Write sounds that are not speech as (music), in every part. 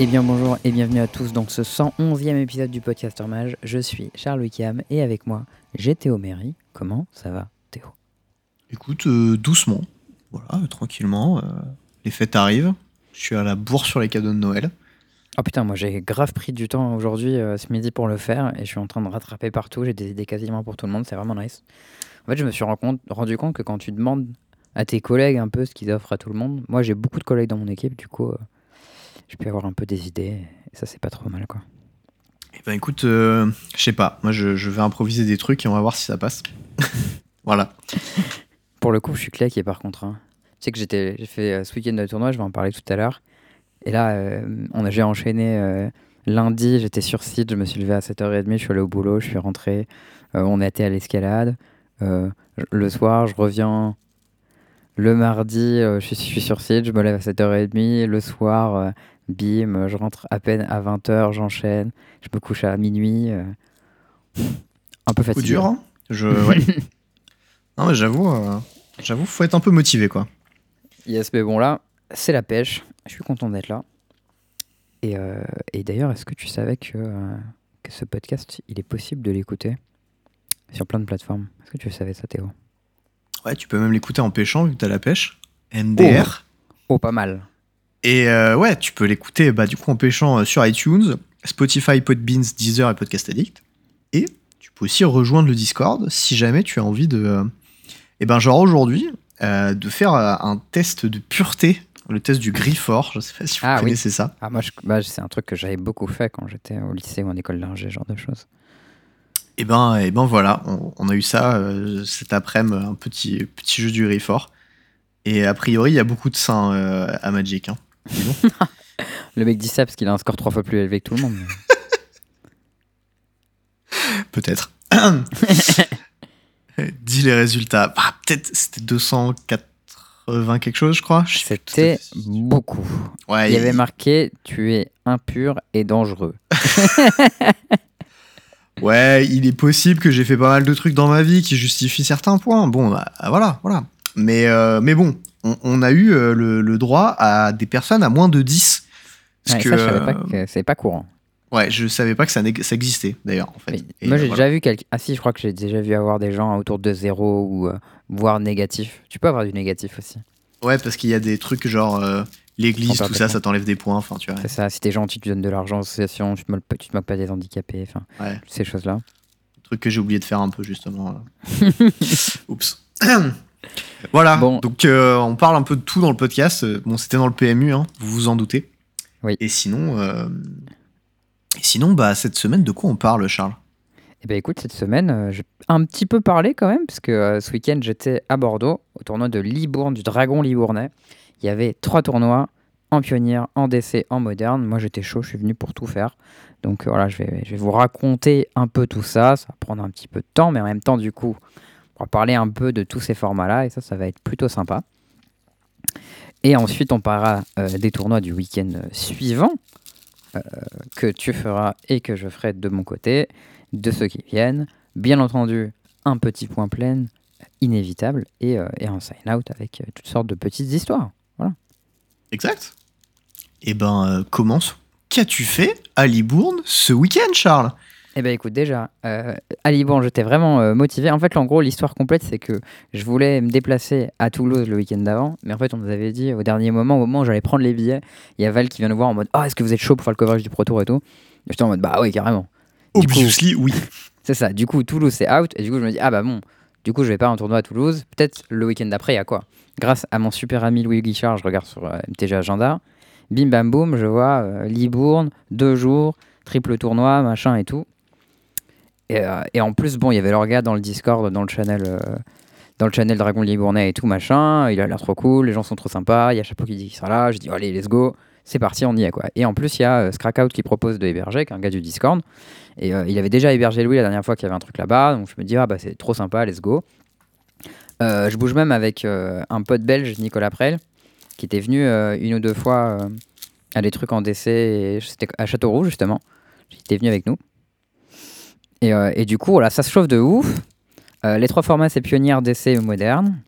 Eh bien bonjour et bienvenue à tous dans ce 111e épisode du Podcaster Mage. Je suis Charles Wickham et avec moi j'ai Théo Méry. Comment ça va Théo? Écoute, euh, doucement, voilà, euh, tranquillement. euh, les fêtes arrivent. Je suis à la bourre sur les cadeaux de Noël. Oh putain moi j'ai grave pris du temps aujourd'hui ce midi pour le faire et je suis en train de rattraper partout. J'ai des idées quasiment pour tout le monde, c'est vraiment nice. En fait je me suis rendu compte que quand tu demandes à tes collègues un peu ce qu'ils offrent à tout le monde, moi j'ai beaucoup de collègues dans mon équipe du coup je peux avoir un peu des idées et ça c'est pas trop mal quoi. Eh ben écoute, euh, je sais pas. Moi, je, je vais improviser des trucs et on va voir si ça passe. (laughs) voilà. Pour le coup, je suis claqué par contre. hein. Tu sais que j'étais, j'ai fait euh, ce week-end de tournoi, je vais en parler tout à l'heure. Et là, euh, on a, j'ai enchaîné euh, lundi, j'étais sur site, je me suis levé à 7h30, je suis allé au boulot, je suis rentré, on été à l'escalade. Le soir, je reviens le mardi, euh, je, suis, je suis sur site, je me lève à 7h30. Le soir, euh, bim, je rentre à peine à 20h, j'enchaîne, je me couche à minuit. euh, (laughs) un peu fatigué. dur, hein je, ouais. (laughs) non, mais j'avoue, euh, j'avoue, faut être un peu motivé, quoi. Yes, mais bon là, c'est la pêche. Je suis content d'être là. Et, euh, et d'ailleurs, est-ce que tu savais que, euh, que ce podcast, il est possible de l'écouter sur plein de plateformes? Est-ce que tu savais ça, Théo? Ouais, tu peux même l'écouter en pêchant, vu que t'as la pêche. MDR. Oh, pas mal. Et euh, ouais, tu peux l'écouter bah, du coup en pêchant euh, sur iTunes, Spotify, Podbeans, Deezer et Podcast Addict. Et tu peux aussi rejoindre le Discord si jamais tu as envie de. euh, Eh ben, genre aujourd'hui, euh, de faire un test de pureté, le test du Griffort. Je sais pas si vous Ah oui. connaissez ça. Ah, moi, bah, c'est un truc que j'avais beaucoup fait quand j'étais au lycée ou en école d'ingé, genre de choses. Et ben, et ben voilà, on, on a eu ça euh, cet après-midi, un petit, petit jeu du Griffort. Et a priori, il y a beaucoup de seins euh, à Magic. hein. (laughs) Le mec dit ça parce qu'il a un score trois fois plus élevé que tout le monde. (laughs) Peut-être. (coughs) (coughs) Dis les résultats. Bah, Peut-être c'était 280 quelque chose, je crois. C'était beaucoup. Ouais, Il y avait marqué Tu es impur et dangereux. (laughs) ouais, il est possible que j'ai fait pas mal de trucs dans ma vie qui justifient certains points. Bon, bah, voilà, voilà. Mais, euh, mais bon, on, on a eu euh, le, le droit à des personnes à moins de 10. Parce Ouais, que, ça, je savais pas euh, que c'est pas courant. ouais, je savais pas que ça, ça existait d'ailleurs, en fait. Et, moi, euh, j'ai voilà. déjà vu quelqu'un. Ah, si, je crois que j'ai déjà vu avoir des gens autour de zéro ou euh, voire négatif. Tu peux avoir du négatif aussi. Ouais, parce qu'il y a des trucs genre euh, l'église, tout ça, ça t'enlève des points. Enfin, tu vois. C'est ça. Si t'es gentil, tu donnes de l'argent aux associations, tu te, moques, pas- tu te moques pas des handicapés. Enfin, Ouais. ces choses-là. Truc que j'ai oublié de faire un peu justement. (laughs) Oups. (clears throat) voilà. Bon. Donc euh, on parle un peu de tout dans le podcast. Euh, Bon, c'était dans le PMU, hein, vous vous en doutez. Oui. Et sinon, euh, et sinon, bah cette semaine, de quoi on parle, Charles? Eh ben écoute, cette semaine, euh, j'ai un petit peu parlé quand même, parce que euh, ce week-end, j'étais à Bordeaux, au tournoi de Libourne, du Dragon Libournais. Il y avait trois tournois, en pionnière, en DC, en moderne. Moi, j'étais chaud, je suis venu pour tout faire. Donc euh, voilà, je vais, je vais vous raconter un peu tout ça. Ça va prendre un petit peu de temps, mais en même temps, du coup, on va parler un peu de tous ces formats-là, et ça, ça va être plutôt sympa. Et ensuite, on parlera euh, des tournois du week-end euh, suivant, euh, que tu feras et que je ferai de mon côté de ceux qui viennent. Bien entendu, un petit point plein inévitable et, euh, un sign-out avec toutes sortes de petites histoires. Exact. Eh ben, commence. Qu'as-tu fait à Libourne ce week-end, Charles? Eh ben écoute, déjà, euh, à Liban, j'étais vraiment euh, motivé. En fait, en gros, l'histoire complète, c'est que je voulais me déplacer à Toulouse le week-end d'avant, mais en fait, on nous avait dit au dernier moment, au moment où j'allais prendre les billets, il y a Val qui vient nous voir en mode Ah, est-ce que vous êtes chaud pour faire le coverage du Pro Tour et tout? Et J'étais en mode Bah oui, carrément. Du coup- Obviously, oui. (laughs) C'est ça. Du coup, Toulouse, c'est out. Et du coup, je me dis, ah bah bon, du coup, je vais pas en tournoi à Toulouse. Peut-être le week-end d'après, il y a quoi Grâce à mon super ami Louis Guichard, je regarde sur euh, MTG Agenda. Bim bam boum, je vois euh, Libourne, deux jours, triple tournoi, machin et tout. Et, euh, et en plus, bon, il y avait leur gars dans le Discord, dans le channel. euh, dans le channel Dragon Libournais et tout machin, il a l'air trop cool, les gens sont trop sympas, il y a Chapeau qui dit qu'il sera là, je dis allez let's go, c'est parti, on y est quoi. Et en plus il y a euh, Scrackout qui propose de héberger, qui est un gars du Discord, et euh, il avait déjà hébergé Louis la dernière fois qu'il y avait un truc là-bas, donc je me dis, ah bah c'est trop sympa, let's go. Je bouge même avec un pote belge, Nicolas Prel, qui était venu une ou deux fois à des trucs en et c'était à Châteauroux justement. Il était venu avec nous. Et, euh, et du coup, voilà, ça se chauffe de ouf. Euh, les trois formats, c'est pionnière, DC ou moderne.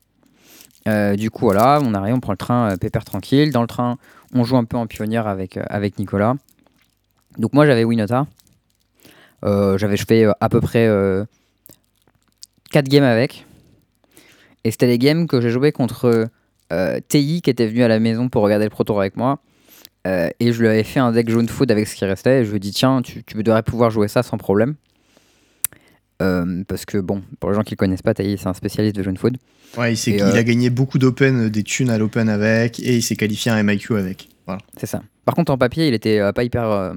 Euh, du coup, voilà, on arrive, on prend le train pépère tranquille. Dans le train, on joue un peu en pionnière avec, avec Nicolas. Donc moi j'avais Winota. J'avais fait à peu près 4 games avec. Et c'était des games que j'ai joué contre TI qui était venu à la maison pour regarder le Pro Tour avec moi. Et je lui avais fait un deck jaune food avec ce qui restait. Et je lui ai dit, tiens, tu devrais pouvoir jouer ça sans problème. Euh, parce que, bon, pour les gens qui ne connaissent pas, Taï, c'est un spécialiste de jaune food. Ouais, il, il euh, a gagné beaucoup d'open, des thunes à l'open avec, et il s'est qualifié à un MIQ avec. Voilà. C'est ça. Par contre, en papier, il était euh, pas hyper. euh,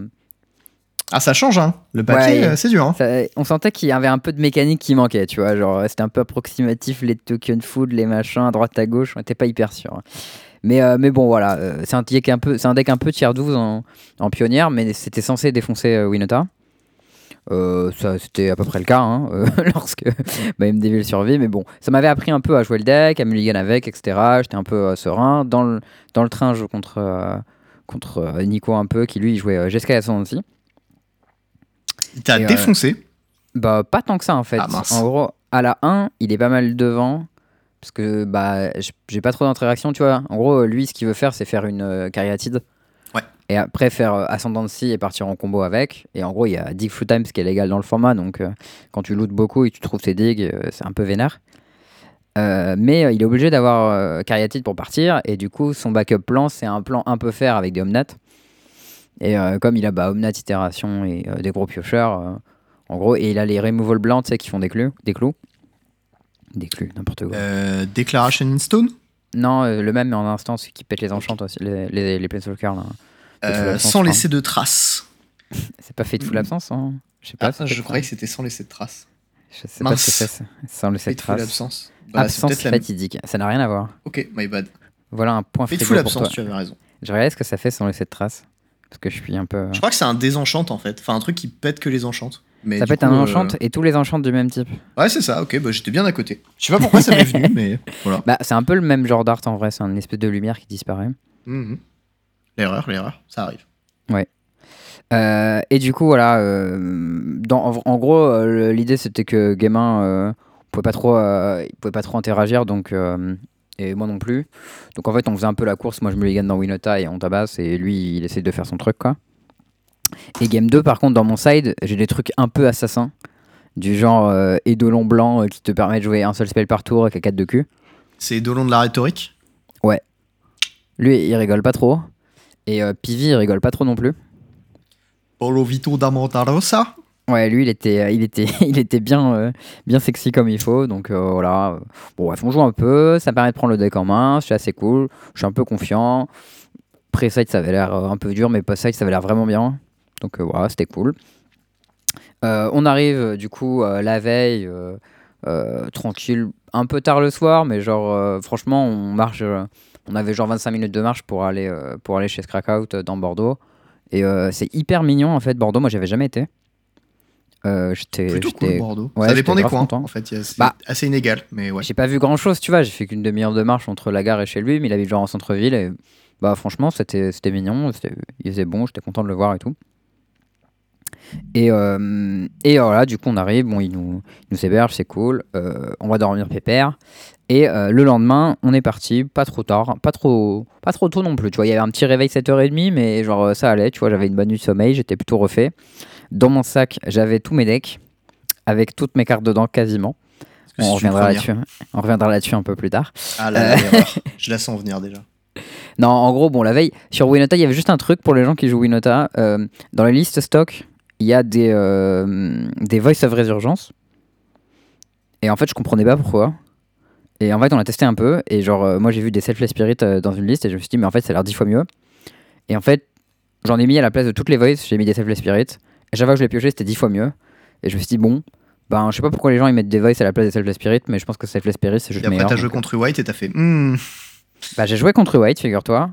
Ah, ça change, hein. Le papier, Ouais. euh, c'est dur, hein. ça- on sentait qu'il y avait un peu de mécanique qui manquait, tu vois. Genre, c'était un peu approximatif, les token food, les machins, à droite à gauche, on était pas hyper sûr. hein. Mais, euh, mais bon, voilà. euh, c'est un deck un peu, un deck un peu tier 12 en, en pionnière, mais c'était censé défoncer euh, Winota. Euh, ça, c'était à peu près le cas hein, euh, (laughs) lorsque Mayhem Devil survit. Mais bon, ça m'avait appris un peu à jouer le deck, à mulligan avec, etc. J'étais un peu euh, serein. Dans le, dans le train, je joue contre, contre Nico un peu, qui lui, jouait Jeskai Ascendancy. Il t'a défoncé. Bah, pas tant que ça en fait. Ah, en gros, à la 1, il est pas mal devant. Parce que bah, j'ai pas trop d'interaction, tu vois. En gros, lui, ce qu'il veut faire, c'est faire une cariatide. Et après, faire euh, Ascendancy et partir en combo avec. Et en gros, il y a Dig Flu Time, ce qui est légal dans le format. Donc, euh, quand tu lootes beaucoup et tu trouves tes digs, euh, c'est un peu vénère. Euh, mais il est obligé d'avoir cariatide pour partir. Et du coup, son backup plan, c'est un plan un peu faire avec des Omnat. Et comme il a bah, Omnat Itération et des gros piocheurs, en gros, et il a les removal blancs, tu sais, qui font des clous. Des clous. Des clous, n'importe quoi. Declaration in Stone? Non, le même, mais en instance, qui pète les enchantes aussi, les, les, les là. Euh, Sans je laisser de traces. C'est pas Fateful Absence, hein Je sais pas. Ah, je croyais que c'était sans laisser de traces. Je sais pas ce que c'est. Sans laisser de Fateful traces. Absence. Bah, Absence fatidique. Ça n'a rien à voir. Ok, my bad. Voilà un point frigo Fateful pour toi. Absence, tu avais raison. Je regarde ce que ça fait sans laisser de traces. Parce que je suis un peu. Je crois que c'est un désenchante en fait. Enfin, un truc qui pète que les enchantes. Mais Ça peut être un euh, enchant et tous les enchants du même type. Ouais, c'est ça, ok, bah, j'étais bien à côté. Je sais pas pourquoi ça m'est (laughs) venu, mais voilà. Bah, c'est un peu le même genre d'art en vrai. C'est une espèce de lumière qui disparaît. Mhm. L'erreur, l'erreur, ça arrive. Euh, et du coup, voilà. euh, dans, en, en gros, euh, l'idée c'était que Gamin euh, pouvait pas trop, euh, il pouvait pas trop interagir, donc euh, et moi non plus. Donc en fait, on faisait un peu la course. Moi, je me les gagne dans Winota et on tabasse, et lui, il essaie de faire son truc, quoi. Et game 2, par contre, dans mon side, j'ai des trucs un peu assassins, du genre euh, Eidolon blanc euh, qui te permet de jouer un seul spell par tour avec 4 de cul. C'est Dolon de la rhétorique? Lui, il rigole pas trop. Et euh, Pivi, il rigole pas trop non plus. Polo Vito da Montarossa? Ouais, lui, il était, euh, il était, (laughs) il était bien, euh, bien sexy comme il faut. Donc euh, voilà. Bon, bref, on joue un peu. Ça me permet de prendre le deck en main. C'est assez cool. Je suis un peu confiant. Pré-side, ça avait l'air un peu dur, mais post-side, ça avait l'air vraiment bien. Donc voilà, c'était cool. On arrive du coup la veille, tranquille, un peu tard le soir, mais genre franchement, on marche. On avait genre 25 minutes de marche pour aller, euh, pour aller chez Scrackout euh, dans Bordeaux. Et euh, c'est hyper mignon en fait, Bordeaux. Moi, j'avais jamais été. J'étais, cool, Bordeaux. ouais, ça dépend des coins, en fait. C'est Bah. assez inégal, mais ouais. J'ai pas vu grand chose, tu vois. J'ai fait qu'une demi-heure de marche entre la gare et chez lui, mais il habite genre en centre-ville. Et bah, franchement, c'était mignon. Il faisait bon, j'étais content de le voir et tout. Et, euh, et voilà, du coup, on arrive. Bon, il nous, il nous héberge, c'est cool. euh, on va dormir pépère. Et euh, le lendemain, on est parti, pas trop tard, pas trop, pas trop tôt non plus. Tu vois, il y avait un petit réveil 7h30, mais genre ça allait. Tu vois, j'avais une bonne nuit de sommeil, j'étais plutôt refait. Dans mon sac, j'avais tous mes decks, avec toutes mes cartes dedans quasiment. On reviendra là-dessus. On reviendra là-dessus un peu plus tard. Ah là, là, l'erreur. (laughs) Je la sens venir déjà. Non, en gros, bon, la veille, sur Winota, il y avait juste un truc pour les gens qui jouent Winota. euh, dans la liste stock, il y a des, euh, des Voice of Résurgence. Et en fait, je comprenais pas pourquoi. Et en fait, on a testé un peu. Et genre, euh, moi, j'ai vu des Selfless Spirit euh, dans une liste. Et je me suis dit, mais en fait, ça a l'air dix fois mieux. Et en fait, j'en ai mis à la place de toutes les Voice. J'ai mis des Selfless Spirit. Et chaque fois que je l'ai pioché, c'était dix fois mieux. Et je me suis dit, bon, ben, je sais pas pourquoi les gens ils mettent des Voice à la place des Selfless Spirit. Mais je pense que Selfless Spirit, c'est Et juste après, meilleur. t'as joué donc, contre White et t'as fait. Hmm, bah, j'ai joué contre White, figure-toi.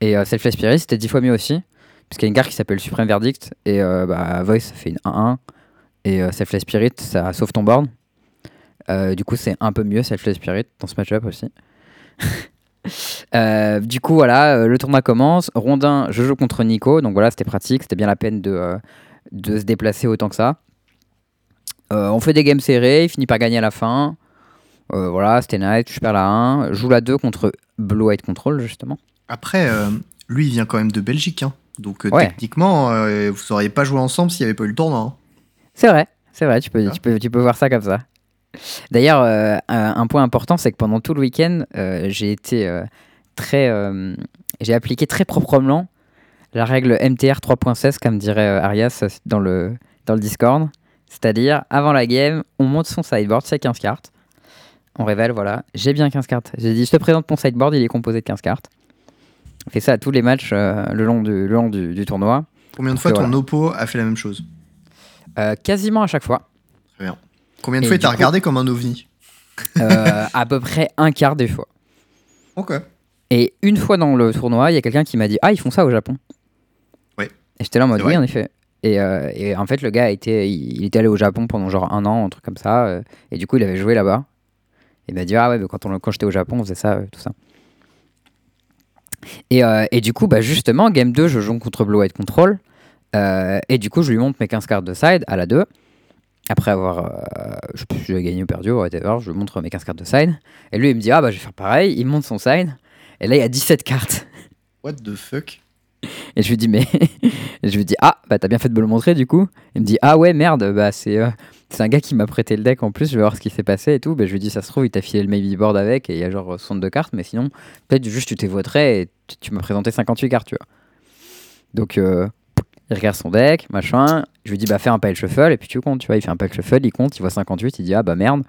Et euh, Selfless Spirit, c'était 10 fois mieux aussi. Parce qu'il y a une carte qui s'appelle Supreme Verdict. Et euh, bah, Voice, fait une 1-1. Et euh, Selfless Spirit, ça sauve ton board. Euh, du coup, c'est un peu mieux Selfless Spirit dans ce match-up aussi. (laughs) Du coup, voilà, le tournoi commence. Rondin, je joue contre Nico. Donc voilà, c'était pratique. C'était bien la peine de, se déplacer autant que ça. On fait des games serrés. Il finit par gagner à la fin. Voilà, c'était nice. Je perds la 1. Je joue la 2 contre Blue White Control, justement. Après, lui, il vient quand même de Belgique. hein. Donc, euh, Ouais. techniquement, euh, vous n'auriez pas joué ensemble s'il n'y avait pas eu le tournoi. hein. C'est vrai, c'est vrai, tu peux, Ah. tu, peux, tu peux voir ça comme ça. D'ailleurs, euh, un, point important, c'est que pendant tout le week-end, euh, j'ai été euh, très. j'ai appliqué très proprement la règle MTR 3.16, comme dirait Arias dans le, dans le Discord. C'est-à-dire, avant la game, on monte son sideboard, c'est 15 cartes. On révèle, voilà, j'ai bien 15 cartes. J'ai dit, je te présente mon sideboard, il est composé de 15 cartes. On fait ça à tous les matchs euh, le long, du, le long du, du tournoi. Combien de fois Et ton voilà. oppo a fait la même chose? Euh, quasiment à chaque fois. Combien de Et fois il du t'a coup- regardé comme un ovni? Euh, (laughs) à peu près un quart des fois. Ok. Et une fois dans le tournoi, il y a quelqu'un qui m'a dit Ah, ils font ça au Japon. Ouais. Et j'étais là en mode Oui, en effet. Et, euh, et en fait, le gars a été, il, était allé au Japon pendant genre un an, un truc comme ça. euh, et du coup, il avait joué là-bas. Il m'a dit Ah ouais, mais quand, on, quand j'étais au Japon, on faisait ça, euh, tout ça. Et, euh, et du coup, bah, justement, game 2, je joue contre Blue White Control. Euh, et du coup, je lui montre mes 15 cartes de side à la 2. Après avoir, euh, je sais si j'ai gagné ou perdu, whatever, je lui montre mes 15 cartes de side. Et lui, il me dit, ah bah je vais faire pareil. Il monte son side. Et là, il y a 17 cartes. (laughs) What the fuck? Et je lui dis, mais. et (laughs) je lui dis, ah, bah t'as bien fait de me le montrer du coup. Il me dit, ah ouais, merde, bah c'est c'est un gars qui m'a prêté le deck en plus. Je vais voir ce qui s'est passé et tout. Bah, je lui dis, ça se trouve, il t'a filé le maybe board avec et il y a genre 62 cartes. Mais sinon, peut-être juste tu t'es voté et tu, tu m'as présenté 58 cartes, tu vois. Donc, euh, il regarde son deck, machin. Je lui dis, bah fais un pile shuffle et puis tu comptes, tu vois. Il fait un pile shuffle, il compte, il voit 58, il dit, ah bah merde.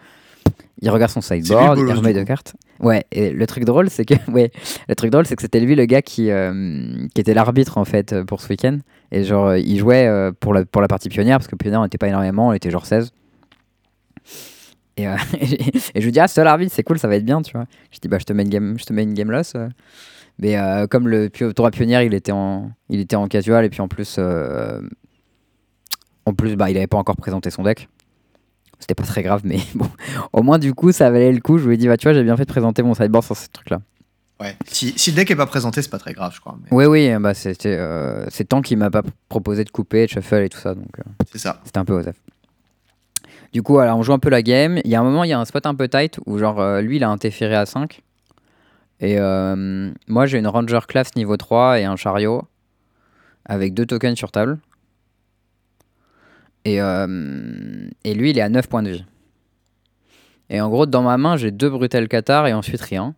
Il regarde son sideboard, il remet deux cartes. Ouais, et le truc drôle, c'est que, (laughs) ouais, le truc drôle, c'est que c'était lui le gars qui, euh, qui était l'arbitre en fait euh, pour ce week-end. Et genre, euh, il jouait euh, pour, la, pour la partie pionnière, parce que pionnière, on n'était pas énormément, on était genre 16. Et, euh, (laughs) et je lui dis, ah, seul arbitre, c'est cool, ça va être bien, tu vois. Je dis, bah, je te mets une game, je te mets une game loss. Mais comme le tournoi pionnière, il était en, il était en casual, et puis en plus, en plus, bah, il avait pas encore présenté son deck. C'était pas très grave, mais (laughs) bon, au moins du coup, ça valait le coup. Je lui ai dit, bah, tu vois, j'ai bien fait de présenter mon sideboard sur ce truc-là. Ouais. Si, si le deck est pas présenté, c'est pas très grave, je crois. mais Oui, oui, bah, c'était, euh, c'est tant qu'il m'a pas proposé de couper, de shuffle et tout ça, donc euh, C'est ça. c'était un peu osef. Du coup, alors, on joue un peu la game. Il y a un moment, il y a un spot un peu tight où, genre, euh, lui, il a interféré à 5. Et euh, moi, j'ai une Ranger class niveau 3 et un chariot avec deux tokens sur table. Et, euh, et lui, il est à 9 points de vie. Et en gros, dans ma main, j'ai deux Brutal Qatar et ensuite rien.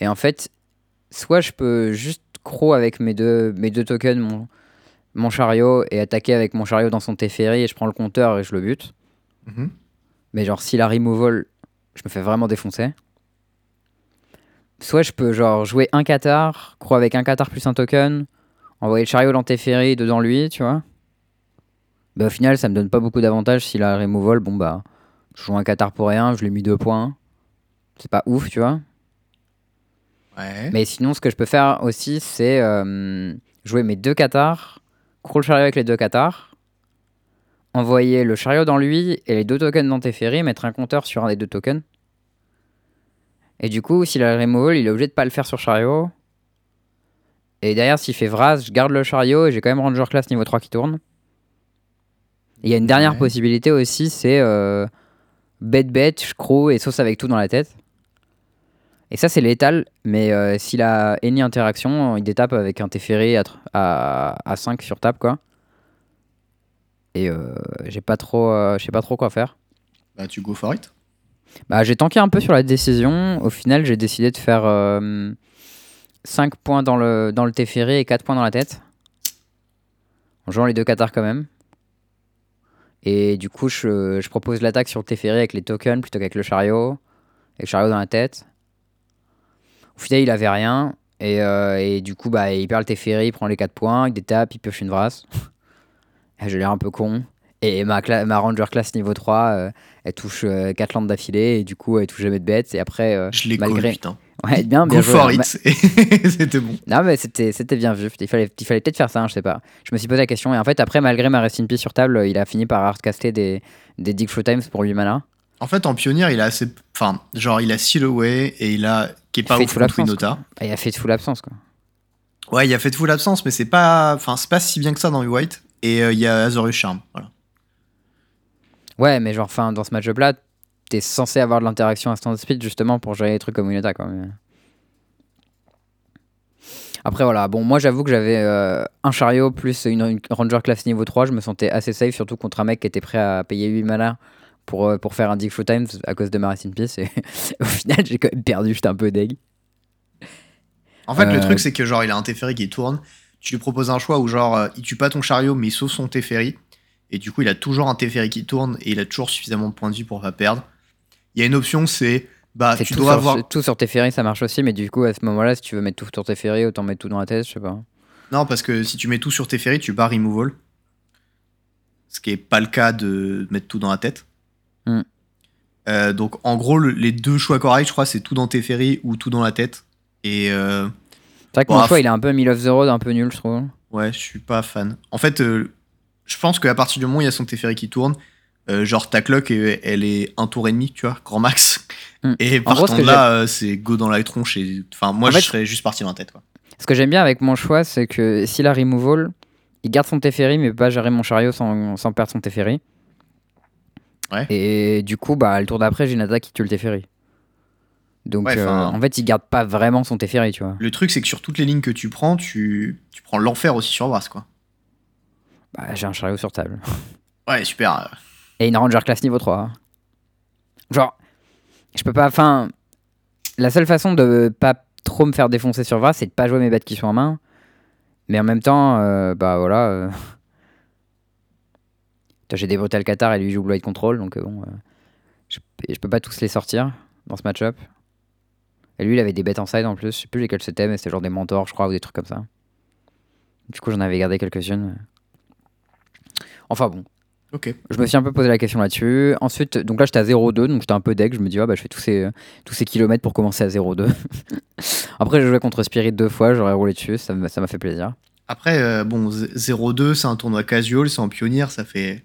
Et en fait, soit je peux juste crow avec mes deux, mes deux tokens, mon, mon chariot, et attaquer avec mon chariot dans son Teferi et je prends le compteur et je le bute. Mhm. Mais genre, si la removal, je me fais vraiment défoncer. Soit je peux genre jouer un Qatar, croix avec un Qatar plus un token, envoyer le chariot dans Teferi dedans lui, tu vois. Bah, au final, ça me donne pas beaucoup d'avantages si la removal, bon bah, je joue un Qatar pour rien, je lui ai mis deux points. C'est pas ouf, tu vois. Ouais. Mais sinon, ce que je peux faire aussi, c'est euh, jouer mes deux Qatars, crawl le chariot avec les deux Qatars, envoyer le chariot dans lui et les deux tokens dans Teferi, mettre un compteur sur un des deux tokens. Et du coup, s'il a le removal, il est obligé de pas le faire sur chariot. Et derrière, s'il fait Vraz, je garde le chariot et j'ai quand même Ranger Class niveau 3 qui tourne. Il y a une dernière Ouais. possibilité aussi, c'est euh, bet bet, je crow et sauce avec tout dans la tête. Et ça, c'est létal, mais euh, s'il a any interaction, il détape avec un Teferi à, à, à 5 sur table, quoi. Et euh, j'ai pas trop, euh, je sais pas trop quoi faire. Bah, tu go for it. Bah, j'ai tanké un peu sur la décision. Au final, j'ai décidé de faire 5 points dans le, dans le Teferi et 4 points dans la tête. En jouant les deux Qatars quand même. Et du coup, je, je propose l'attaque sur le Teferi avec les tokens plutôt qu'avec le chariot. Avec le chariot dans la tête. Au final, il avait rien. Et, euh, et du coup, bah, il perd le Teferi, il prend les 4 points, il détape, il pioche une brasse. (laughs) J'ai l'air un peu con. Et ma, ma Ranger class niveau 3, euh, elle touche 4 landes d'affilée. Et du coup, elle touche jamais de bêtes. Et après, euh, Je l'ai malgré. malgré... putain. Ouais, bien, bien Go joué. for hein. it. (laughs) C'était bon. Non, mais c'était c'était bien vu. Il fallait, il fallait peut-être faire ça, hein, je sais pas. Je me suis posé la question. Et en fait, après, malgré ma Rest in Peace sur table, il a fini par hardcaster des, des Dig Flow Times pour 8 mana. En fait, en pionnière, il a assez. Enfin, genre, il a Away et il a. qui est pas Fait ouf full contre absence, Inota. Et il a fait de full absence, quoi. Ouais, il a fait de full absence, mais c'est pas. Enfin, c'est pas si bien que ça dans le White. Et euh, il y a Azorius Charm. Voilà. Ouais, mais genre, enfin, dans ce match-up-là, t'es censé avoir de l'interaction à stand speed justement pour gérer des trucs comme Unita, quoi. mais- Après, voilà. Bon, moi, j'avoue que j'avais euh, un chariot plus une, une Ranger classe niveau 3. Je me sentais assez safe, surtout contre un mec qui était prêt à payer 8 mana pour, euh, pour faire un Dig Flow Times à cause de ma Racing Piece. Et (laughs) au final, j'ai quand même perdu. J'étais un peu deg. En fait, le Euh, truc, c'est que genre, il a un Teferi qui tourne. Tu lui proposes un choix où genre, euh, il tue pas ton chariot, mais il sauve son Teferi. Et du coup, il a toujours un Teferi qui tourne et il a toujours suffisamment de points de vie pour pas perdre. Il y a une option, c'est bah, tu tout, dois sur, avoir. tout sur tes ferries, ça marche aussi. Mais du coup, à ce moment-là, si tu veux mettre tout sur tes ferries, autant mettre tout dans la tête. Je sais pas. Non, parce que si tu mets tout sur Teferi, tu bats removal. Ce qui est pas le cas de mettre tout dans la tête. Hmm. Euh, donc, en gros, le- les deux choix corrects, je crois, c'est tout dans Teferi ou tout dans la tête. Et euh, C'est vrai que Bon, mon choix, f- il est un peu middle of the road, un peu nul, je trouve. Ouais, je suis pas fan. En fait, euh, je pense qu'à partir du moment où il y a son Teferi qui tourne, genre ta clock, elle, est un tour et demi, tu vois, grand max. Hmm. Et partant gros, de là, c'est go dans la tronche. Et... Enfin, moi, En je fait- serais juste parti dans la tête, quoi. Ce que j'aime bien avec mon choix, c'est que s'il a removal, il garde son Teferi, mais peut pas gérer mon chariot sans, sans perdre son Teferi. Ouais. Et du coup, bah, le tour d'après, j'ai une attaque qui tue le Teferi. Donc, Ouais, euh, en fait, il garde pas vraiment son Teferi, tu vois. Le truc, c'est que sur toutes les lignes que tu prends, tu, tu prends l'enfer aussi sur Vras, quoi. Bah, j'ai un chariot sur table. (laughs) Ouais, super. Et une Ranger classe niveau 3. Genre, je peux pas. Enfin, la seule façon de pas trop me faire défoncer sur Vras, c'est de pas jouer mes bêtes qui sont en main. Mais en même temps, euh, bah voilà. euh, J'ai des Brutal Qatar et lui joue Blade Control, donc euh, bon. euh, je, je peux pas tous les sortir dans ce match-up. Et lui, il avait des bêtes en side en plus. Je sais plus lesquelles c'était, mais c'était genre des mentors, je crois, ou des trucs comme ça. Du coup, j'en avais gardé quelques-unes. Enfin bon. Ok. Je me suis un peu posé la question là-dessus. Ensuite, donc là j'étais à 0,2, donc j'étais un peu deg. Je me dis, ah, bah, je fais tous ces, tous ces kilomètres pour commencer à 0,2. (laughs) Après, j'ai joué contre Spirit deux fois, j'aurais roulé dessus, ça m'a fait plaisir. Après, euh, bon, z- 0-2, c'est un tournoi casual, c'est en pionnière, ça fait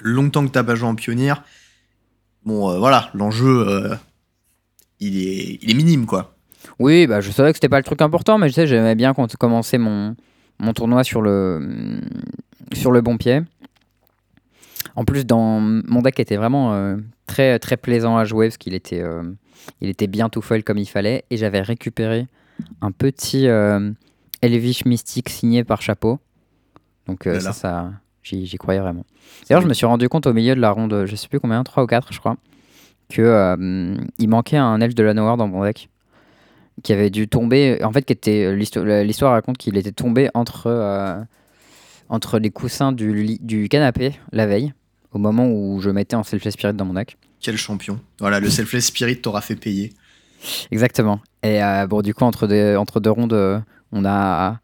longtemps que t'as pas joué en pionnière. Bon, euh, voilà, l'enjeu, euh, il, est, il est minime, quoi. Oui, bah, je savais que c'était pas le truc important, mais je sais, j'aimais bien quand commencer mon, mon tournoi sur le, sur le bon pied. En plus, dans mon deck était vraiment euh, très, très plaisant à jouer parce qu'il était, euh, il était bien tout foil comme il fallait. Et j'avais récupéré un petit euh, Elvish Mystique signé par Chapeau. Donc ça j'y j'y croyais vraiment. D'ailleurs, je me suis rendu compte au milieu de la ronde, je sais plus combien, 3 ou 4 je crois, que euh, il manquait un elfe de la Noir dans mon deck qui avait dû tomber. En fait, qui était l'histoire raconte qu'il était tombé entre euh, entre les coussins du, lit- du canapé la veille, au moment où je mettais en self spirit dans mon deck. Quel champion. Voilà, le Selfless Spirit t'aura fait payer. Exactement. Et euh, bon, du coup, entre deux, entre deux rondes, on a.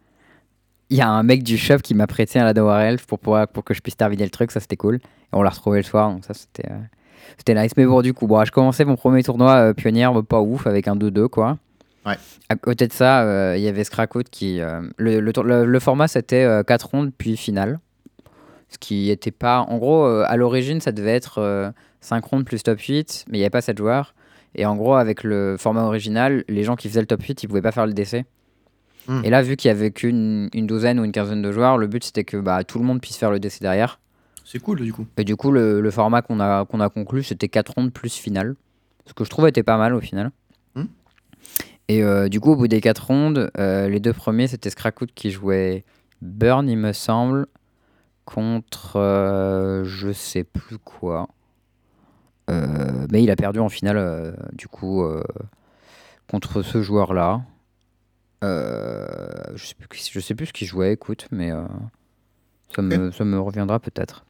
Il y a un mec du shop qui m'a prêté un Ladawar Elf pour, pouvoir, pour que je puisse terminer le truc, ça c'était cool. Et on l'a retrouvé le soir, donc ça c'était euh, c'était nice. Mais bon, du coup, bon, je commençais mon premier tournoi euh, pionnière, pas ouf, avec un 2-2 quoi. Ouais. À côté de ça, euh, il y avait Scracout qui. le, le, tour- le- le format c'était 4 rondes puis finale. Ce qui était pas. En gros, à l'origine, ça devait être 5 rondes plus top 8, mais il n'y avait pas 7 joueurs. Et en gros, avec le format original, les gens qui faisaient le top 8, ils pouvaient pas faire le DC. Hmm. Et là, vu qu'il y avait qu'une une douzaine ou une quinzaine de joueurs, le but c'était que bah, tout le monde puisse faire le DC derrière. C'est cool, du coup. Et du coup, le, le format qu'on a, qu'on a conclu, c'était 4 rondes plus finale. Ce que je trouve était pas mal au final. Hmm. Et euh, du coup, au bout des 4 rondes, euh, les deux premiers, c'était Scracout qui jouait Burn, il me semble, contre euh, je sais plus quoi. Euh, mais il a perdu en finale, euh, du coup, euh, contre ce joueur-là. Euh, je, sais plus, qui- je sais plus ce qu'il jouait, écoute, mais euh, ça, me, ça me reviendra peut-être.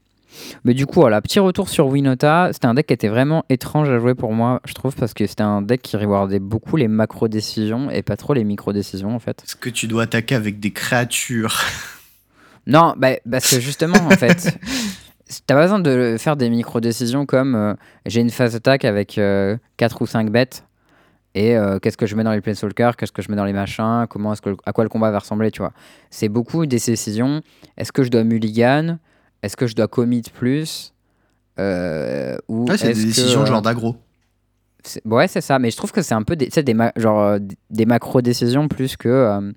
Mais du coup, voilà, petit retour sur Winota. C'était un deck qui était vraiment étrange à jouer pour moi, je trouve, parce que c'était un deck qui rewardait beaucoup les macro-décisions et pas trop les micro-décisions, en fait. Est-ce que tu dois attaquer avec des créatures? Non, bah, parce que justement, en fait, (laughs) t'as pas besoin de faire des micro-décisions comme euh, j'ai une phase d'attaque avec 4 ou 5 bêtes et euh, qu'est-ce que je mets dans les Planeswalkers, qu'est-ce que je mets dans les machins, comment est-ce que, à quoi le combat va ressembler, tu vois. C'est beaucoup des décisions. Est-ce que je dois mulligan? Est-ce que je dois commit plus? Euh, ou Ouais, c'est des que, décisions euh, genre d'aggro. c'est- Ouais, c'est ça. Mais je trouve que c'est un peu des, sais, des, ma- genre, euh, des macro-décisions plus que euh,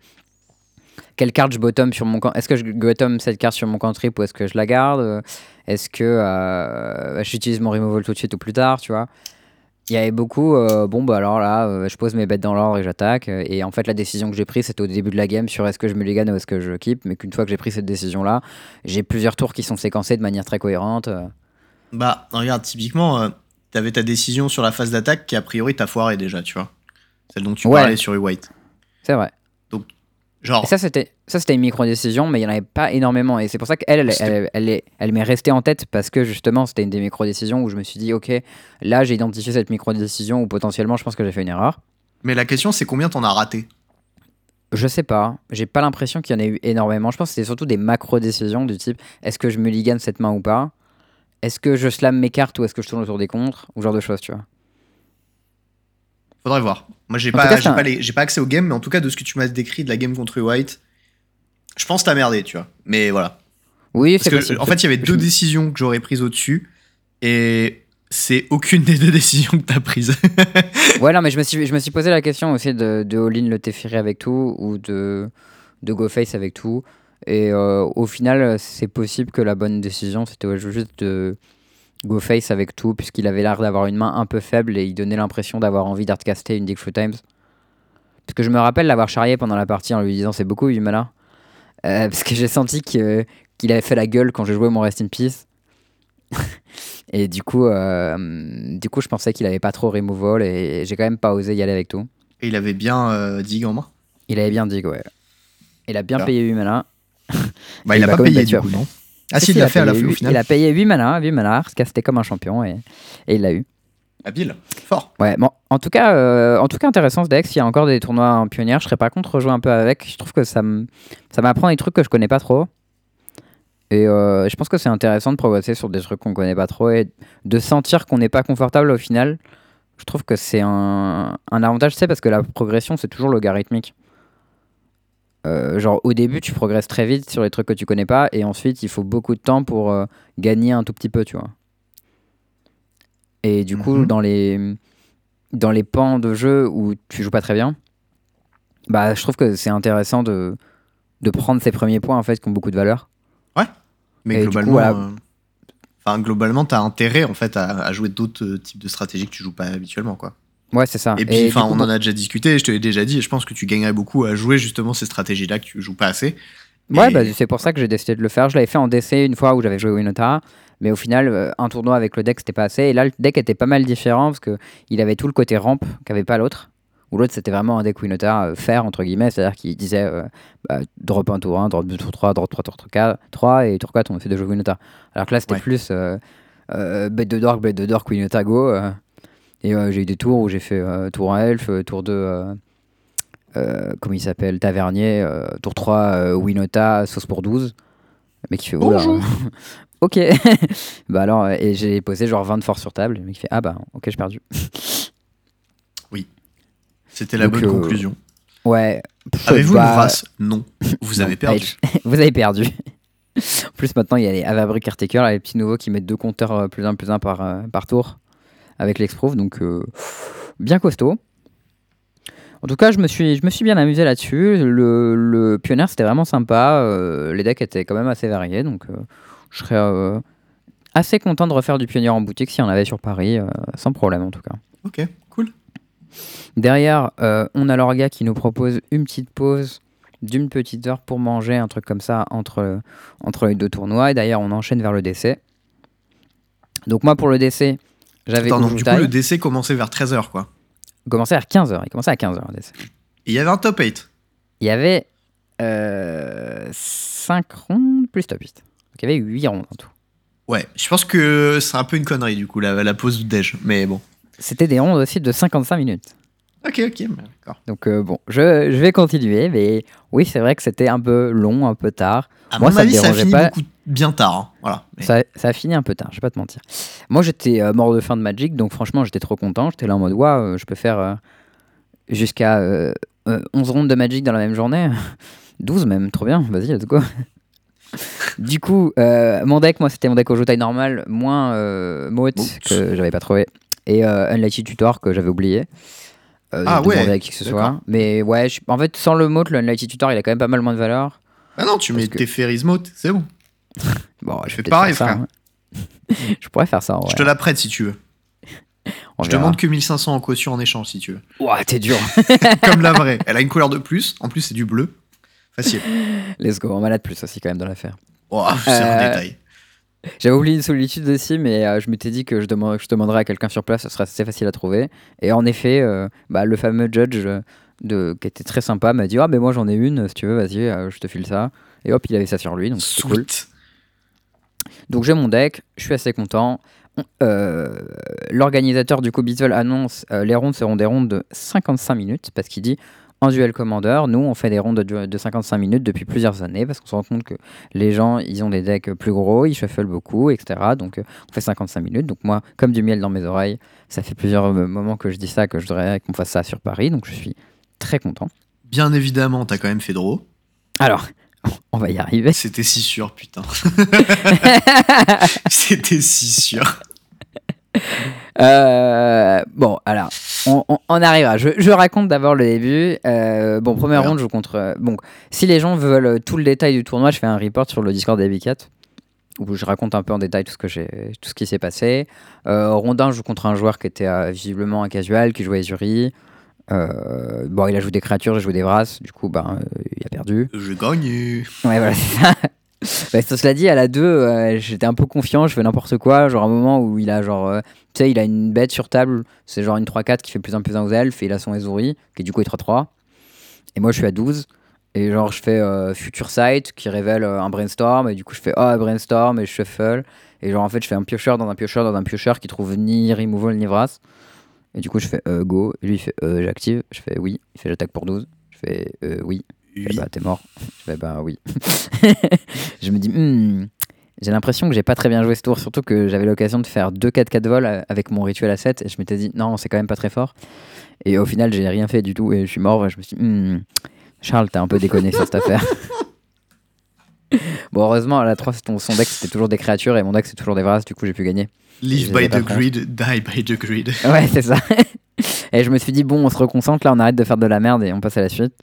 quelle carte je bottom sur mon camp. Est-ce que je bottom cette carte sur mon cantrip ou est-ce que je la garde? Euh, Est-ce que euh, j'utilise mon removal tout de suite ou plus tard, tu vois? Il y avait beaucoup, euh, bon bah alors là, euh, je pose mes bêtes dans l'ordre et j'attaque. euh, Et en fait, la décision que j'ai prise, c'était au début de la game sur est-ce que je mulligan ou est-ce que je keep. Mais qu'une fois que j'ai pris cette décision-là, j'ai plusieurs tours qui sont séquencés de manière très cohérente. Bah, regarde, typiquement, t'avais ta décision sur la phase d'attaque qui, a priori, t'a foiré déjà, tu vois. Celle dont tu Ouais. parlais sur White. C'est vrai. Genre, Et ça, c'était ça c'était une micro-décision, mais il n'y en avait pas énormément. Et c'est pour ça qu'elle, elle, elle, elle, est- elle m'est restée en tête parce que justement, c'était une des micro-décisions où je me suis dit, ok, là, j'ai identifié cette micro-décision où potentiellement, je pense que j'ai fait une erreur. mais la question, c'est combien t'en as raté? Je sais pas, j'ai pas l'impression qu'il y en ait eu énormément. Je pense que c'était surtout des macro-décisions du type est-ce que je mulligan cette main ou pas? Est-ce que je slam mes cartes ou est-ce que je tourne autour des contres? Ou genre de choses, tu vois. Faudrait voir. Moi, j'ai pas, j'ai pas, les- j'ai pas accès au game, mais en tout cas, de ce que tu m'as décrit de la game contre White, je pense t'as merdé, tu vois. Mais voilà. Oui, Parce c'est que, en fait, il y avait deux décisions que j'aurais prises au-dessus, et c'est aucune des deux décisions que t'as prises. (laughs) Ouais, non, mais je me suis, je me suis posé la question aussi de, de all-in le Teferi avec tout ou de, de go face avec tout. Et euh, au final, c'est possible que la bonne décision, c'était juste de go face avec tout, puisqu'il avait l'air d'avoir une main un peu faible et il donnait l'impression d'avoir envie d'artcaster une Dick Few Times. Parce que je me rappelle l'avoir charrié pendant la partie en lui disant c'est beaucoup 8 mana. Euh, parce que j'ai senti que- qu'il avait fait la gueule quand j'ai joué mon Rest in Peace. (laughs) et du coup, euh, du coup, je pensais qu'il avait pas trop removal et j'ai quand même pas osé y aller avec tout. Et il avait bien euh, Dig en main? Il avait bien dit, ouais. Il a bien payé 8 mana. Bah, il il a pas payé du coup, non? Ah si, il l'a fait à la fin au final. Il a payé 8 mana, 8 mana, casté comme un champion et, et il l'a eu. Habile. Fort. Ouais, bon, en tout cas, euh, en tout cas intéressant ce deck. S'il y a encore des tournois en pionnière, je serais pas contre rejouer un peu avec. Je trouve que ça m'apprend des trucs que je connais pas trop. Et euh, je pense que c'est intéressant de progresser sur des trucs qu'on connaît pas trop et de sentir qu'on n'est pas confortable au final. Je trouve que c'est un, un avantage, c'est parce que la progression c'est toujours logarithmique. Euh, genre au début tu progresses très vite sur les trucs que tu connais pas et ensuite il faut beaucoup de temps pour euh, gagner un tout petit peu, tu vois. Et du coup Mhm. dans les dans les pans de jeu où tu joues pas très bien, bah je trouve que c'est intéressant de de prendre ces premiers points en fait qui ont beaucoup de valeur. Mais Et du coup, globalement, voilà. euh, enfin globalement, t'as intérêt en fait à, à jouer d'autres types de stratégies que tu joues pas habituellement, quoi. Ouais, c'est ça. Et puis, enfin, on en a déjà discuté. Je te l'ai déjà dit. et Je pense que tu gagnerais beaucoup à jouer justement ces stratégies-là que tu joues pas assez. Ouais, Et- bah, c'est pour ça que j'ai décidé de le faire. Je l'avais fait en DC une fois où j'avais joué Winota, mais au final, euh, un tournoi avec le deck, c'était pas assez. Et là, le deck était pas mal différent parce que il avait tout le côté ramp qu'avait pas l'autre. Ou l'autre, c'était vraiment un deck Winota euh, faire, entre guillemets, c'est-à-dire qu'il disait euh, bah, drop 1 tour 1, drop 2 tour 3, drop 3 tour 4, 3 et tour 4, on essaie de jouer Winota. Alors que là, c'était Ouais. plus euh, bête de Dork, bête de Dork, Winota, go. Et euh, j'ai eu des tours où j'ai fait euh, tour 1 elf, euh, tour 2. euh, euh, comment il s'appelle Tavernier, tour 3, euh, Winota, sauce pour 12. Le mec qui fait. Bonjour. (laughs) ok. (laughs) bah alors, et j'ai posé genre 20 de force sur table. Le mec qui fait ah bah ok, j'ai perdu. (laughs) C'était la Donc, bonne euh, conclusion. Ouais. Avez-vous bah, une race? Non. Vous non, avez perdu. Vous avez perdu. en plus, maintenant, il y a les Avabri Caretaker, les petits nouveaux qui mettent deux compteurs plus un, plus un par, par tour avec l'exproof. Donc, euh, bien costaud. En tout cas, je me suis, je me suis bien amusé là-dessus. Le, le pionnier, c'était vraiment sympa. euh, les decks étaient quand même assez variés. Donc, euh, je serais assez content de refaire du pionnier en boutique s'il y en avait sur Paris, sans problème en tout cas. Ok, cool. Derrière, on a l'orga qui nous propose une petite pause d'une petite heure pour manger, un truc comme ça, entre, entre les deux tournois. Et d'ailleurs, on enchaîne vers le DC. Donc moi, pour le DC, j'avais Attends, donc, du coup, le DC commençait vers 13h, quoi. commencé à 15h. Il commençait à 15h, le. Et il y avait un top 8. Il y avait 5 rondes plus top 8. Donc il y avait 8 rondes en tout. Ouais, je pense que c'est un peu une connerie, du coup, la, la pause de déj. Mais bon. C'était des rondes aussi de 55 minutes. Ok, ok, d'accord. Donc euh, bon, je, je vais continuer, mais oui, c'est vrai que c'était un peu long, un peu tard. À Moi, mon ça me avis, ça a fini pas. beaucoup bien tard. hein. Voilà. Mais- Ça, ça a fini un peu tard, je vais pas te mentir. Moi, j'étais euh, mort de fin de Magic, donc franchement, j'étais trop content. J'étais là en mode, waouh, je peux faire euh, jusqu'à euh, euh, 11 rondes de Magic dans la même journée. (laughs) 12 même, trop bien, vas-y, let's go. (laughs) du coup, euh, mon deck, moi, c'était mon deck au taille normal, moins euh, Moat, que j'avais pas trouvé, et euh, Unlucky Tutor, que j'avais oublié. Euh, Ah ouais, à qui que ce soit. Mais ouais, je- en fait, sans le Moat, le Unlucky Tutor, il a quand même pas mal moins de valeur. Ah non, tu mets que- tes Ferrismote, c'est bon. (laughs) Bon, Je fais pareil, ça, frère. hein. (laughs) je pourrais faire ça en vrai. Je te la prête si tu veux. (laughs) On Je verra. demande que 1500 en caution en échange si tu veux. Ouah, t'es dur. Comme la vraie. Elle a une couleur de plus. En plus, c'est du bleu. Facile. Let's go. On malade plus aussi quand même dans l'affaire. Oh, c'est un Euh, détail. J'avais oublié une solitude aussi, mais euh, je m'étais dit que je, que je demanderais à quelqu'un sur place, ce serait assez facile à trouver. Et en effet, euh, bah, le fameux judge euh, de, qui était très sympa m'a dit Ah, mais moi j'en ai une, si tu veux, vas-y, euh, je te file ça. Et hop, il avait ça sur lui, donc cool. Donc j'ai mon deck, je suis assez content. On- euh, L'organisateur du coup Beatle annonce euh, les rondes seront des rondes de 55 minutes parce qu'il dit en duel commander, nous on fait des rondes de, de 55 minutes depuis plusieurs années parce qu'on se rend compte que les gens ils ont des decks plus gros, ils shuffle beaucoup, etc. Donc euh, on fait 55 minutes. Donc moi, comme du miel dans mes oreilles, ça fait plusieurs euh, moments que je dis ça, que je voudrais qu'on fasse ça sur Paris. Donc je suis très content. Bien évidemment, t'as quand même fait draw. Alors, (laughs) on va y arriver. C'était si sûr, putain. (laughs) C'était si sûr. Euh, bon, alors, on, on- on arrivera. Je, je raconte d'abord le début. Euh, bon, première ronde, je joue contre. euh, bon, si les gens veulent tout le détail du tournoi, je fais un report sur le Discord des 4 où je raconte un peu en détail tout ce, que j'ai, tout ce qui s'est passé. Euh, ronde 1, je joue contre un joueur qui était euh, visiblement un casual, qui jouait Ezuri. Euh, bon, il a joué des créatures, j'ai joué des Vras, du coup, ben, euh, il a perdu. Je gagne. Ouais, voilà, c'est ça. Bah, cela dit, à la 2, euh, j'étais un peu confiant, je fais n'importe quoi. Genre, un moment où il a, genre, euh, tu sais, il a une bête sur table, c'est genre une 3-4 qui fait plus 1 plus 1 aux elfes, et il a son Ezuri, qui du coup est 3-3. Et moi, je suis à 12. Et genre, je fais euh, Future Sight qui révèle un brainstorm, et du coup, je fais Ah, brainstorm, et je shuffle. Et genre, en fait, je fais un piocheur dans un piocheur dans un piocheur qui trouve ni removal ni vras. Et du coup, je fais Go. Et lui, il fait J'active. Je fais Oui. Il fait J'attaque pour 12. Je fais Oui. Oui. bah, t'es mort. Je fais, bah, oui. (laughs) je me dis, Hmm, j'ai l'impression que j'ai pas très bien joué ce tour, surtout que j'avais l'occasion de faire 2 4-4 vols euh, avec mon rituel à 7, et je m'étais dit, non, c'est quand même pas très fort. Et au final, j'ai rien fait du tout, et je suis mort, et je me suis dit, Hmm, Charles, t'as un peu déconné sur cette affaire. (laughs) bon, heureusement, à la 3, ton, son deck, c'était toujours des créatures, et mon deck, c'est toujours des vras, du coup, j'ai pu gagner. Live by the grid, die by the grid. Ouais, c'est ça. (laughs) et je me suis dit, bon, on se reconcentre, là, on arrête de faire de la merde et on passe à la suite.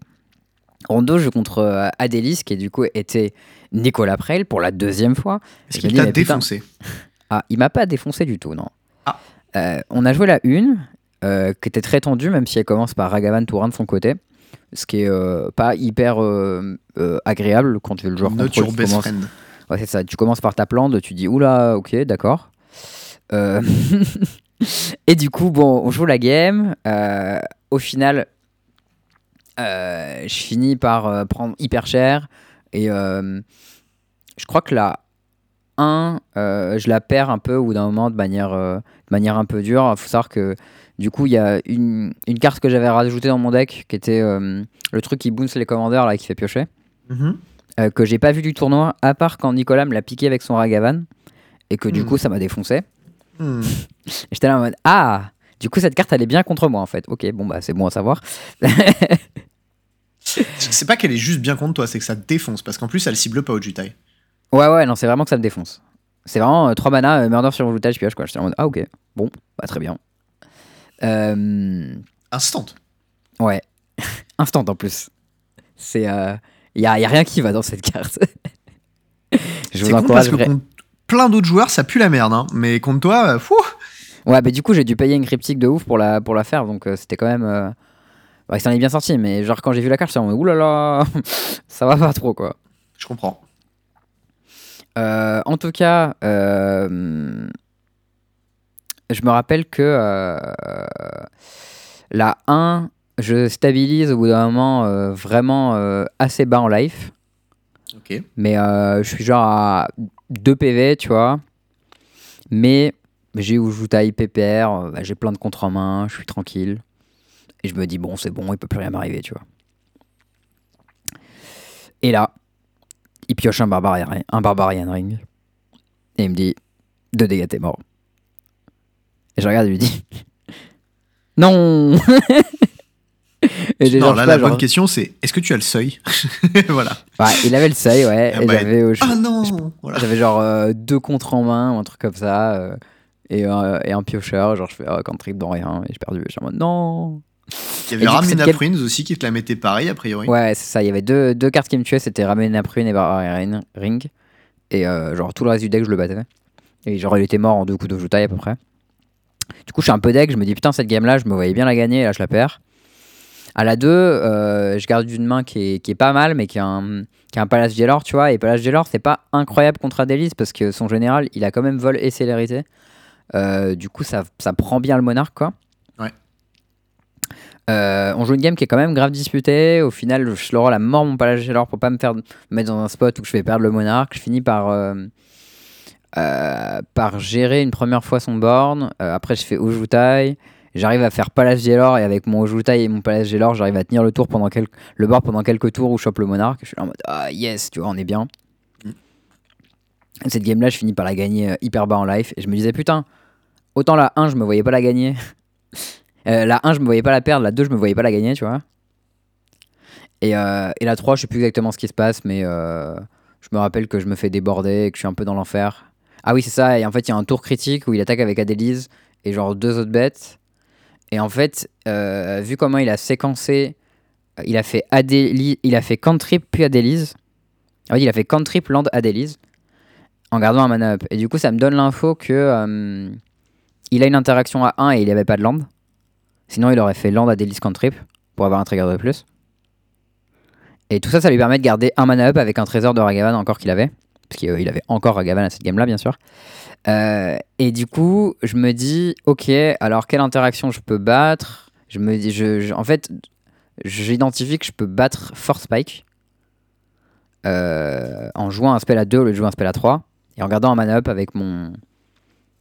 Rondo, je joue contre euh, Adélis, qui du coup était Nicolas Preil pour la deuxième fois. Est-ce qu'il t'a putain. défoncé Ah, il m'a pas défoncé du tout, non. Ah. Euh, on a joué la une, euh, qui était très tendue, même si elle commence par Ragavan Tourin de son côté. Ce qui est euh, pas hyper agréable quand le joueur Not contrôle your best commence- friend. Ouais, c'est ça. Tu commences par ta plante, tu dis oula, ok, d'accord. (laughs) Et du coup, bon, on joue la game. au final, euh, je finis par euh, prendre hyper cher. Et euh, je crois que la 1, euh, je la perds un peu au bout d'un moment de manière, de manière un peu dure. Il faut savoir que du coup, il y a une, une carte que j'avais rajoutée dans mon deck qui était le truc qui bounce les commandeurs là, qui fait piocher Mhm. que j'ai pas vu du tournoi, à part quand Nicolas me l'a piqué avec son Ragavan, et que du Hmm. coup ça m'a défoncé. Hmm. Et (laughs) J'étais là en mode Ah Du coup cette carte elle est bien contre moi en fait. Ok, bon bah c'est bon à savoir. (laughs) C'est pas qu'elle est juste bien contre toi, c'est que ça te défonce. Parce qu'en plus, elle cible pas au Jutai. Ouais, ouais, non, c'est vraiment que ça me défonce. C'est vraiment 3 mana, euh, murder sur routage, pioche quoi. J'étais en mode Ah ok, bon, bah très bien. Euh, Instant. ouais, (laughs) instant en plus. C'est. Il y, a, y a rien qui va dans cette carte. (laughs) Je vous encourage. parce que plein d'autres joueurs, ça pue la merde. Hein. Mais contre toi, euh, fou Ouais, bah du coup, j'ai dû payer une cryptique de ouf pour la, pour la faire, donc euh, c'était quand même. Euh... Ouais, ça en est bien sorti, mais genre quand j'ai vu la carte, j'étais en mode oulala, (laughs) ça va pas trop quoi. Je comprends. Euh, en tout cas, euh, je me rappelle que la 1, je stabilise au bout d'un moment vraiment assez bas en life. Ok. Mais je suis genre à 2 PV, tu vois. Mais j'ai où je joue taille PPR, euh, bah, j'ai plein de contre en main, je suis tranquille. Et je me dis, bon, c'est bon, il peut plus rien m'arriver, tu vois. Et là, il pioche un barbarian, un barbarian ring. Et il me dit, deux dégâts, t'es mort. Et je regarde (laughs) (laughs) et lui dis, non non, là, la genre- bonne question, c'est est-ce que tu as le seuil (laughs) Voilà. Ouais, il avait le seuil, ouais. Ah et bah, j'avais euh, je- Ah non voilà. J'avais genre euh, deux contre en main ou un truc comme ça. euh, et, euh, et un piocheur. Genre, je fais oh, cantrip dans rien. Et j'ai perdu. Je suis en mode non. Il y avait cette Prunes aussi qui te la mettait pareil, a priori. Ouais, c'est ça. Il y avait deux, deux cartes qui me tuaient. C'était Ramena Prune et Barbarian Ring. Et euh, genre, tout le reste du deck, je le battais. Et genre, il était mort en deux coups de joutaille à peu près. Du coup, je suis un peu deck, je me dis putain, cette game-là, je me voyais bien la gagner, et là, je la perds. À la 2, euh, je garde une main qui est, qui est pas mal, mais qui a un, qui a un Palace Gelor, tu vois. Et Palace Gelor, c'est pas incroyable contre Adélis parce que son général, il a quand même vol et célérité. Euh, du coup, ça, ça prend bien le monarque, quoi. Ouais. Euh, on joue une game qui est quand même grave disputée. Au final, je le roll à mort mon Palace Gelor pour pas me faire me mettre dans un spot où je vais perdre le monarque. Je finis par. euh, par gérer une première fois son board. Euh, après, je fais Ojutai. J'arrive à faire Palace Gelor et avec mon Ojutai et mon Palace Gelor, j'arrive à tenir le tour pendant quelques, le board pendant quelques tours où je chope le monarque. Je suis là en mode ah yes, tu vois, on est bien. Mm. Cette game là, je finis par la gagner hyper bas en life et je me disais putain, autant la 1, je me voyais pas la gagner. (laughs) Euh, la 1, je me voyais pas la perdre, la 2, je me voyais pas la gagner, tu vois. Et, euh, et la 3, je sais plus exactement ce qui se passe, mais euh, je me rappelle que je me fais déborder et que je suis un peu dans l'enfer. Ah oui, c'est ça. Et en fait, il y a un tour critique où il attaque avec Adélise et genre deux autres bêtes. Et en fait, vu comment il a séquencé, il a fait Adélie, il a fait cantrip puis Adélise. Ah oui, il a fait cantrip land Adélise en gardant un mana up. Et du coup, ça me donne l'info que il a une interaction à 1 et il n'y avait pas de land. Sinon, il aurait fait land Adélise cantrip pour avoir un trigger de plus. Et tout ça, ça lui permet de garder un mana up avec un trésor de Ragavan encore qu'il avait. Parce qu'il avait encore Ragavan à cette game-là, bien sûr. Euh, et du coup, je me dis, ok, alors quelle interaction je peux battre? Je me dis, En fait, j'identifie que je peux battre Force Spike euh, en jouant un spell à 2 au lieu de jouer un spell à 3 et en gardant un mana up avec mon,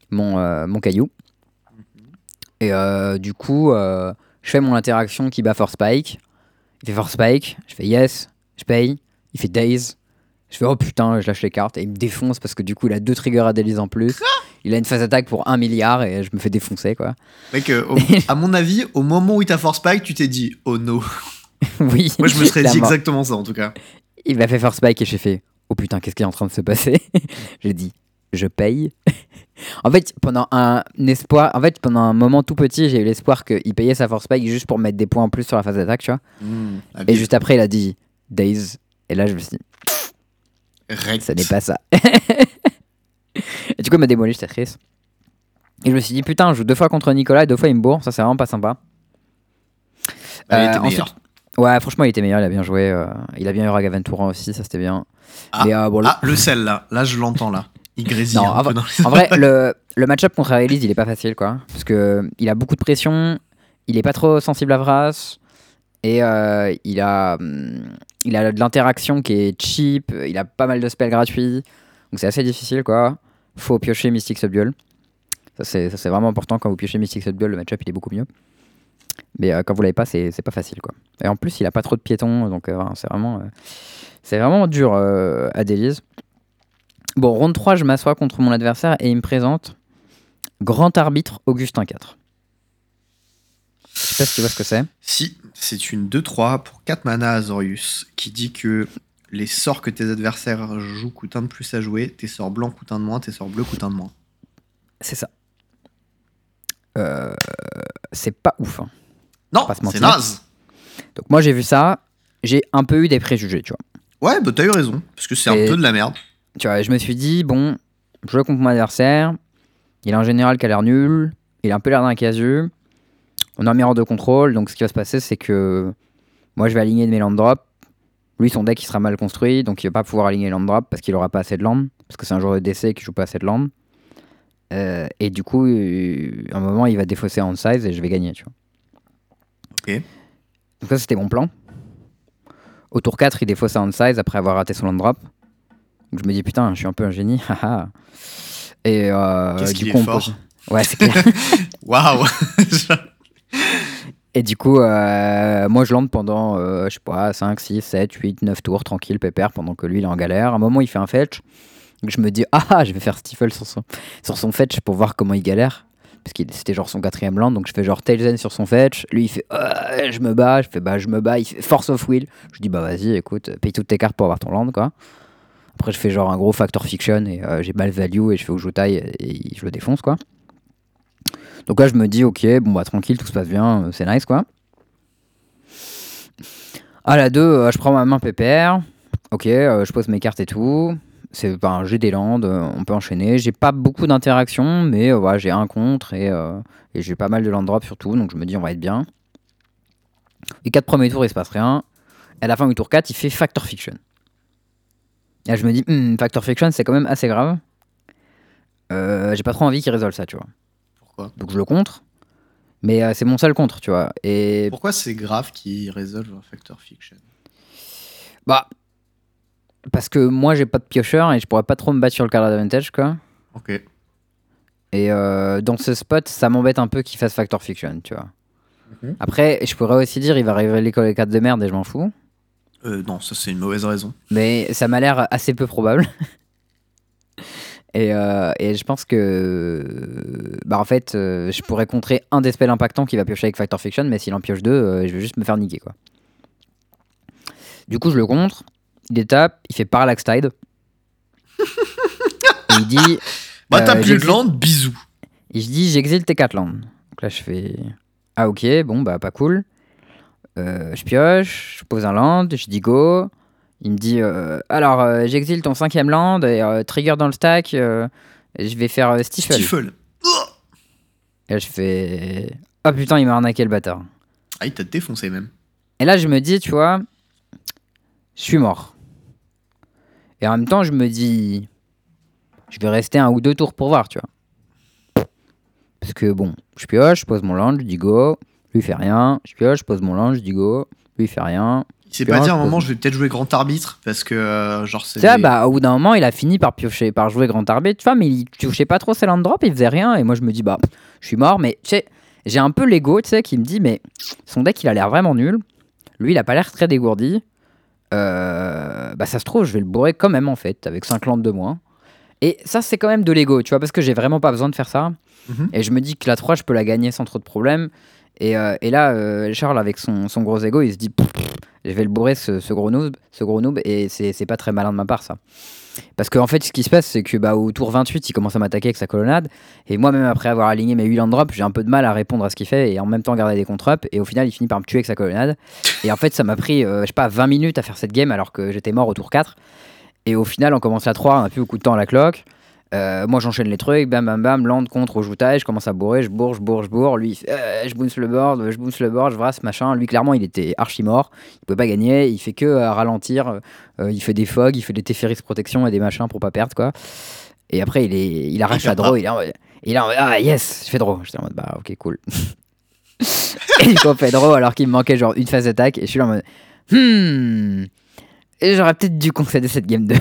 mon, euh, mon caillou. Et euh, du coup, euh, je fais mon interaction qui bat Force Spike. Il fait Force Spike, je fais yes, je paye. Il fait Days. Je fais oh putain, je lâche les cartes et il me défonce parce que du coup il a deux triggers à Days en plus. il a une phase attaque pour un milliard et je me fais défoncer quoi. Mec, euh, au- (laughs) à mon avis, au moment où il t'a force spike, tu t'es dit oh no. (laughs) oui. Moi, je me serais dit exactement ça en tout cas. Il m'a fait Force Spike et j'ai fait oh putain, qu'est-ce qui est en train de se passer? (laughs) J'ai dit je paye. (laughs) en fait, pendant un espoir, en fait, pendant un moment tout petit, j'ai eu l'espoir qu'il payait sa Force Spike juste pour mettre des points en plus sur la phase d'attaque, tu vois. Mmh, Et habile. juste après, il a dit Days. Et là, je me suis dit, Rect. ça n'est pas ça. (laughs) et du coup, il m'a démoli, j'étais triste. Et je me suis dit, putain, je joue deux fois contre Nicolas et deux fois il me bourre, ça c'est vraiment pas sympa. Elle Euh, était ensuite-. Ouais, franchement, il était meilleur, il a bien joué. euh, il a bien eu Ragavan Touran aussi, ça c'était bien. Ah, Mais, euh, bon, Ah, le sel là. Là, je l'entends là. Il grésille Non, un en peu vrai- dans les En vrai, le, le match-up contre Aelis, il est pas facile, quoi. Parce que il a beaucoup de pression, il est pas trop sensible à Vras, et euh, il, a, hum, il a de l'interaction qui est cheap, il a pas mal de spells gratuits, donc c'est assez difficile, quoi. Faut piocher Mystic Subdual. Ça, c'est vraiment important. Quand vous piochez Mystic Subdual, le match-up, il est beaucoup mieux. Mais euh, quand vous l'avez pas, c'est c'est pas facile, quoi. Et en plus, il a pas trop de piétons, donc euh, c'est vraiment, c'est vraiment dur à Délise. Bon, ronde 3, je m'assois contre mon adversaire et il me présente Grand arbitre Augustin 4. Je sais pas si tu vois ce que c'est. Si, c'est une 2-3 pour 4 mana Azorius qui dit que les sorts que tes adversaires jouent coûtent un de plus à jouer, tes sorts blancs coûtent un de moins, tes sorts bleus coûtent un de moins. C'est ça. Euh, c'est pas ouf. hein. Non, c'est naze. Donc moi j'ai vu ça, j'ai un peu eu des préjugés, tu vois. Ouais, bah t'as eu raison, parce que c'est un peu de la merde. Tu vois, je me suis dit, bon, je joue contre mon adversaire, il a un général qui a l'air nul, il a un peu l'air d'un casu, on a un miroir de contrôle, donc ce qui va se passer c'est que moi je vais aligner de mes land drops, lui son deck il sera mal construit, donc il va pas pouvoir aligner land drop parce qu'il aura pas assez de land, parce que c'est un joueur de DC qui joue pas assez de land. Euh, et du coup, euh, à un moment il va défausser en size et je vais gagner, tu vois. Ok. Donc ça c'était mon plan. Au tour 4, il défausse en size après avoir raté son land drop. Donc je me dis putain, je suis un peu un génie. (laughs) et euh, Qu'est-ce du coup, est on fort. pose- Ouais, c'est clair. (laughs) (laughs) Waouh et du coup, euh, moi je lande pendant, euh, je sais pas, 5, 6, 7, 8, 9 tours, tranquille, pépère, pendant que lui il est en galère. À un moment, il fait un fetch. Donc, je me dis, ah, je vais faire Stifle sur son, sur son fetch pour voir comment il galère. Parce que c'était genre son quatrième land, donc je fais genre Tailzen sur son fetch. Lui il fait, Euh, je me bats, je fais, bah je me bats. Il fait Force of Will. Je dis, bah vas-y, écoute, paye toutes tes cartes pour avoir ton land, quoi. Après, je fais genre un gros Factor Fiction et euh, j'ai mal value et je fais au taille et je le défonce, quoi. Donc là, je me dis, ok, bon, bah tranquille, tout se passe bien, euh, c'est nice, quoi. À la 2, je prends ma main pépère. Ok, euh, je pose mes cartes et tout. C'est, ben, j'ai des landes, euh, on peut enchaîner. J'ai pas beaucoup d'interactions, mais euh, voilà, j'ai un contre et, euh, et j'ai pas mal de land drop surtout, donc je me dis on va être bien. Les quatre premiers tours, il se passe rien. À la fin du tour 4, il fait Factor Fiction. Et là, je me dis, Hmm, Factor Fiction, c'est quand même assez grave. Euh, j'ai pas trop envie qu'il résolve ça, tu vois. Pourquoi? Donc je le contre. Mais euh, c'est mon seul contre, tu vois. Et Pourquoi c'est grave qu'il résolve un Factor Fiction? Bah. Parce que moi, j'ai pas de piocheur et je pourrais pas trop me battre sur le card advantage, quoi. Ok. Et euh, dans ce spot, ça m'embête un peu qu'il fasse Factor Fiction, tu vois. Mhm. Après, je pourrais aussi dire, il va révéler les cartes de merde et je m'en fous. Euh, non, ça c'est une mauvaise raison. Mais ça m'a l'air assez peu probable. (laughs) et, euh, et je pense que. Bah, en fait, euh, je pourrais contrer un des spells impactants qui va piocher avec Factor Fiction, mais s'il en pioche deux, je vais juste me faire niquer, quoi. Du coup, je le contre. Il étape, il fait Parallax Tide. (laughs) et il dit. Bah t'as plus de land, bisous. Et je dis j'exile tes 4 landes. Donc là je fais ah ok bon bah pas cool. Euh, je pioche, je pose un land, je dis go. Il me dit euh, alors euh, j'exile ton cinquième land et trigger dans le stack. je vais faire Stifle. Stifle. Et là je fais oh putain il m'a arnaqué le bâtard. Ah, il t'a défoncé même. Et là je me dis tu vois je suis mort. Et en même temps je me dis je vais rester un ou deux tours pour voir tu vois. Parce que bon, je pioche, je pose mon land, je dis go, lui il fait rien, je pioche, je pose mon land, je dis go, lui il fait rien. Il s'est pas dit à un moment, je vais peut-être jouer grand arbitre parce que euh, genre c'est. Tu sais, bah au bout d'un moment, il a fini par piocher, par jouer grand arbitre, tu vois, mais il touchait pas trop ses land drop, il faisait rien, et moi je me dis, bah, je suis mort, mais tu sais, j'ai un peu l'ego, tu sais, qui me dit, mais son deck il a l'air vraiment nul, lui il a pas l'air très dégourdi, Euh, bah ça se trouve, je vais le bourrer quand même en fait, avec 5 landes de moins. Et ça, c'est quand même de l'ego, tu vois, parce que j'ai vraiment pas besoin de faire ça. Mhm. Et je me dis que la 3, je peux la gagner sans trop de problèmes. Et, euh, et là, euh, Charles, avec son, gros ego, il se dit je vais le bourrer ce, gros noob, ce gros et c'est pas très malin de ma part, ça. Parce qu'en fait, ce qui se passe, c'est que bah, au tour 28, il commence à m'attaquer avec sa colonnade. Et moi, même après avoir aligné mes 8 land drops, j'ai un peu de mal à répondre à ce qu'il fait et en même temps garder des contre-ups. Et au final, il finit par me tuer avec sa colonnade. Et en fait, ça m'a pris, euh, je sais pas, 20 minutes à faire cette game alors que j'étais mort au tour 4. Et au final, on commence à 3, on a plus beaucoup de temps à la cloque. Euh, moi j'enchaîne les trucs, bam bam bam, land contre au je commence à bourrer, je bourre, je bourre, je bourre. Lui, il euh, je bounce le board, je bounce le board, je brasse, machin. Lui, clairement, il était archi mort, il pouvait pas gagner, il fait que euh, ralentir, euh, il fait des fogs, il fait des Teferi protection et des machins pour pas perdre quoi. Et après, il, est, il arrache Il la draw, il est en il ah yes, je fais draw. J'étais en mode, bah ok, cool. (laughs) et on fait draw alors qu'il me manquait genre une phase d'attaque, et je suis là en mode, hmm, j'aurais peut-être dû concéder cette game 2.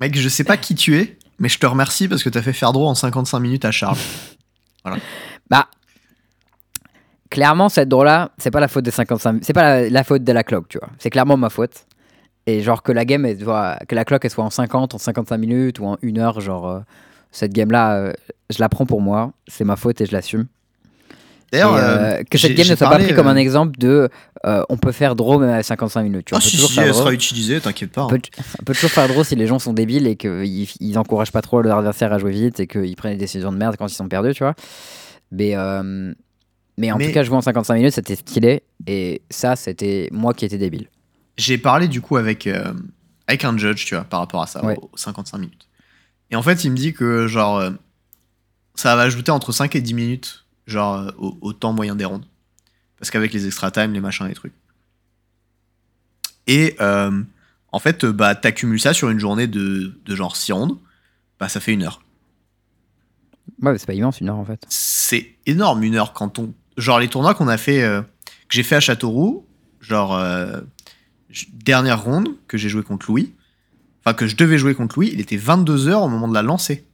Mec, je sais pas qui tu es, mais je te remercie parce que t'as fait faire droit en 55 minutes à Charles. (laughs) Bah, clairement, cette draw-là, c'est pas la faute des 55 C'est pas la, la faute de la clock, tu vois. C'est clairement ma faute. Et genre que la game, elle soit- que la elle soit en 50, en 55 minutes ou en 1 heure, genre, euh, cette game-là, euh, je la prends pour moi. C'est ma faute et je l'assume. D'ailleurs, euh, euh, que cette game ne soit parlé, pas prise comme euh, un exemple de euh, on peut faire draw même à 55 minutes. Tu Ah on peut si, toujours si, faire elle sera utilisée, t'inquiète pas. On hein. peut, on peut toujours faire draw si les gens sont débiles et qu'ils ils encouragent pas trop leur adversaire à jouer vite et qu'ils prennent des décisions de merde quand ils sont perdus, tu vois. Mais, euh, mais en Mais- tout cas, jouer en 55 minutes, c'était stylé. Et ça, c'était moi qui étais débile. J'ai parlé du coup avec, euh, avec un judge, tu vois, par rapport à ça, Ouais. aux 55 minutes. Et en fait, il me dit que, genre, euh, ça va ajouter entre 5 et 10 minutes, genre, euh, au, au temps moyen des rondes. Parce qu'avec les extra time, les machins, les trucs. Et euh, en fait, euh, bah, t'accumules ça sur une journée de, de genre 6 rondes, bah, ça fait une heure. Ouais, c'est pas immense une heure en fait. c'est énorme une heure quand on genre les tournois qu'on a fait euh, que j'ai fait à Châteauroux genre euh, dernière ronde que j'ai joué contre Louis enfin que je devais jouer contre Louis il était 22 heures au moment de la lancer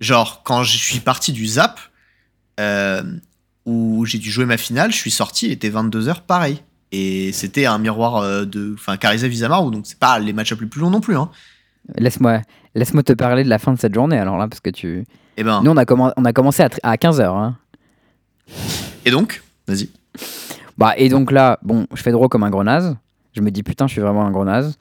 genre quand je suis parti du zap euh, où j'ai dû jouer ma finale je suis sorti il était 22 heures pareil et c'était un miroir euh, de enfin Carizet Visamar donc c'est pas les matchs les plus longs non plus hein Laisse-moi laisse te parler de la fin de cette journée alors là, parce que tu. et ben Nous, on a, commen- on a commencé à, à 15h. Hein. et donc vas-y Bah, et donc là, bon, je fais draw comme un gros naze. Je me dis, putain, je suis vraiment un gros naze.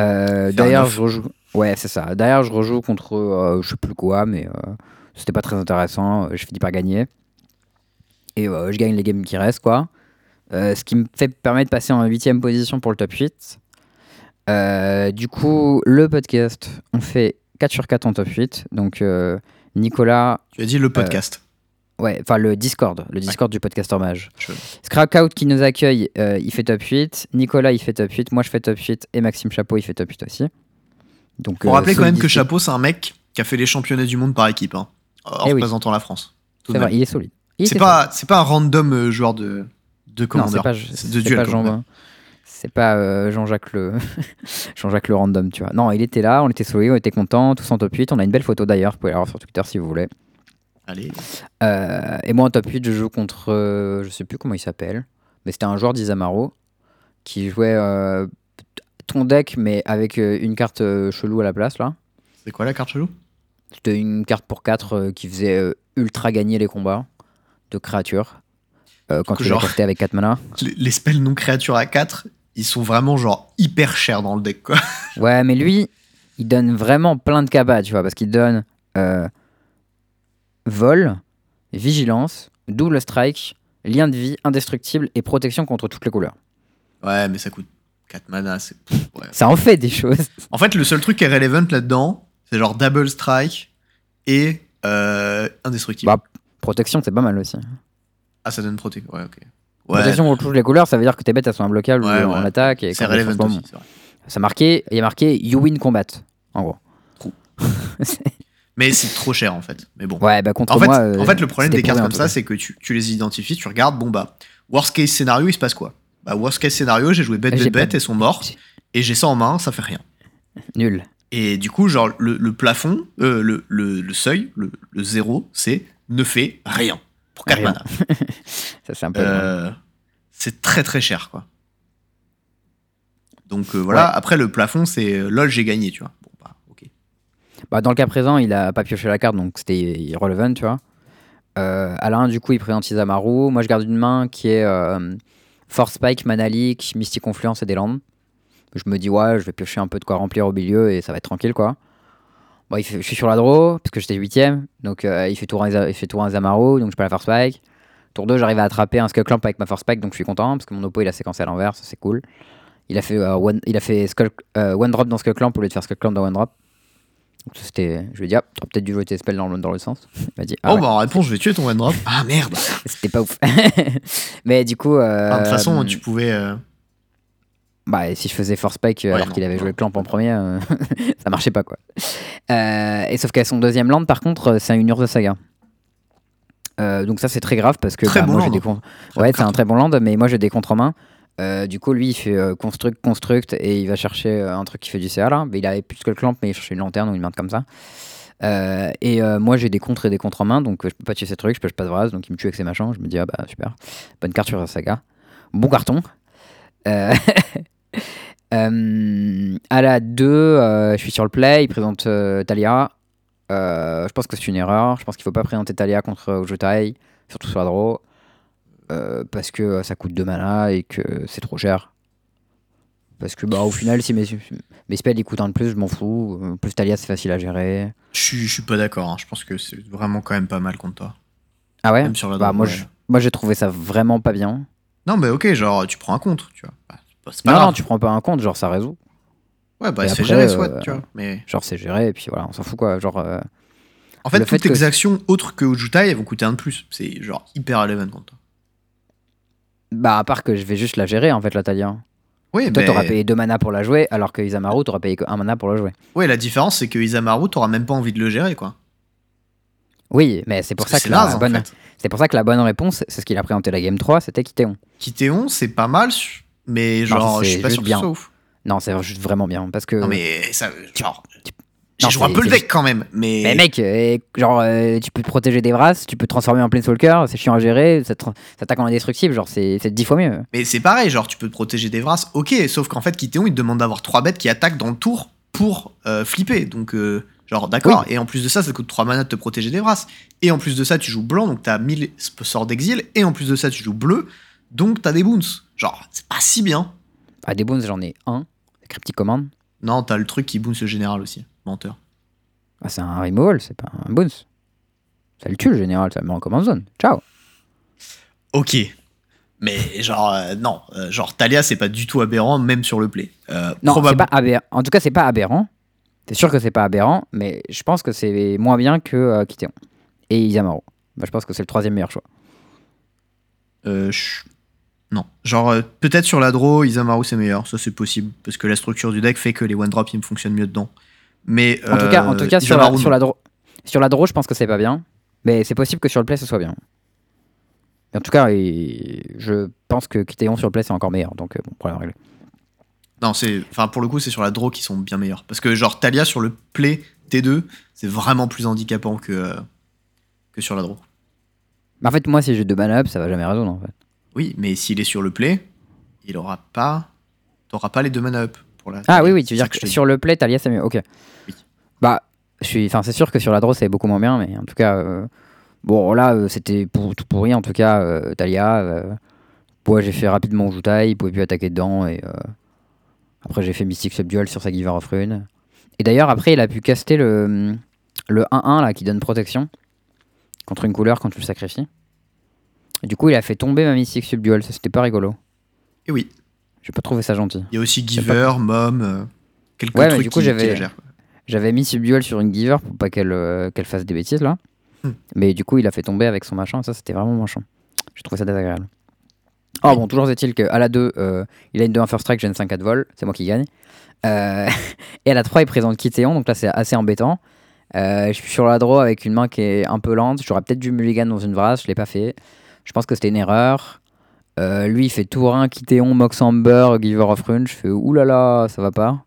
Euh, D'ailleurs, je rejoue. Ouais, c'est ça. D'ailleurs, je rejoue contre euh, je sais plus quoi, mais euh, c'était pas très intéressant. Je finis par gagner. Et euh, je gagne les games qui restent, quoi. Euh, ce qui me fait permet de passer en 8ème position pour le top 8. Euh, du coup, le podcast, on fait 4 sur 4 en top 8. Donc, euh, Nicolas, Tu as dit le podcast. ouais, enfin le Discord, le Discord du podcaster mage. Je- Scrackout qui nous accueille, euh, il fait top 8. Nicolas, il fait top 8. Moi, je fais top 8. Et Maxime Chapeau, il fait top 8 aussi. Donc, euh, rappeler quand même que. Chapeau, c'est un mec qui a fait les championnats du monde par équipe, hein, en Eh oui. représentant la France. C'est vrai, il est solide. C'est pas, c'est pas un random euh, joueur de, de Non, Commander. c'est pas. Jean, c'est pas euh, Jean-Jacques le (laughs) Jean-Jacques le random, tu vois. Non, il était là, on était souriants, on était contents, tous en top 8. On a une belle photo d'ailleurs, vous pouvez la voir sur Twitter si vous voulez. Allez. Euh, et moi en top 8, je joue contre, euh, je sais plus comment il s'appelle, mais c'était un joueur d'Isamaro qui jouait euh, ton deck, mais avec une carte chelou à la place là. C'est quoi la carte chelou? C'était une carte pour 4 qui faisait euh, ultra gagner les combats de créatures. Euh, quand tu l'as avec 4 mana. (laughs) les, spells non créatures à 4, ils sont vraiment genre hyper chers dans le deck, quoi. (laughs) Ouais, mais lui, il donne vraiment plein de cabas, tu vois, parce qu'il donne euh, vol, vigilance, double strike, lien de vie, indestructible et protection contre toutes les couleurs. Ouais, mais ça coûte 4 mana, c'est. pff, ouais. Ça en fait des choses. En fait, le seul truc qui est relevant là-dedans, c'est genre Double Strike et euh, Indestructible. Bah, Protection, c'est pas mal aussi. ah, ça donne Protect. Ouais, ok. Ouais, Protection toutes les couleurs, ça veut dire que tes bêtes elles sont imbloquables Ouais, en ouais. attaque. C'est relevant aussi, c'est vrai. Ça marqué, il y a marqué You win combat, en gros. (laughs) Mais c'est trop cher en fait. Mais bon. ouais, bah contre En fait, moi. euh, en fait, le problème c'était des cartes comme ça, c'est que tu, tu les identifies, tu regardes, bon bah, worst case scénario, il se passe quoi? Bah, worst case scénario, j'ai joué bête, bête, bête, elles sont mortes, et j'ai ça en main, ça fait rien. Nul. Et du coup, genre, le, le plafond, euh, le, le, le seuil, le, zéro, c'est ne fait rien. Pour 4 Rien. mana. (laughs) Ça, c'est un peu. Euh, c'est très très cher, quoi. Donc euh, voilà, Ouais. après le plafond, c'est lol, j'ai gagné, tu vois. Bon, bah, ok. Bah, dans le cas présent, il a pas pioché la carte, donc c'était irrelevant, tu vois. Alain, du coup, il présente Isamaru. Moi, je garde une main qui est Force Spike, Mana Leak, Mystic Confluence et des landes. Je me dis, ouais, je vais piocher un peu de quoi remplir au milieu et ça va être tranquille, quoi. Bon, il fait- je suis sur la draw, parce que j'étais 8ème, donc euh, il, fait tour un, Isa- il fait tour un Isamaru, donc je peux la Force Spike. Tour 2, j'arrive à attraper un Skull Clamp avec ma Force Spike, donc je suis content, parce que mon oppo, il a séquencé à l'envers, ça c'est cool. Il a fait, euh, one, il a fait Skull- euh, One Drop dans Skull Clamp au lieu de faire Skull Clamp dans One Drop. Donc ça, c'était, je lui ai dit, ah, t'aurais peut-être dû jouer tes spells dans le, dans le sens. Il m'a dit, ah, oh, ouais. bah en réponse, je vais tuer ton one drop. (laughs) Ah merde c'était pas ouf. (laughs) Mais du coup, euh, Enfin, De toute façon, tu pouvais. Bah, si je faisais Force Spike euh, Ouais, alors qu'il avait joué clamp en premier, euh, (laughs) ça marchait pas quoi. Euh, et sauf qu'à son deuxième land, par contre, c'est un Urza Saga. Euh, donc ça c'est très grave parce que bah, bon moi j'ai land. des con- Très ouais c'est un très bon land mais moi j'ai des contre en main. Du coup lui il fait construct construct et il va chercher un truc qui fait du CA là mais il avait plus que le clamp mais il cherchait une lanterne ou une merde comme ça. Euh, et euh, moi j'ai des contres et des contres en main donc euh, je peux pas tuer ces trucs je peux pas de vras donc il me tue avec ses machins je me dis ah bah super. Bonne carte sur la saga. Bon carton (laughs) Euh, euh, à la 2 euh, je suis sur le play il présente euh, Talia Euh, je pense que c'est une erreur je pense qu'il faut pas présenter Talia contre Ojotai surtout sur la draw euh, parce que euh, ça coûte 2 mana et que c'est trop cher parce que bah au final si mes, mes spells ils coûtent un de plus je m'en fous En plus Talia c'est facile à gérer Je suis, je suis pas d'accord. hein. Je pense que c'est vraiment quand même pas mal contre toi. ah ouais? Même sur la bah, draw, moi ouais. je- moi j'ai trouvé ça vraiment pas bien Non, mais ok, genre, tu prends un contre, tu vois. Bah, c'est pas- c'est pas non grave. non tu prends pas un compte genre ça résout Ouais, bah, c'est géré, euh, soit, tu vois. Mais genre c'est géré et puis voilà on s'en fout quoi genre euh, en fait, le fait toutes que- tes actions autres que Ujutai, elles vont coûter un de plus. C'est genre hyper relevant contre toi. bah à part que je vais juste la gérer en fait la Talia Oui, toi mais... t'auras payé 2 mana pour la jouer alors que Isamaru t'auras payé que 1 mana pour la jouer ouais, la différence, c'est que Isamaru, t'auras même pas envie de le gérer, quoi. oui mais c'est pour Parce ça que la naze, en bonne fait. pour ça que la bonne réponse c'est ce qu'il a présenté la game 3 c'était Kitéon Kitéon, c'est pas mal, mais genre, je suis pas sûr que bien. ce soit ouf. non c'est vraiment bien parce que Non, mais ça, genre, j'ai joué un peu le deck quand même, mais. Mais mec, euh, genre, euh, tu peux te protéger des Vras, tu peux te transformer en Planeswalker, c'est chiant à gérer, ça t'attaque en indestructible, genre, c'est c'est 10 fois mieux. Mais c'est pareil, genre tu peux te protéger des Vras, ok, sauf qu'en fait Kitéon il te demande d'avoir trois bêtes qui attaquent dans le tour pour euh, flipper, donc euh, genre d'accord, et en plus de ça ça coûte 3 mana de te protéger des Vras, et en plus de ça tu joues blanc, donc t'as 1000 sp- sorts d'exil, et en plus de ça tu joues bleu, donc t'as des boons, genre c'est pas si bien. Ah, des boons, j'en ai un, Cryptic Command. Non, t'as le truc qui boons le général aussi, menteur. Ah, c'est un removal, c'est pas un boons. Ça le tue le général, ça le met en command zone. Ciao. Ok, Mais genre, euh, non. Euh, genre, Talia, c'est pas du tout aberrant, même sur le play. Euh, Non, c'est pas aberrant. En tout cas, c'est pas aberrant. C'est sûr que c'est pas aberrant, mais je pense que c'est moins bien que Kitéon et Isamaru. Bah, je pense que c'est le troisième meilleur choix. Euh, je- Non. Genre, euh, peut-être sur la draw, Isamaru c'est meilleur. Ça, c'est possible. Parce que la structure du deck fait que les one drop, ils me fonctionnent mieux dedans. Mais. En tout cas, en euh, tout cas sur, la, sur, draw, sur la draw, je pense que c'est pas bien. Mais c'est possible que sur le play, ce soit bien. Mais en tout cas, et- je pense que Kitéon sur le play, c'est encore meilleur. Donc, euh, bon, problème réglé. Non, c'est. Enfin, pour le coup, c'est sur la draw qui sont bien meilleurs. Parce que, genre, Talia sur le play T2, c'est vraiment plus handicapant que, euh, que sur la draw. Mais en fait, moi, si j'ai deux mana up, ça va jamais résoudre. En fait. Oui, mais s'il est sur le play, il aura pas. T'auras pas les deux mana up pour la. Ah oui, oui, tu veux dire que sur le play, Talia, c'est mieux. Ok. Oui. Bah, je suis. Enfin, c'est sûr que sur la draw, c'est beaucoup moins bien, mais en tout cas, euh, bon, là, euh, c'était pour, tout pourri. En tout cas, euh, Talia. Euh, ouais, j'ai fait rapidement Jutai, il pouvait plus attaquer dedans. Et euh, après, j'ai fait Mystic Subdual sur sa Giver of Rune. Et d'ailleurs, après, il a pu caster le, le 1-1 là qui donne protection contre une couleur quand tu le sacrifies. Et du coup, il a fait tomber ma Mystic Subdual. Ça, c'était pas rigolo. Et oui. J'ai pas trouvé ça gentil. Il y a aussi Giver, Mom, euh, quelques Ouais, mais trucs du coup, j'avais-. J'avais mis Subdual sur une Giver pour pas qu'elle euh, qu'elle fasse des bêtises là. Hmm. Mais du coup, il a fait tomber avec son machin. Ça, c'était vraiment méchant. J'ai trouvé ça désagréable. Oh bon, toujours est-il qu'à la 2, euh, il a une 2 1 first strike, j'ai une 5 4 vol. C'est moi qui gagne. Euh, (laughs) et à la 3, il présente Kitéon. Donc là, c'est assez embêtant. Euh, je suis sur la draw avec une main qui est un peu lente. J'aurais peut-être dû mulligan dans une vrasse. Je l'ai pas fait. Je pense que c'était une erreur. Euh, lui, il fait Tourin, Kitéon, Mox Amber, Giver of Rune. Je fais oulala, ça va pas.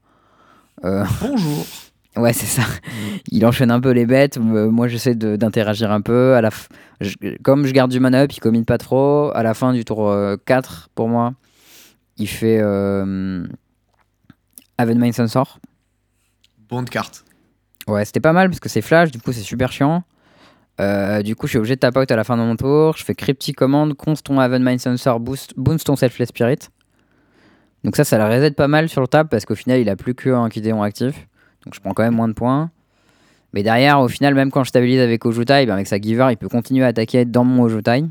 Euh, Bonjour. (laughs) Ouais, c'est ça. Il enchaîne un peu les bêtes. Euh, moi, j'essaie d'interagir un peu. À la f- je- comme je garde du mana up, il commit pas trop. À la fin du tour euh, 4, pour moi, il fait euh, Avenmain Sensor. Bonne carte. Ouais, c'était pas mal parce que c'est flash, du coup, c'est super chiant. Euh, du coup, je suis obligé de tap out à la fin de mon tour. Je fais cryptic commande, const ton Avenmain Sensor, boost, boost ton Selfless Spirit. Donc ça, ça la reset pas mal sur le tap parce qu'au final, il a plus qu'un Kidéon actif. Donc je prends quand même moins de points. Mais derrière, au final, même quand je stabilise avec Ojutai, ben avec sa Giver, il peut continuer à attaquer dans mon Ojutai.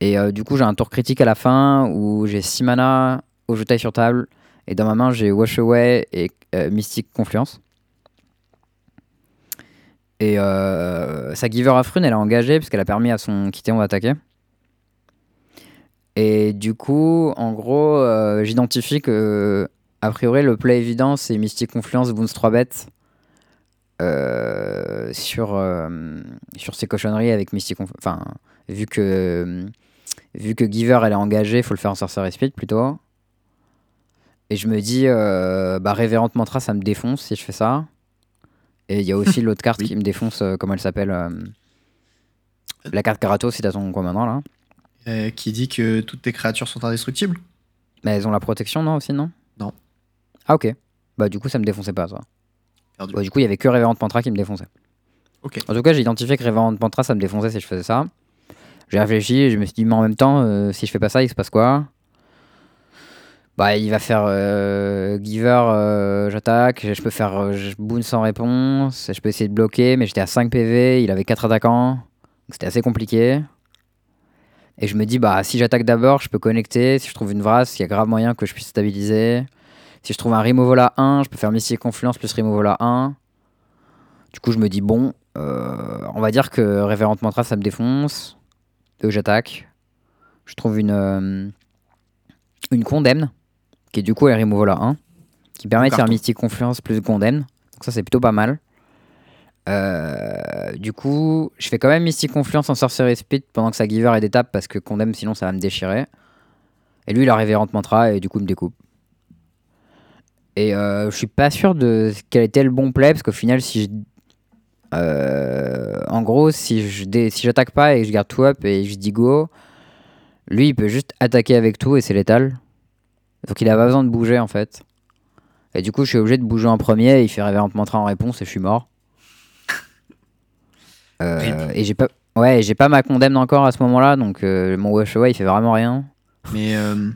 Et euh, du coup, j'ai un tour critique à la fin où j'ai 6 mana, Ojutai sur table. Et dans ma main, j'ai Wash Away et euh, Mystic Confluence. Et euh, sa Giver of Rune, elle a engagé parce qu'elle a permis à son Kitéon d'attaquer. Et du coup, en gros, euh, j'identifie que, a priori, le play évident, c'est Mystic Confluence, Boons 3 bêtes. euh, sur, euh, sur ces cochonneries avec Mystic Conf- Enfin, vu que, vu que Giver, elle est engagée, il faut le faire en Sorcerer Speed plutôt. Et je me dis, bah, Révérente Mantra, ça me défonce si je fais ça. Et il y a aussi l'autre carte (laughs) Oui. qui me défonce, euh, comment elle s'appelle euh, La carte Karato, si t'as ton commandant là. Euh, qui dit que toutes tes créatures sont indestructibles. Mais elles ont la protection, non, aussi, non? Non. Ah, ok. Bah, du coup, ça me défonçait pas, ça. Perdu. Bah, du coup, il y avait que Révérende Pantra qui me défonçait. Ok. En tout cas, j'ai identifié que Révérende Pantra, ça me défonçait si je faisais ça. J'ai réfléchi et je me suis dit, mais en même temps, si je fais pas ça, il se passe quoi? Bah, il va faire euh, Giver, euh, j'attaque, je peux faire euh, boon sans réponse, je peux essayer de bloquer, mais j'étais à 5 PV, il avait 4 attaquants, donc c'était assez compliqué. Et je me dis, bah, si j'attaque d'abord, je peux connecter, si je trouve une vrasse, il y a grave moyen que je puisse stabiliser. Si je trouve un removal à 1, je peux faire Mystic Confluence plus removal à 1. Du coup, je me dis, bon, on va dire que Révérente Mantra, ça me défonce. Donc j'attaque. Je trouve une, une Condemne, qui est du coup à 1, qui permet de faire. Mystic Confluence plus Condemne. Donc ça, c'est plutôt pas mal. Euh, du coup, je fais quand même Mystic Confluence en Sorcery Speed pendant que sa Giver est d'étape parce que Condemn, sinon ça va me déchirer. Et lui, il a Révérente Mantra et du coup, il me découpe. Et euh, je suis pas sûr de quel était le bon play parce qu'au final, si je. euh, en gros, si je dé- si j'attaque pas et que je garde tout up et je dis go, lui il peut juste attaquer avec tout et c'est létal. Donc il a pas besoin de bouger en fait. Et du coup, je suis obligé de bouger en premier. Il fait mantra en réponse et je suis mort. (laughs) Euh, et j'ai pas. Ouais, j'ai pas ma condamne encore à ce moment-là, donc euh, mon wash away il fait vraiment rien. Mais euh,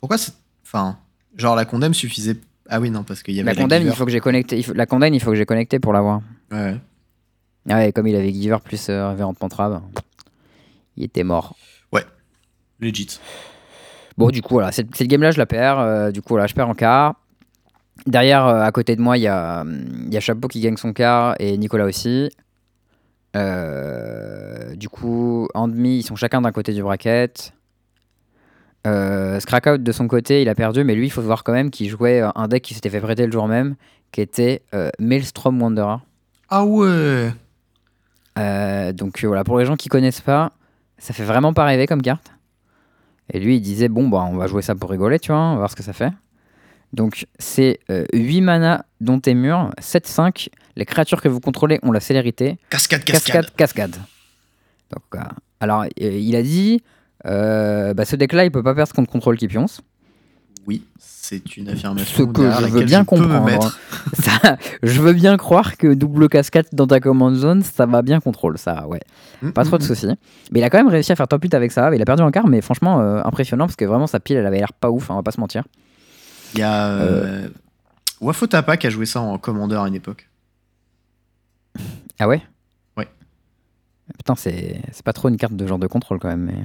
pourquoi c'est. Enfin, genre la condamne suffisait. Ah oui, non, parce qu'il y avait La condamne, il Giver. faut que j'ai connecté. il faut- La condamne, il faut que j'ai connecté pour l'avoir. Ouais, ouais. Ah ouais, comme il avait Giver plus euh, Révérente Mantra, ben, il était mort. Legit. Bon, du coup, voilà, cette, cette game-là, je la perds. euh, du coup, voilà, je perds en quart. Derrière, euh, à côté de moi, il y a, hum, y a Chapeau qui gagne son quart et Nicolas aussi. Euh, du coup, en demi, ils sont chacun d'un côté du bracket. Euh, Scrackout, de son côté, il a perdu, mais lui, il faut voir quand même qu'il jouait un deck qui s'était fait prêter le jour même, qui était Maelstrom Wanderer. Ah ouais donc voilà, pour les gens qui connaissent pas, ça fait vraiment pas rêver comme carte. Et lui, il disait bon, bah, on va jouer ça pour rigoler, tu vois, on va voir ce que ça fait. Donc c'est euh, 8 mana dont tes murs, 7-5. Les créatures que vous contrôlez ont la célérité. Cascade, cascade. Cascade, cascade. Donc, euh, alors, euh, il a dit euh, bah, ce deck-là, il peut pas perdre contre contrôle qui pionce. Oui, c'est une affirmation. Ce que je veux bien comprendre. (laughs) Ça, je veux bien croire que double cascade dans ta command zone, ça va bien contrôle, ça, ouais. Pas trop de Mm, mm, soucis. Mais il a quand même réussi à faire top 8 avec ça. Il a perdu en quart, mais franchement, euh, impressionnant parce que vraiment sa pile, elle avait l'air pas ouf, hein, on va pas se mentir. Il y a. Euh... Wafotapa qui a joué ça en commandeur à une époque. Ah ouais? Ouais. Putain, c'est c'est pas trop une carte de genre de contrôle quand même. Mais...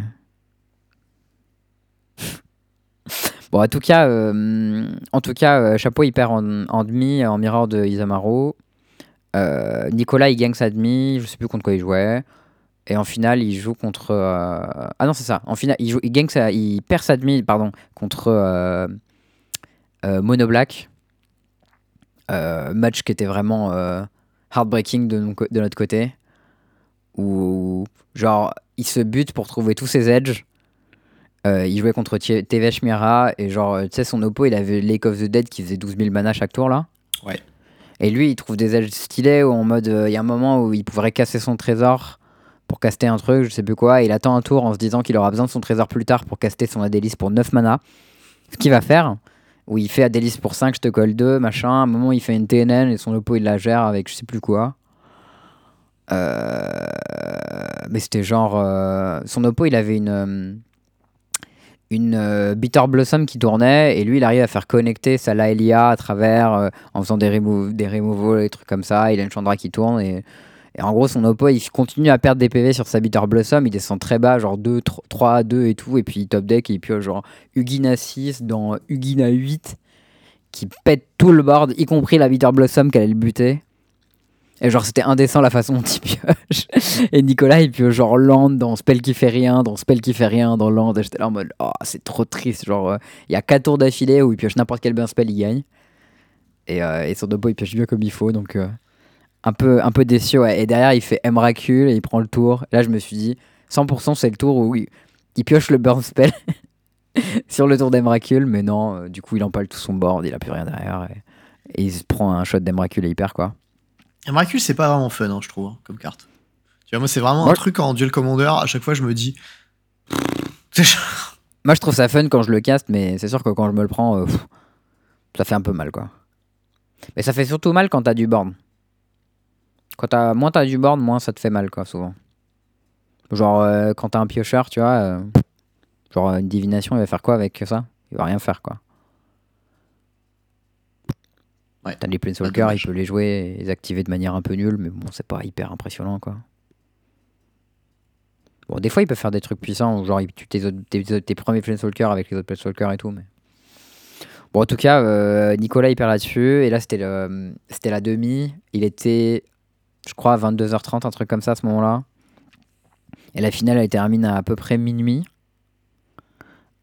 bon, en tout cas, euh, en tout cas euh, Chapeau, il perd en, demi en mirror de Isamaru. Euh, Nicolas, il gagne sa demi, je sais plus contre quoi il jouait. Et en finale, il joue contre. Ah non, c'est ça. En finale, il, gagne sa, il perd sa demi pardon, contre Mono Black. Match qui était vraiment euh, heartbreaking de, de notre côté. Où, genre, il se bute pour trouver tous ses edges. Euh, il jouait contre Tevesh Mira et genre, euh, tu sais, son oppo, il avait Lake of the Dead qui faisait 12 000 mana chaque tour là. Ouais. Et lui, il trouve des edges stylés où en mode, euh, il y a un moment où il pourrait casser son trésor pour caster un truc, je sais plus quoi. Et il attend un tour en se disant qu'il aura besoin de son trésor plus tard pour caster son Adélis pour 9 mana. Ce qu'il va faire, où il fait Adélis pour 5, je te colle 2, machin. À un moment, il fait une TNN et son oppo, il la gère avec je sais plus quoi. Euh, Mais c'était genre. euh, Son oppo, il avait une. Une euh, Bitter Blossom qui tournait et lui il arrive à faire connecter sa Laelia à travers euh, en faisant des, remove, des removals et trucs comme ça. Il a une Chandra qui tourne et, en gros son oppo il continue à perdre des PV sur sa Bitter Blossom. Il descend très bas, genre 2, 3 à 2 et tout. Et puis top deck et il pioche genre Ugina 6 dans Ugina 8 qui pète tout le board, y compris la Bitter Blossom qu'elle allait buter. Et genre c'était indécent la façon dont il pioche. (laughs) Et Nicolas il pioche genre land dans spell qui fait rien, dans spell qui fait rien, dans land. Et j'étais là en mode oh c'est trop triste. Genre euh, il y a 4 tours d'affilée où il pioche n'importe quel bien spell, il gagne. Et, euh, et son oppo il pioche bien comme il faut donc euh, un peu, un peu déçu. Et derrière il fait Emrakul et il prend le tour. Là je me suis dit 100% c'est le tour où il, pioche le burn spell (laughs) sur le tour d'Emrakul. Mais non, euh, du coup il empale tout son board, il a plus rien derrière. Et, et il se prend un shot d'Emrakul et il perd quoi. Emrakul, c'est pas vraiment fun, hein, je trouve, hein, comme carte. Tu vois, moi, c'est vraiment un truc en duel commander. À chaque fois, je me dis. (laughs) Moi, je trouve ça fun quand je le caste, mais c'est sûr que quand je me le prends, euh, pff, ça fait un peu mal, quoi. Mais ça fait surtout mal quand t'as du board. Quand t'as, moins t'as du board, moins ça te fait mal, quoi, souvent. Genre, euh, quand t'as un piocheur, tu vois, euh, genre une divination, il va faire quoi avec ça? Il va rien faire, quoi. Ouais. T'as les Planeswalkers, il peut les jouer et les activer de manière un peu nulle, mais bon, c'est pas hyper impressionnant, quoi. Bon, des fois, il peut faire des trucs puissants, genre il tue tes, autres- tes, tes- premiers Planeswalkers avec les autres Planeswalkers et tout, mais... Bon, en tout cas, euh, Nicolas, il perd là-dessus, et là, c'était, la demi, il était, je crois, à 22h30, un truc comme ça, à ce moment-là. Et la finale, elle termine à à peu près minuit.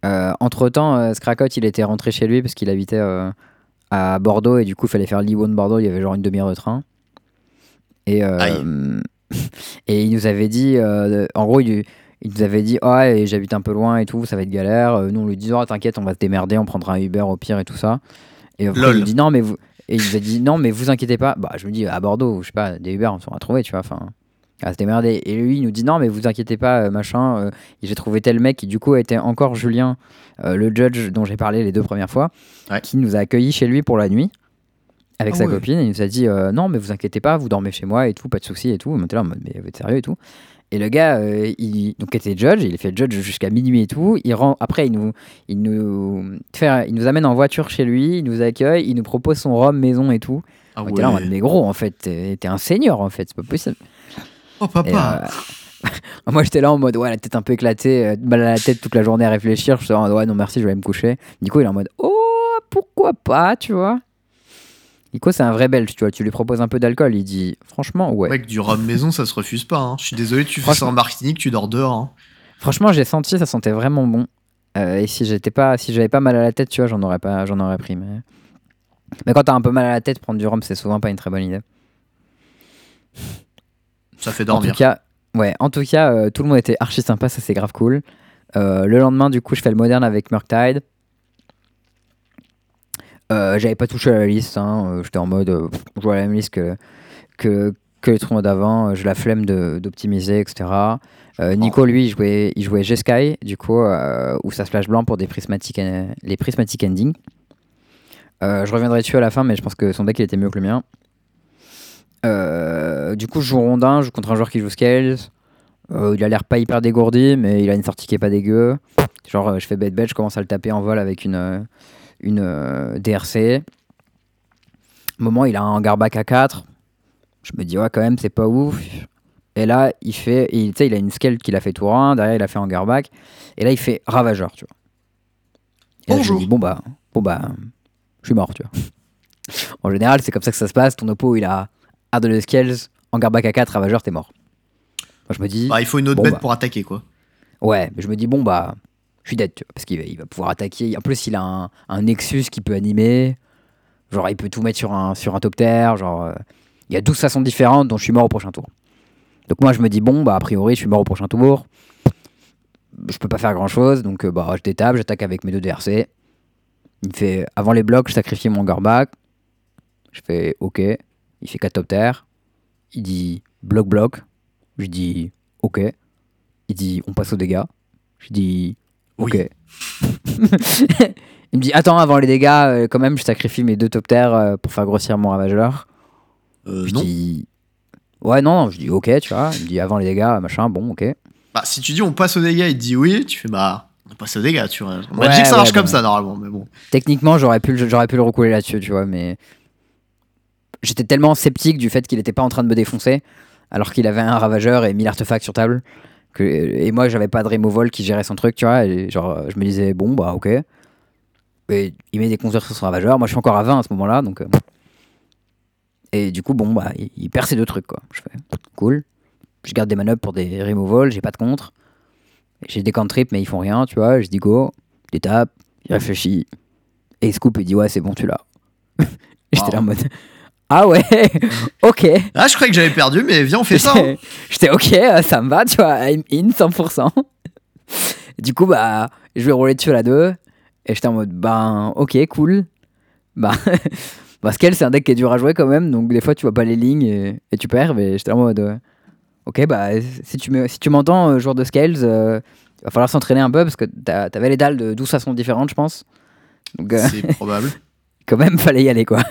Euh, entre-temps, euh, Scracot, il était rentré chez lui, parce qu'il habitait euh, à Bordeaux, et du coup, il fallait faire Lyon-Bordeaux, il y avait genre une demi-heure de train. Et, euh, (laughs) et il nous avait dit, euh, en gros, il, il nous avait dit, ah, et j'habite un peu loin et tout, ça va être galère. Euh, nous, on lui dit, oh, t'inquiète, on va se démerder, on prendra un Uber au pire et tout ça. Et après, il nous dit, non, mais vous. Et il nous a dit, non, mais vous inquiétez pas. Bah, je me dis, à Bordeaux, je sais pas, des Uber, on va trouver, tu vois. Enfin, à se démerder. Et lui, il nous dit, non, mais vous inquiétez pas, euh, machin. euh, j'ai trouvé tel mec qui, du coup, était encore Julien, euh, le judge dont j'ai parlé les deux premières fois, Ouais. qui nous a accueillis chez lui pour la nuit. Avec Ah sa ouais. copine, et il nous a dit euh, non, mais vous inquiétez pas, vous dormez chez moi et tout, pas de soucis et tout. On était là en mode, mais vous êtes sérieux et tout. Et le gars, il donc était judge, il est fait judge jusqu'à minuit et tout. Il rend, après, il nous, il nous, fait, il nous amène en voiture chez lui, il nous accueille, il nous propose son rhum maison et tout. Ah On était là en mode, mais gros, en fait, t'es un seigneur en fait, c'est pas possible. Oh, papa. euh, (laughs) Moi, j'étais là en mode, ouais, la tête un peu éclatée, euh, mal à la tête toute la journée à réfléchir. Je suis en mode, ouais, non, merci, je vais aller me coucher. Nico, il est en mode, oh, pourquoi pas, tu vois. Nico, c'est un vrai belge, tu vois. Tu lui proposes un peu d'alcool, il dit, franchement, ouais. Mec, du rhum maison, ça se refuse pas. hein. Je suis désolé, tu fais ça en Martinique, tu dors dehors. hein. Franchement, j'ai senti, ça sentait vraiment bon. Euh, et si j'étais pas, si j'avais pas mal à la tête, tu vois, j'en aurais pas, j'en aurais pris. Mais, mais quand t'as un peu mal à la tête, prendre du rhum, c'est souvent pas une très bonne idée. Ça fait En tout cas, ouais, en tout cas, euh, tout le monde était archi sympa, ça c'est grave cool. Euh, le lendemain, du coup, je fais le moderne avec Murktide. Euh, J'avais pas touché à la liste, hein, euh, j'étais en mode, je vois la même liste que, que, que les tournois d'avant, j'ai la flemme d'optimiser, etc. Euh, Nico, lui, il jouait, il jouait G-Sky, du coup, euh, où ça splash blanc pour des prismatic, les prismatic endings. Euh, je reviendrai dessus à la fin, mais je pense que son deck il était mieux que le mien. Euh, du coup, je joue rondin, je joue contre un joueur qui joue Scales. Euh, il a l'air pas hyper dégourdi, mais il a une sortie qui est pas dégueu. Genre, euh, je fais bet, je commence à le taper en vol avec une, une DRC. Moment, il a un garbac à 4. Je me dis, ouais, quand même, c'est pas ouf. Et là, il fait, tu sais, il a une scale qu'il a fait tour 1, derrière, il a fait en garbac. Et là, il fait ravageur, tu vois. Et là, je me dis, bon, bah, bon, bah, je suis mort, tu vois. (laughs) en général, c'est comme ça que ça se passe. Ton oppo, il a De Scales, en garbac à 4, ravageur, t'es mort. Moi, je me dis, Bah, il faut une autre Bon, bête bah. pour attaquer, quoi. Ouais, mais je me dis, bon, bah, je suis dead, tu vois, parce qu'il va, il va pouvoir attaquer. En plus, il a un, un Nexus qui peut animer. Genre, il peut tout mettre sur un, sur un top terre. Genre, euh, il y a 12 façons différentes dont je suis mort au prochain tour. Donc, moi, je me dis, bon, bah, a priori, je suis mort au prochain tour. Je peux pas faire grand chose, donc, euh, bah, je détape, j'attaque avec mes deux DRC. Il me fait, avant les blocs, je sacrifie mon Garback. Je fais, ok. Il fait 4 top terre. Il dit, bloc, bloc. Je dis, ok. Il dit, on passe aux dégâts. Je dis, ok. (laughs) il me dit, attends, avant les dégâts, euh, quand même, je sacrifie mes deux top terres euh, pour faire grossir mon ravageur. Euh, je non. dis, ouais, non, je dis, ok, tu vois. Il me dit, avant les dégâts, machin, bon, ok. Bah, si tu dis on passe aux dégâts, il te dit oui, tu fais bah, on passe aux dégâts, tu vois. On Ouais, m'a dit que ça ouais, marche comme ça, normalement, mais bon. Techniquement, j'aurais pu, j'aurais pu le recouler là-dessus, tu vois, mais j'étais tellement sceptique du fait qu'il n'était pas en train de me défoncer, alors qu'il avait un ravageur et 1000 artefacts sur table, que, et moi, j'avais pas de removal qui gérait son truc, tu vois, et genre, je me disais, bon, bah, ok. Et il met des compteurs sur son ravageur, moi, je suis encore à 20 à ce moment-là, donc. euh, Et du coup, bon, bah, il, il perd ces deux trucs, quoi. Je fais, cool. Je garde des manups pour des removals, j'ai pas de contre. J'ai des cantrips, mais ils font rien, tu vois. Je dis go, il tape, il réfléchit. Et il scoop, il dit ouais, c'est bon, tu l'as. (laughs) J'étais là en mode ah ouais, (laughs) ok. Ah, je croyais que j'avais perdu, mais viens, on fait ça. hein. (laughs) J'étais ok, euh, ça me va, tu vois, I'm in 100%. (laughs) Du coup, bah, je vais rouler dessus à la 2. Et j'étais en mode, ben, ok, cool. Bah, parce qu'elle, c'est un deck qui est dur à jouer quand même. Donc, des fois, tu vois pas les lignes et, et tu perds. Mais j'étais en mode, euh, ok, bah, si tu me- si tu m'entends, euh, joueur de Scales, euh, il va falloir s'entraîner un peu parce que t'as- t'avais les dalles de 12 façons différentes, je pense. C'est probable. quand même, fallait y aller, quoi.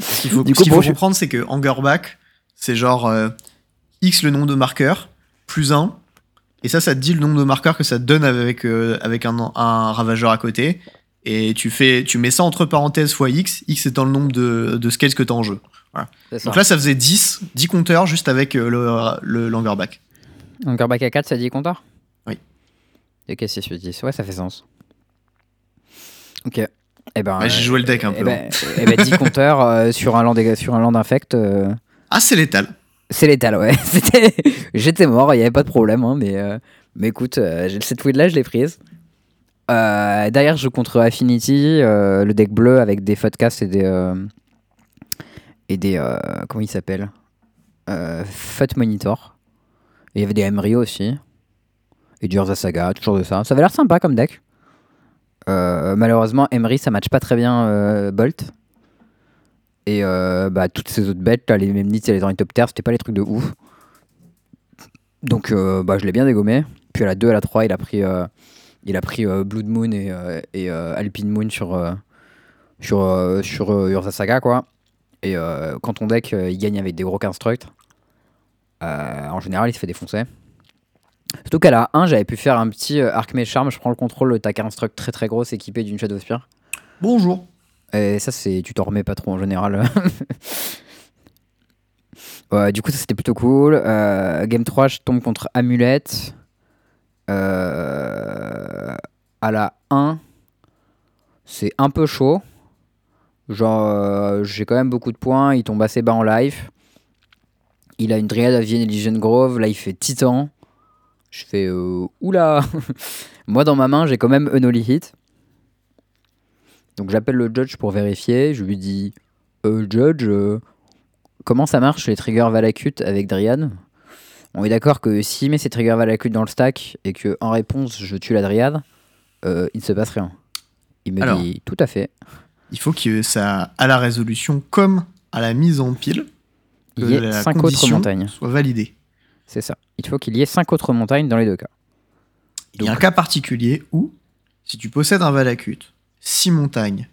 Ce qu'il faut, Du ce coup, qu'il bon, faut je- comprendre, c'est que Angerback, c'est genre euh, X le nombre de marqueurs, plus 1. Et ça, ça te dit le nombre de marqueurs que ça te donne avec, euh, avec un, un ravageur à côté. Et tu, fais, tu mets ça entre parenthèses fois X, X étant le nombre de, de scales que tu as en jeu. Donc là, ça faisait 10, 10 compteurs juste avec euh, le, le l'Angerback. Donc, back à 4, ça dit compteur? Oui. Et qu'est-ce que c'est 10 Ouais, ça fait sens. Ok. Eh ben, Ouais, j'ai joué le deck un eh peu. ben, eh ben, 10 compteurs euh, sur, un land, sur un land infect, euh, Ah, c'est létal. c'est létal, ouais. (laughs) J'étais mort, il n'y avait pas de problème, hein, mais, euh, mais écoute, euh, cette fouille là, je l'ai prise. Euh, derrière, je joue contre Affinity, le deck bleu avec des Futcast et des. et des. comment il s'appelle Fut Monitor. Et il y avait des Emryo aussi. Et du Urza Saga, toujours de ça. Ça avait l'air sympa comme deck. Euh, malheureusement, Emery, ça match pas très bien euh, Bolt. Et euh, bah, toutes ces autres bêtes, là, les Memnits et les Terre, c'était pas les trucs de ouf. Donc bah, je l'ai bien dégommé. Puis à la 2, à la 3, il a pris, il a pris Blood Moon et, Alpine Moon sur, sur, Urza Saga. Quoi. Et quand ton deck il gagne avec des gros constructs, en général il se fait défoncer. Surtout qu'à la 1, j'avais pu faire un petit euh, Arc Charm. Je prends le contrôle de ta construct très très grosse équipée d'une Shadow Spear. Bonjour. Et ça, c'est tu t'en remets pas trop en général. (laughs) Ouais, du coup, ça c'était plutôt cool. Euh, game 3, je tombe contre Amulette. Euh, à la 1, c'est un peu chaud. Genre, euh, j'ai quand même beaucoup de points. Il tombe assez bas en life. Il a une Dryad Avian Legion Grove. Là, il fait Titan. Je fais euh, oula (laughs) Moi, dans ma main, j'ai quand même un Only Hit. Donc, j'appelle le judge pour vérifier. Je lui dis euh, Judge, euh, comment ça marche les triggers Valakut avec Dryad On est d'accord que s'il met ses triggers Valakut dans le stack et que en réponse, je tue la Dryad, euh, il ne se passe rien. Il me Alors. dit tout à fait. Il faut que ça, à la résolution comme à la mise en pile, que Il y ait la 5 autres montagnes. soit validée. C'est ça. Il faut qu'il y ait 5 autres montagnes dans les deux cas. Il y a un cas particulier où, si tu possèdes un Valakut, 6 montagnes,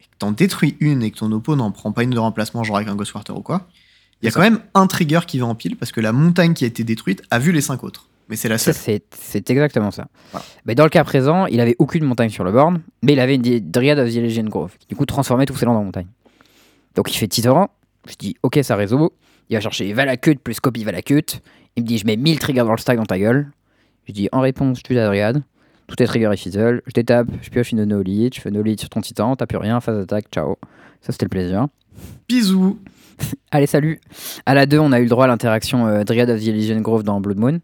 et que t'en détruis une et que ton opponent prend pas une de remplacement, genre avec un Ghostwater ou quoi, il y a quand même un trigger qui va en pile parce que la montagne qui a été détruite a vu les 5 autres. Mais c'est la seule. C'est c'est exactement ça. Voilà. Mais dans le cas présent, il avait aucune montagne sur le board, mais il avait une Dryad of the Legion Grove, qui du coup transformait tous ses landes en montagne. Donc il fait Titan, je dis ok ça réseau, il va chercher Valakut plus copie Valakut, il me dit je mets 1000 triggers dans le stack dans ta gueule, je dis en réponse tue la Dryad, tout est trigger et fizzle, je détape, je pioche une no lead, je fais no lead sur ton Titan, t'as plus rien, phase d'attaque, ciao. Ça c'était le plaisir. Bisous (laughs) Allez, salut À la 2, on a eu le droit à l'interaction euh, Dryad of the Elysian Grove dans Blood Moon,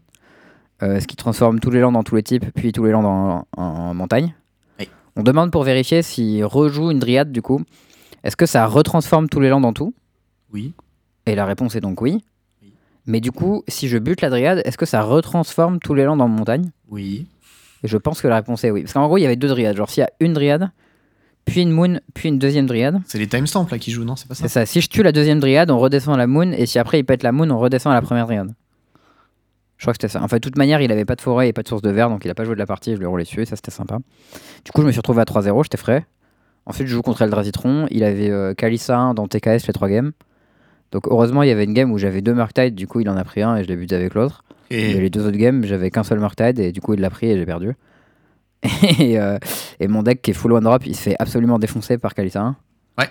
euh, ce qui transforme tous les lands dans tous les types, puis tous les lands en, en montagne. Oui. On demande pour vérifier s'il rejoue une Dryad, du coup. Est-ce que ça retransforme tous les lands en tout? Oui. Et la réponse est donc oui. Mais du coup, si je bute la Dryad, est-ce que ça retransforme tous les lands en montagne? Oui. Et je pense que la réponse est oui. Parce qu'en gros, il y avait deux Dryades. Genre, s'il y a une Dryade, puis une Moon, puis une deuxième Dryade, C'est les timestamps là qui jouent, non? C'est pas ça? C'est ça. Si je tue la deuxième Dryade, on redescend à la Moon, et si après il pète la Moon, on redescend à la première Dryade. Je crois que c'était ça. Enfin, de toute manière, il avait pas de forêt et pas de source de verre, donc il a pas joué de la partie, je lui ai roulé dessus, et ça c'était sympa. Du coup, je me suis retrouvé à 3-0, j'étais frais. Ensuite, je joue contre Eldrazi-Tron, il avait euh, Kalissa 1 dans TKS les 3 games. Donc heureusement, il y avait une game où j'avais deux Murktide, du coup il en a pris un et je l'ai buté avec l'autre. Et les deux autres games, j'avais qu'un seul Murktide et du coup il l'a pris et j'ai perdu. (laughs) Et, euh, et mon deck qui est full one drop, il se fait absolument défoncer par Kalissa 1. Ouais.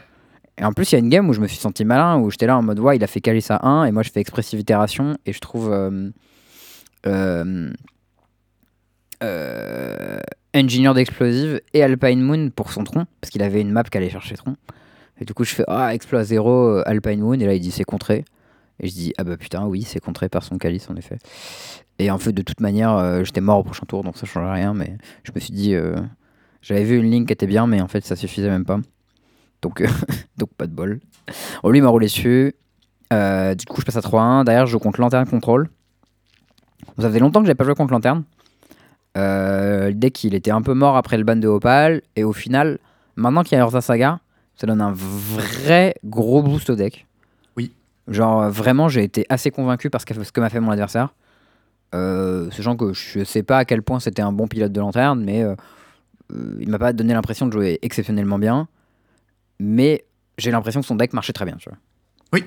Et en plus, il y a une game où je me suis senti malin, où j'étais là en mode, ouais, il a fait Kalissa 1 et moi je fais Expressive Itération et je trouve euh, euh, euh, Engineered Explosive et Alpine Moon pour son tronc, parce qu'il avait une map qui allait chercher tronc. Et du coup, je fais, ah, Exploit 0, Alpine Moon, et là il dit c'est contré. Et je dis, ah bah putain, oui, c'est contré par son calice en effet. Et en fait, de toute manière, euh, j'étais mort au prochain tour, donc ça change rien, mais je me suis dit, euh, j'avais vu une ligne qui était bien, mais en fait, ça suffisait même pas. Donc, euh, (laughs) donc pas de bol. Bon, lui il m'a roulé dessus. Euh, du coup, je passe à 3-1. Derrière, je contre Lanterne Control. Bon, ça faisait longtemps que j'avais pas joué contre Lanterne. Euh, le deck, il était un peu mort après le ban de Opal. Et au final, maintenant qu'il y a Urza Saga, ça donne un vrai gros boost au deck. Oui. Genre, vraiment, j'ai été assez convaincu par ce qu'a- ce que m'a fait mon adversaire. Euh, sachant que je sais pas à quel point c'était un bon pilote de lanterne, mais euh, euh, il m'a pas donné l'impression de jouer exceptionnellement bien. Mais j'ai l'impression que son deck marchait très bien, tu vois. Oui.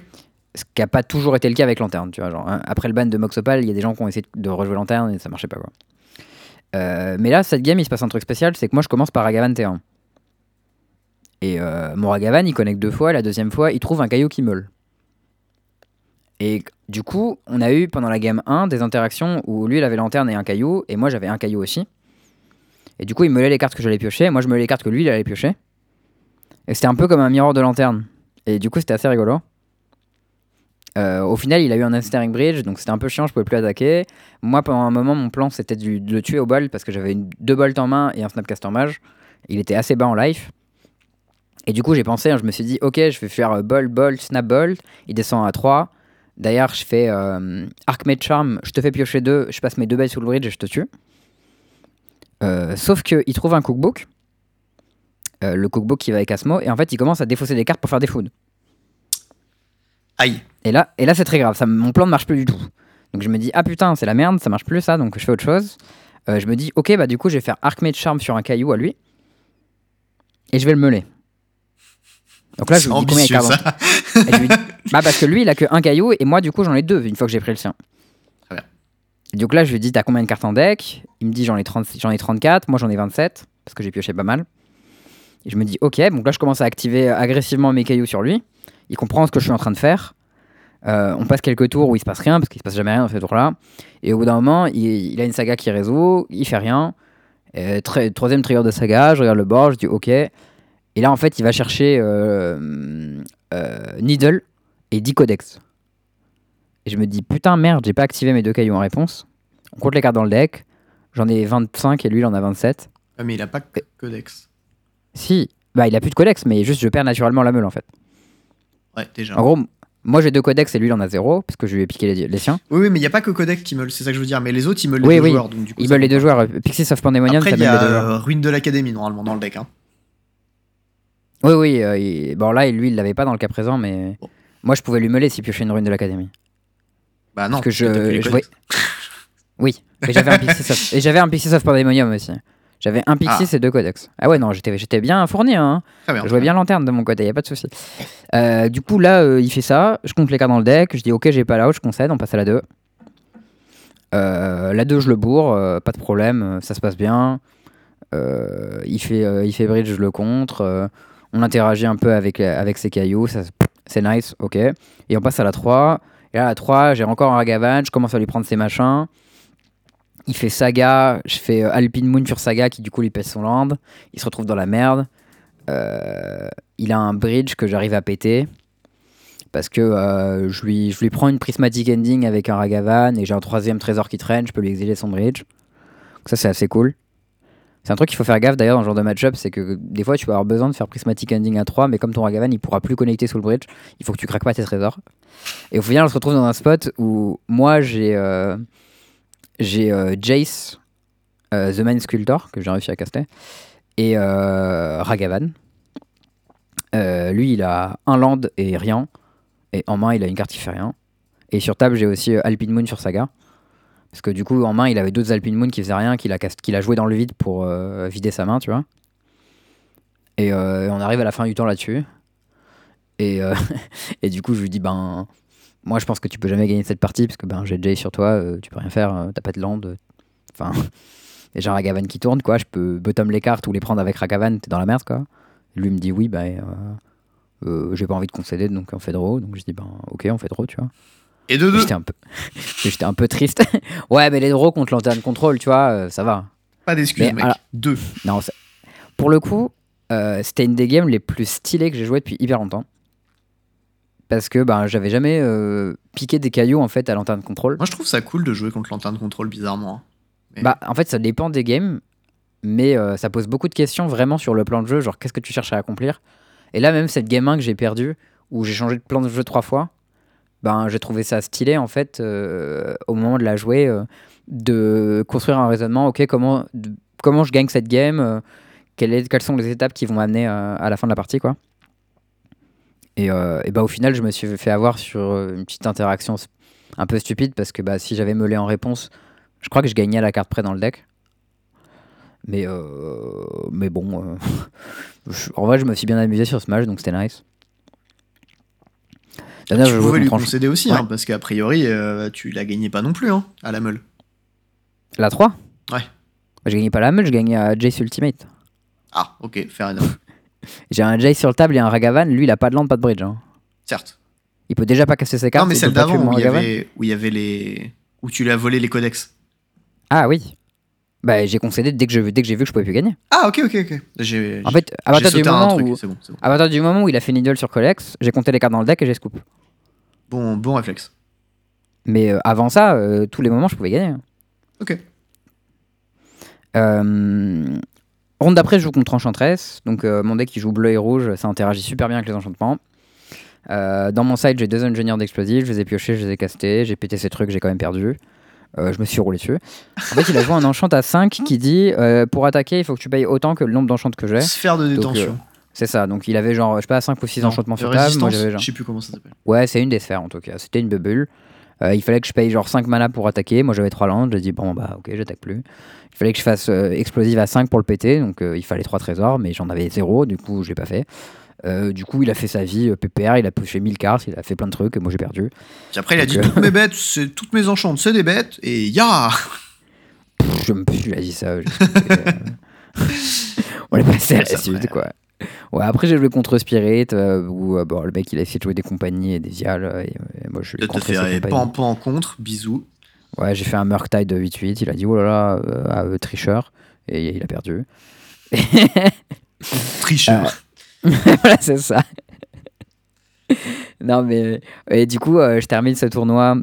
Ce qui a pas toujours été le cas avec lanterne, tu vois. Genre, hein, après le ban de Moxopal, il y a des gens qui ont essayé de rejouer lanterne et ça marchait pas, quoi. Euh, mais là, cette game, il se passe un truc spécial, c'est que moi, je commence par Ragavan T1. Et euh, mon Ragavan, il connecte deux fois, la deuxième fois, il trouve un caillou qui meule. Et du coup, on a eu pendant la game 1 des interactions où lui il avait lanterne et un caillou, et moi j'avais un caillou aussi. Et du coup, il meulait les cartes que j'allais piocher, moi je meulais les cartes que lui il allait piocher. Et c'était un peu comme un miroir de lanterne. Et du coup, c'était assez rigolo. Euh, au final, il a eu un Ensnaring Bridge, donc c'était un peu chiant, je pouvais plus attaquer. Moi, pendant un moment, mon plan c'était de, le tuer au bol parce que j'avais deux bolts en main et un Snapcaster Mage. Il était assez bas en life. Et du coup, j'ai pensé, hein, je me suis dit, ok, je vais faire euh, bolt, bolt, snap, bolt. Il descend à 3. D'ailleurs, je fais euh, Arc Mage Charm, je te fais piocher deux, je passe mes deux bêtes sous le bridge et je te tue. Euh, sauf qu'il trouve un cookbook, euh, le cookbook qui va avec Asmo, et en fait, il commence à défausser des cartes pour faire des foods. Aïe. Et là, et là c'est très grave, ça, mon plan ne marche plus du tout. Donc je me dis, ah putain, c'est la merde, ça marche plus ça, donc je fais autre chose. Euh, je me dis, ok, bah du coup, je vais faire Arc Mage Charm sur un caillou à lui, et je vais le meuler. Donc là, je lui dis combien il et je lui dis- (laughs) bah parce que lui il a que un caillou et moi du coup j'en ai deux une fois que j'ai pris le sien. Très bien. Et donc là je lui dis t'as combien de cartes en deck? Il me dit j'en ai, 30 j'en ai 34, moi j'en ai 27 parce que j'ai pioché pas mal. Et je me dis ok donc là je commence à activer agressivement mes cailloux sur lui. Il comprend ce que je suis en train de faire. Euh, on passe quelques tours où il se passe rien, parce qu'il se passe jamais rien dans ces tours-là. Et au bout d'un moment, il, il a une saga qui résout, il fait rien. Très- troisième trigger de saga, je regarde le bord, je dis ok. Et là, en fait, il va chercher euh, euh, Needle et 10 codex. Et je me dis putain, merde, j'ai pas activé mes deux cailloux en réponse. On compte les cartes dans le deck. J'en ai 25 et lui, il en a 27. Ah, mais il a pas que codex. Si, bah il a plus de codex, mais juste je perds naturellement la meule en fait. Ouais, déjà. En gros, moi j'ai deux codex et lui il en a zéro, parce que je lui ai piqué les, les siens. Oui, oui, mais il n'y a pas que codex qui meule, c'est ça que je veux dire. Mais les autres, ils meulent Oui, les deux oui. joueurs. Donc, du coup, Ils ça veulent les deux joueurs. Pixies of Pandemonium, Après, ça il y a les deux euh, Ruine de l'Académie, normalement, dans le deck. Hein. Oui, oui. euh, il- Bon, là, lui, il l'avait pas dans le cas présent, mais moi, je pouvais lui meuler s'il piochait une rune de l'académie. Bah non, Parce que je- t'as plus les je codex. (laughs) Oui, mais j'avais un Pixies of... et j'avais un Pixies of Pandemonium aussi. J'avais un Pixies et deux codex. Ah ouais, non, j'étais j'étais bien fourni. Hein. Très bien. Je jouais bien lanterne de mon côté, y a pas de souci. Euh, du coup, là, euh, il fait ça. Je compte les cartes dans le deck. Je dis, ok, j'ai pas la haute, je concède. On passe à la 2. Euh, la 2, je le bourre, euh, pas de problème, euh, ça se passe bien. Euh, il, fait, euh, il fait bridge, je le contre. euh, on interagit un peu avec, euh, avec ses cailloux, c'est nice, ok. Et on passe à la 3. Et là, à la 3, j'ai encore un Ragavan, je commence à lui prendre ses machins. Il fait Saga, je fais euh, Alpine Moon sur Saga qui du coup lui pèse son land. Il se retrouve dans la merde. Euh, il a un bridge que j'arrive à péter. Parce que je, lui, je lui prends une prismatic ending avec un Ragavan et j'ai un troisième trésor qui traîne, je peux lui exiler son bridge. Ça c'est assez cool. C'est un truc qu'il faut faire gaffe d'ailleurs dans ce genre de match-up, c'est que des fois tu vas avoir besoin de faire prismatic ending à 3, mais comme ton Ragavan il pourra plus connecter sous le bridge, il faut que tu craques pas tes trésors. Et au final on se retrouve dans un spot où moi j'ai euh, j'ai euh, Jace, euh, The Man Sculptor, que j'ai réussi à caster, et Ragavan. Lui, il a un land et rien. Et en main, il a une carte qui fait rien. Et sur table, j'ai aussi Alpine Moon sur Saga. Parce que du coup, en main, il avait d'autres Alpine Moon qui faisaient rien, qu'il a, joué dans le vide pour euh, vider sa main, tu vois. Et euh, on arrive à la fin du temps là-dessus. Et, euh, (laughs) et du coup, je lui dis, ben, moi, je pense que tu peux jamais gagner cette partie, parce que ben, j'ai Jay sur toi, tu peux rien faire, t'as pas de land. Enfin, (laughs) un Ragavan qui tourne, quoi. Je peux bottom les cartes ou les prendre avec Ragavan, t'es dans la merde, quoi. Lui me dit, oui, euh, j'ai pas envie de concéder, donc on fait draw. Donc je dis, ben, ok, on fait draw, tu vois. Et de deux, J'étais un peu, (laughs) j'étais un peu triste. (laughs) ouais, mais les draws contre lanterne contrôle, tu vois, euh, ça va. pas d'excuses, mec. alors- Deux. Non, pour le coup, euh, c'était une des games les plus stylées que j'ai joué depuis hyper longtemps. Parce que ben, j'avais jamais euh, piqué des cailloux en fait à lanterne contrôle. Moi, je trouve ça cool de jouer contre Lanterne Control, bizarrement. hein. Mais- Bah, en fait, ça dépend des games, mais ça pose beaucoup de questions vraiment sur le plan de jeu, genre qu'est-ce que tu cherches à accomplir? Et là, même cette game 1 que j'ai perdue, où j'ai changé de plan de jeu trois fois, ben, j'ai trouvé ça stylé en fait, euh, au moment de la jouer, euh, de construire un raisonnement, ok, comment, comment je gagne cette game, euh, quelles sont les étapes qui vont m'amener à la fin de la partie, quoi. Et, et bah, au final, je me suis fait avoir sur une petite interaction un peu stupide, parce que bah, si j'avais meulé en réponse, je crois que je gagnais à la carte près dans le deck. Mais, mais bon, (laughs) en vrai, je me suis bien amusé sur ce match, donc c'était nice. Dernière, tu je pouvais lui concéder aussi, Ouais. hein, parce qu'a priori, euh, tu la gagnais pas non plus hein, à la meule. la 3 Ouais. Je gagnais pas la meule, je gagnais à Jace Ultimate. Ah, ok, fair enough. (laughs) J'ai un Jace sur le table et un Ragavan, lui il a pas de land, pas de bridge. hein. Certes. Il peut déjà pas casser ses cartes. non, mais celle d'avant où il y avait, où il y avait les, où tu lui as volé les codex. Ah oui. Bah j'ai concédé dès que j'ai vu que je pouvais plus gagner. Ah, ok, ok, ok. En fait, à partir du moment où c'est bon, c'est bon. à partir du moment où il a fait Needle sur Colex, j'ai compté les cartes dans le deck et j'ai scoop. Bon, bon réflexe. Mais euh, avant ça, euh, tous les moments, je pouvais gagner. Ok. Euh, ronde d'après, je joue contre Enchantress. Donc, mon deck qui joue bleu et rouge, ça interagit super bien avec les enchantements. Dans mon side, j'ai deux ingénieurs d'explosifs. Je les ai piochés, je les ai castés. J'ai pété ces trucs, j'ai quand même perdu. Je me suis roulé dessus. En fait, il a joué un enchant à 5 qui dit pour attaquer, il faut que tu payes autant que le nombre d'enchantes que j'ai. Sphère de détention. C'est ça. Donc, il avait genre, je sais pas, 5 ou 6 Non, enchantements sur table. Moi, genre. Je sais plus comment ça s'appelle. Ouais, c'est une des sphères en tout cas. C'était une bubble. Euh, il fallait que je paye genre 5 mana pour attaquer. Moi j'avais 3 landes. J'ai dit bon bah ok, j'attaque plus. Il fallait que je fasse euh, explosive à 5 pour le péter. Donc euh, il fallait 3 trésors, mais j'en avais 0. Du coup, je l'ai pas fait. Euh, du coup, il a fait sa vie euh, PPR. Il a poussé 1000 cartes. Il a fait plein de trucs. Et moi j'ai perdu. Puis après, il a dit Donc, euh, toutes mes (laughs) bêtes, c'est toutes mes enchantes, c'est des bêtes, et ya Je me suis dit ça. euh, (laughs) On est passé à la suite quoi. Ouais, après j'ai joué contre Spirit, euh, où euh, bon, le mec il a essayé de jouer des compagnies et des Ial, et, et moi je T'as contre ces fait compagnies. pan pan contre, bisous. Ouais, j'ai fait un Murktide de 8-8, il a dit oh là là, euh, à tricheur, et il a perdu. (laughs) Tricheur. (laughs) voilà, c'est ça. non, mais. Et du coup, euh, je termine ce tournoi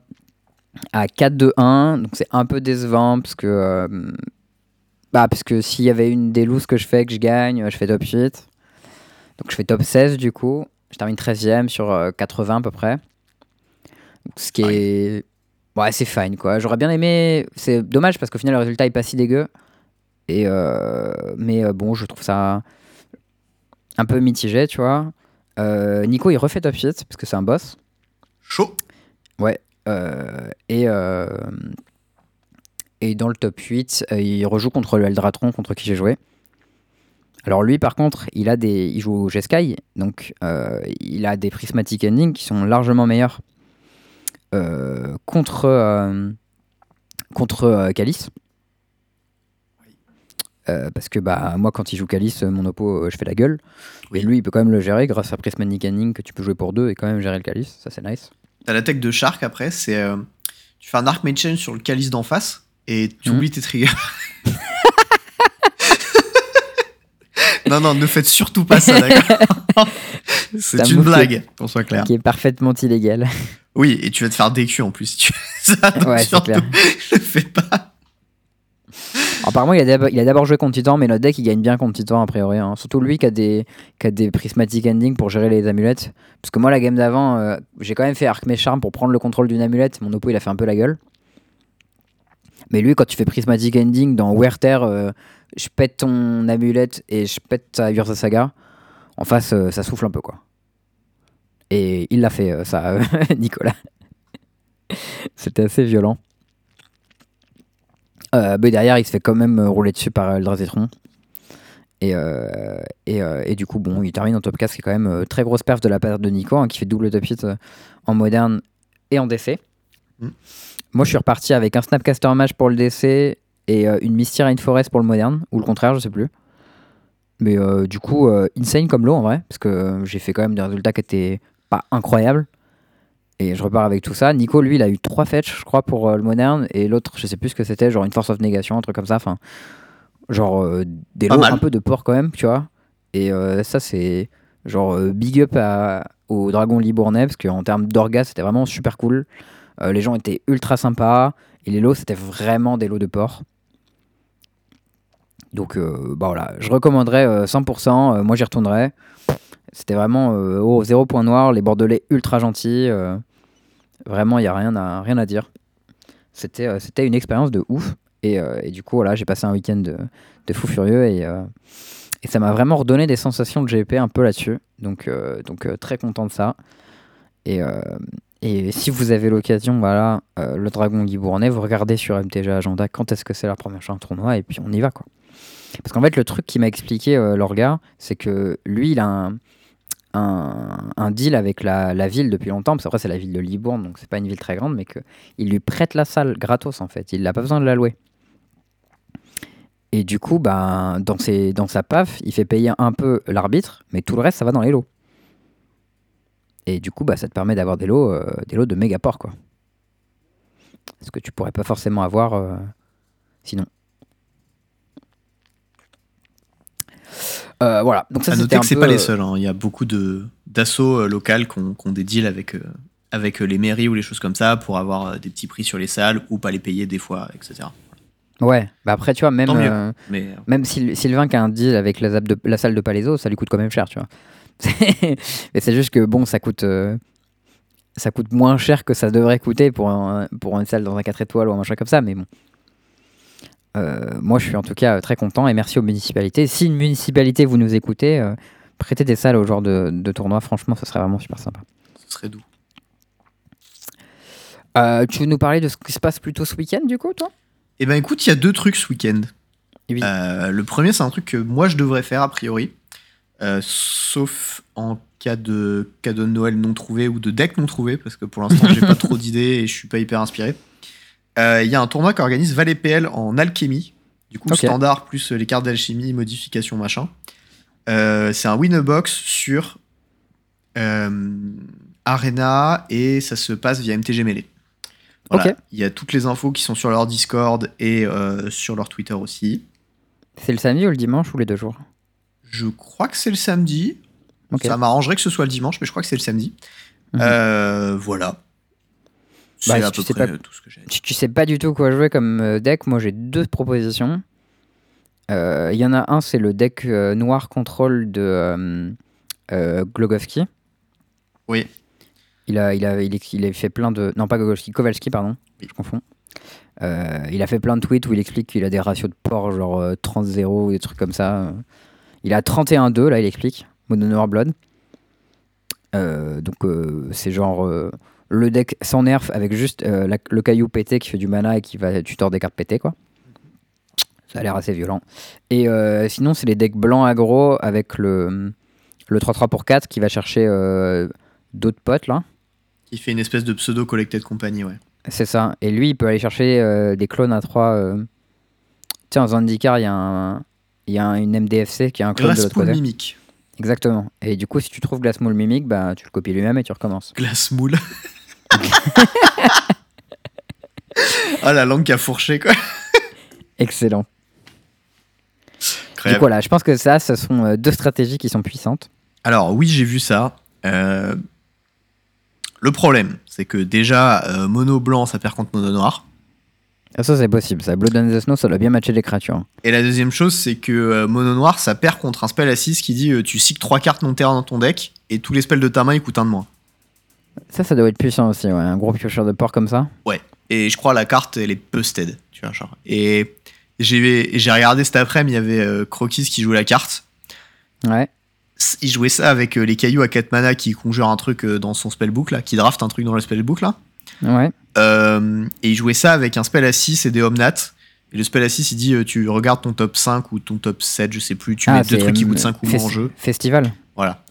à 4-2-1. Donc, c'est un peu décevant parce que. euh, bah, parce que s'il y avait une des looses que je fais, que je gagne, je fais top 8. Donc, je fais top 16 du coup. Je termine 13ème sur euh, 80 à peu près. Donc, ce qui est. Ouais, c'est fine quoi. J'aurais bien aimé. C'est dommage parce qu'au final, le résultat est pas si dégueu. Et euh, Mais euh, bon, je trouve ça un peu mitigé, tu vois. Euh, Nico, il refait top 8 parce que c'est un boss. Chaud. Euh, et, euh, et dans le top 8, euh, il rejoue contre le Eldratron contre qui j'ai joué. Alors lui, par contre, il, a des, il joue au Jeskai, donc euh, il a des prismatic endings qui sont largement meilleurs euh, contre, euh, contre Calice. Euh, parce que bah, moi, quand il joue Calice, mon oppo, euh, je fais la gueule. Oui. Et lui, il peut quand même le gérer grâce à Prismatic Ending que tu peux jouer pour deux et quand même gérer le Calice. Ça, c'est nice. T'as la tech de Shark après, c'est. tu fais un Arc Chain sur le calice d'en face et tu Mhm. oublies tes triggers. (laughs) (laughs) non, non, ne faites surtout pas ça, d'accord (laughs) C'est un C'est une blague, qu'on soit clair. Qui est parfaitement illégal. Oui, et tu vas te faire DQ en plus si tu fais ça. donc Ouais, c'est surtout, clair. (laughs) le fais pas. Apparemment, il a d'abord joué contre Titan, mais notre deck il gagne bien contre Titan a priori. hein. Surtout lui qui a, des, qui a des prismatic endings pour gérer les amulettes. Parce que moi, la game d'avant, euh, j'ai quand même fait Arc Charm pour prendre le contrôle d'une amulette. Mon oppo il a fait un peu la gueule. Mais lui, quand tu fais prismatic ending dans Werther, euh, je pète ton amulette et je pète ta Urza Saga. En face, euh, ça souffle un peu quoi. Et il l'a fait, euh, ça, (laughs) Nicolas. (laughs) C'était assez violent. Mais derrière, il se fait quand même rouler dessus par Eldrazetron. Et, et, et du coup, bon, il termine en top 4, ce qui est quand même très grosse perf de la part de Nico, hein, qui fait double top 8 euh, en moderne et en DC. Mm. Moi, je suis reparti avec un Snapcaster Mage pour le DC et euh, une Misty Rainforest pour le moderne, ou le contraire, je sais plus. Mais euh, du coup, euh, insane comme lot en vrai, parce que euh, j'ai fait quand même des résultats qui étaient pas incroyables. Et je repars avec tout ça. Nico, lui, il a eu trois fetch, je crois, pour le moderne. Et l'autre, je sais plus ce que c'était, genre une force of négation, un truc comme ça. Enfin, genre des lots un peu de port quand même, tu vois. Et ça, c'est genre big up à- au Dragon Libournais, parce qu'en termes d'orgas, c'était vraiment super cool. Euh, les gens étaient ultra sympas. Et les lots, c'était vraiment des lots de port. Donc, euh, bah voilà, je recommanderais euh, 100%. euh, moi, j'y retournerais. C'était vraiment oh, zéro point noir, les Bordelais ultra gentils. vraiment, il n'y a rien à, rien à dire. C'était une expérience de ouf. Et, du coup, voilà, j'ai passé un week-end de, fou furieux et, ça m'a vraiment redonné des sensations de GP un peu là-dessus. Donc, très content de ça. Et, et si vous avez l'occasion, voilà, euh, le Dragon Guy Bournais, vous regardez sur MTG Agenda quand est-ce que c'est la première chance tournoi et puis on y va quoi. Parce qu'en fait, le truc qui m'a expliqué euh, Lorga, c'est que lui, il a un, deal avec la, ville depuis longtemps, parce qu'après c'est la ville de Libourne, donc c'est pas une ville très grande, mais qu'il lui prête la salle gratos en fait, il n'a pas besoin de la louer. Et du coup, ben, dans, ses, dans sa PAF, il fait payer un peu l'arbitre, mais tout le reste, ça va dans les lots. Et du coup, bah, ça te permet d'avoir des lots, euh, des lots de méga port, quoi. Ce que tu pourrais pas forcément avoir euh, sinon. Euh, voilà, donc ça à noter que c'est peu, pas les euh, seuls. hein. Il y a beaucoup de d'assauts locales qui ont, des deals avec, avec les mairies ou les choses comme ça pour avoir des petits prix sur les salles ou pas les payer des fois, etc. Ouais, bah après, tu vois, même, mieux. Mais même Syl- Sylvain qui a un deal avec la, de- la salle de Palaiso, ça lui coûte quand même cher, tu vois. (laughs) Mais c'est juste que bon, ça coûte, euh, ça coûte moins cher que ça devrait coûter pour, un- pour une salle dans un 4 étoiles ou un machin comme ça, mais bon. Euh, moi, je suis en tout cas euh, très content et merci aux municipalités. Si une municipalité vous nous écoutez, euh, prêtez des salles au genre de, de tournoi, franchement, ça serait vraiment super sympa. ce serait doux. Euh, tu veux nous parler de ce qui se passe plutôt ce week-end, du coup, toi? Eh ben écoute, il y a deux trucs ce week-end. Oui. Le premier, c'est un truc que moi je devrais faire a priori, Euh, sauf en cas de cadeau de Noël non trouvé ou de deck non trouvé, parce que pour l'instant j'ai pas (laughs) trop d'idées et je suis pas hyper inspiré. Euh, Il y a un tournoi qu'organise Valais PL en alchimie, du coup standard plus les cartes d'alchimie, modification machin. Euh, c'est un win-a-box sur euh, Arena et ça se passe via MTG Melee. Voilà. Il y a toutes les infos qui sont sur leur Discord et sur leur Twitter aussi. C'est le samedi ou le dimanche ou les deux jours? Je crois que c'est le samedi. Ça m'arrangerait que ce soit le dimanche, mais je crois que c'est le samedi. Mhm. Euh, voilà. C'est Bah, à si tu sais près pas- tout ce que j'ai. Si tu sais pas du tout quoi jouer comme euh, deck, moi j'ai deux propositions. Euh, Il y en a un, c'est le deck euh, noir contrôle de Glogowski. Oui. Il a, il, a, il, a fait plein de. Non, pas Glogowski, Kowalski, pardon. Oui. Je confonds. Il a fait plein de tweets où il explique qu'il a des ratios de port genre euh, 30-0 ou des trucs comme ça. Il a 31-2, là, il explique. Mono Noir Blood. Euh, donc, euh, c'est genre euh, le deck sans nerf avec juste la- le caillou pété qui fait du mana et qui va tutor des cartes pétées, quoi. Ça a l'air assez violent. Et sinon, c'est les decks blancs aggro avec le, le 3-3 pour 4 qui va chercher d'autres potes, là. Il fait une espèce de pseudo collected company, ouais. C'est ça. Et lui, il peut aller chercher des clones à 3. Tiens, en Zendikar, il y a, un, il y a un- une MDFC qui a un clone de l'autre côté. Mimic. Exactement. Et du coup, si tu trouves Glassmoul Mimic, bah, tu le copies lui-même et tu recommences. Glassmoul. (laughs) ah, la langue qui a fourché, quoi. Excellent. Du Incroyable. coup, voilà, je pense que ça, ce sont euh, deux stratégies qui sont puissantes. Alors oui, j'ai vu ça. Euh, Le problème, c'est que déjà, euh, mono blanc, ça perd contre mono noir. Ah, ça, c'est possible. Ça, Blood and the Snow, ça doit bien matcher les créatures. Et la deuxième chose, c'est que euh, mono noir, ça perd contre un spell à 6 qui dit euh, tu cycles 3 cartes non terrain dans ton deck et tous les spells de ta main ils coûtent un de moins. Ça, ça doit être puissant aussi, ouais. Un gros piocheur de porc comme ça. Et je crois la carte, elle est busted. Tu vois, genre. Et j'ai j'ai regardé cet après-midi, il y avait euh, Crokis qui jouait la carte. Ouais. Il jouait ça avec les cailloux à 4 mana qui conjurent un truc dans son spellbook, là, qui draft un truc dans le spellbook, là. Ouais. Euh, et il jouait ça avec un spell à 6 et des Omnat. Et le spell à 6, il dit euh, tu regardes ton top 5 ou ton top 7, je sais plus, tu Ah, mets deux trucs qui euh, coûtent 5 ou moins en jeu. Festival. Voilà.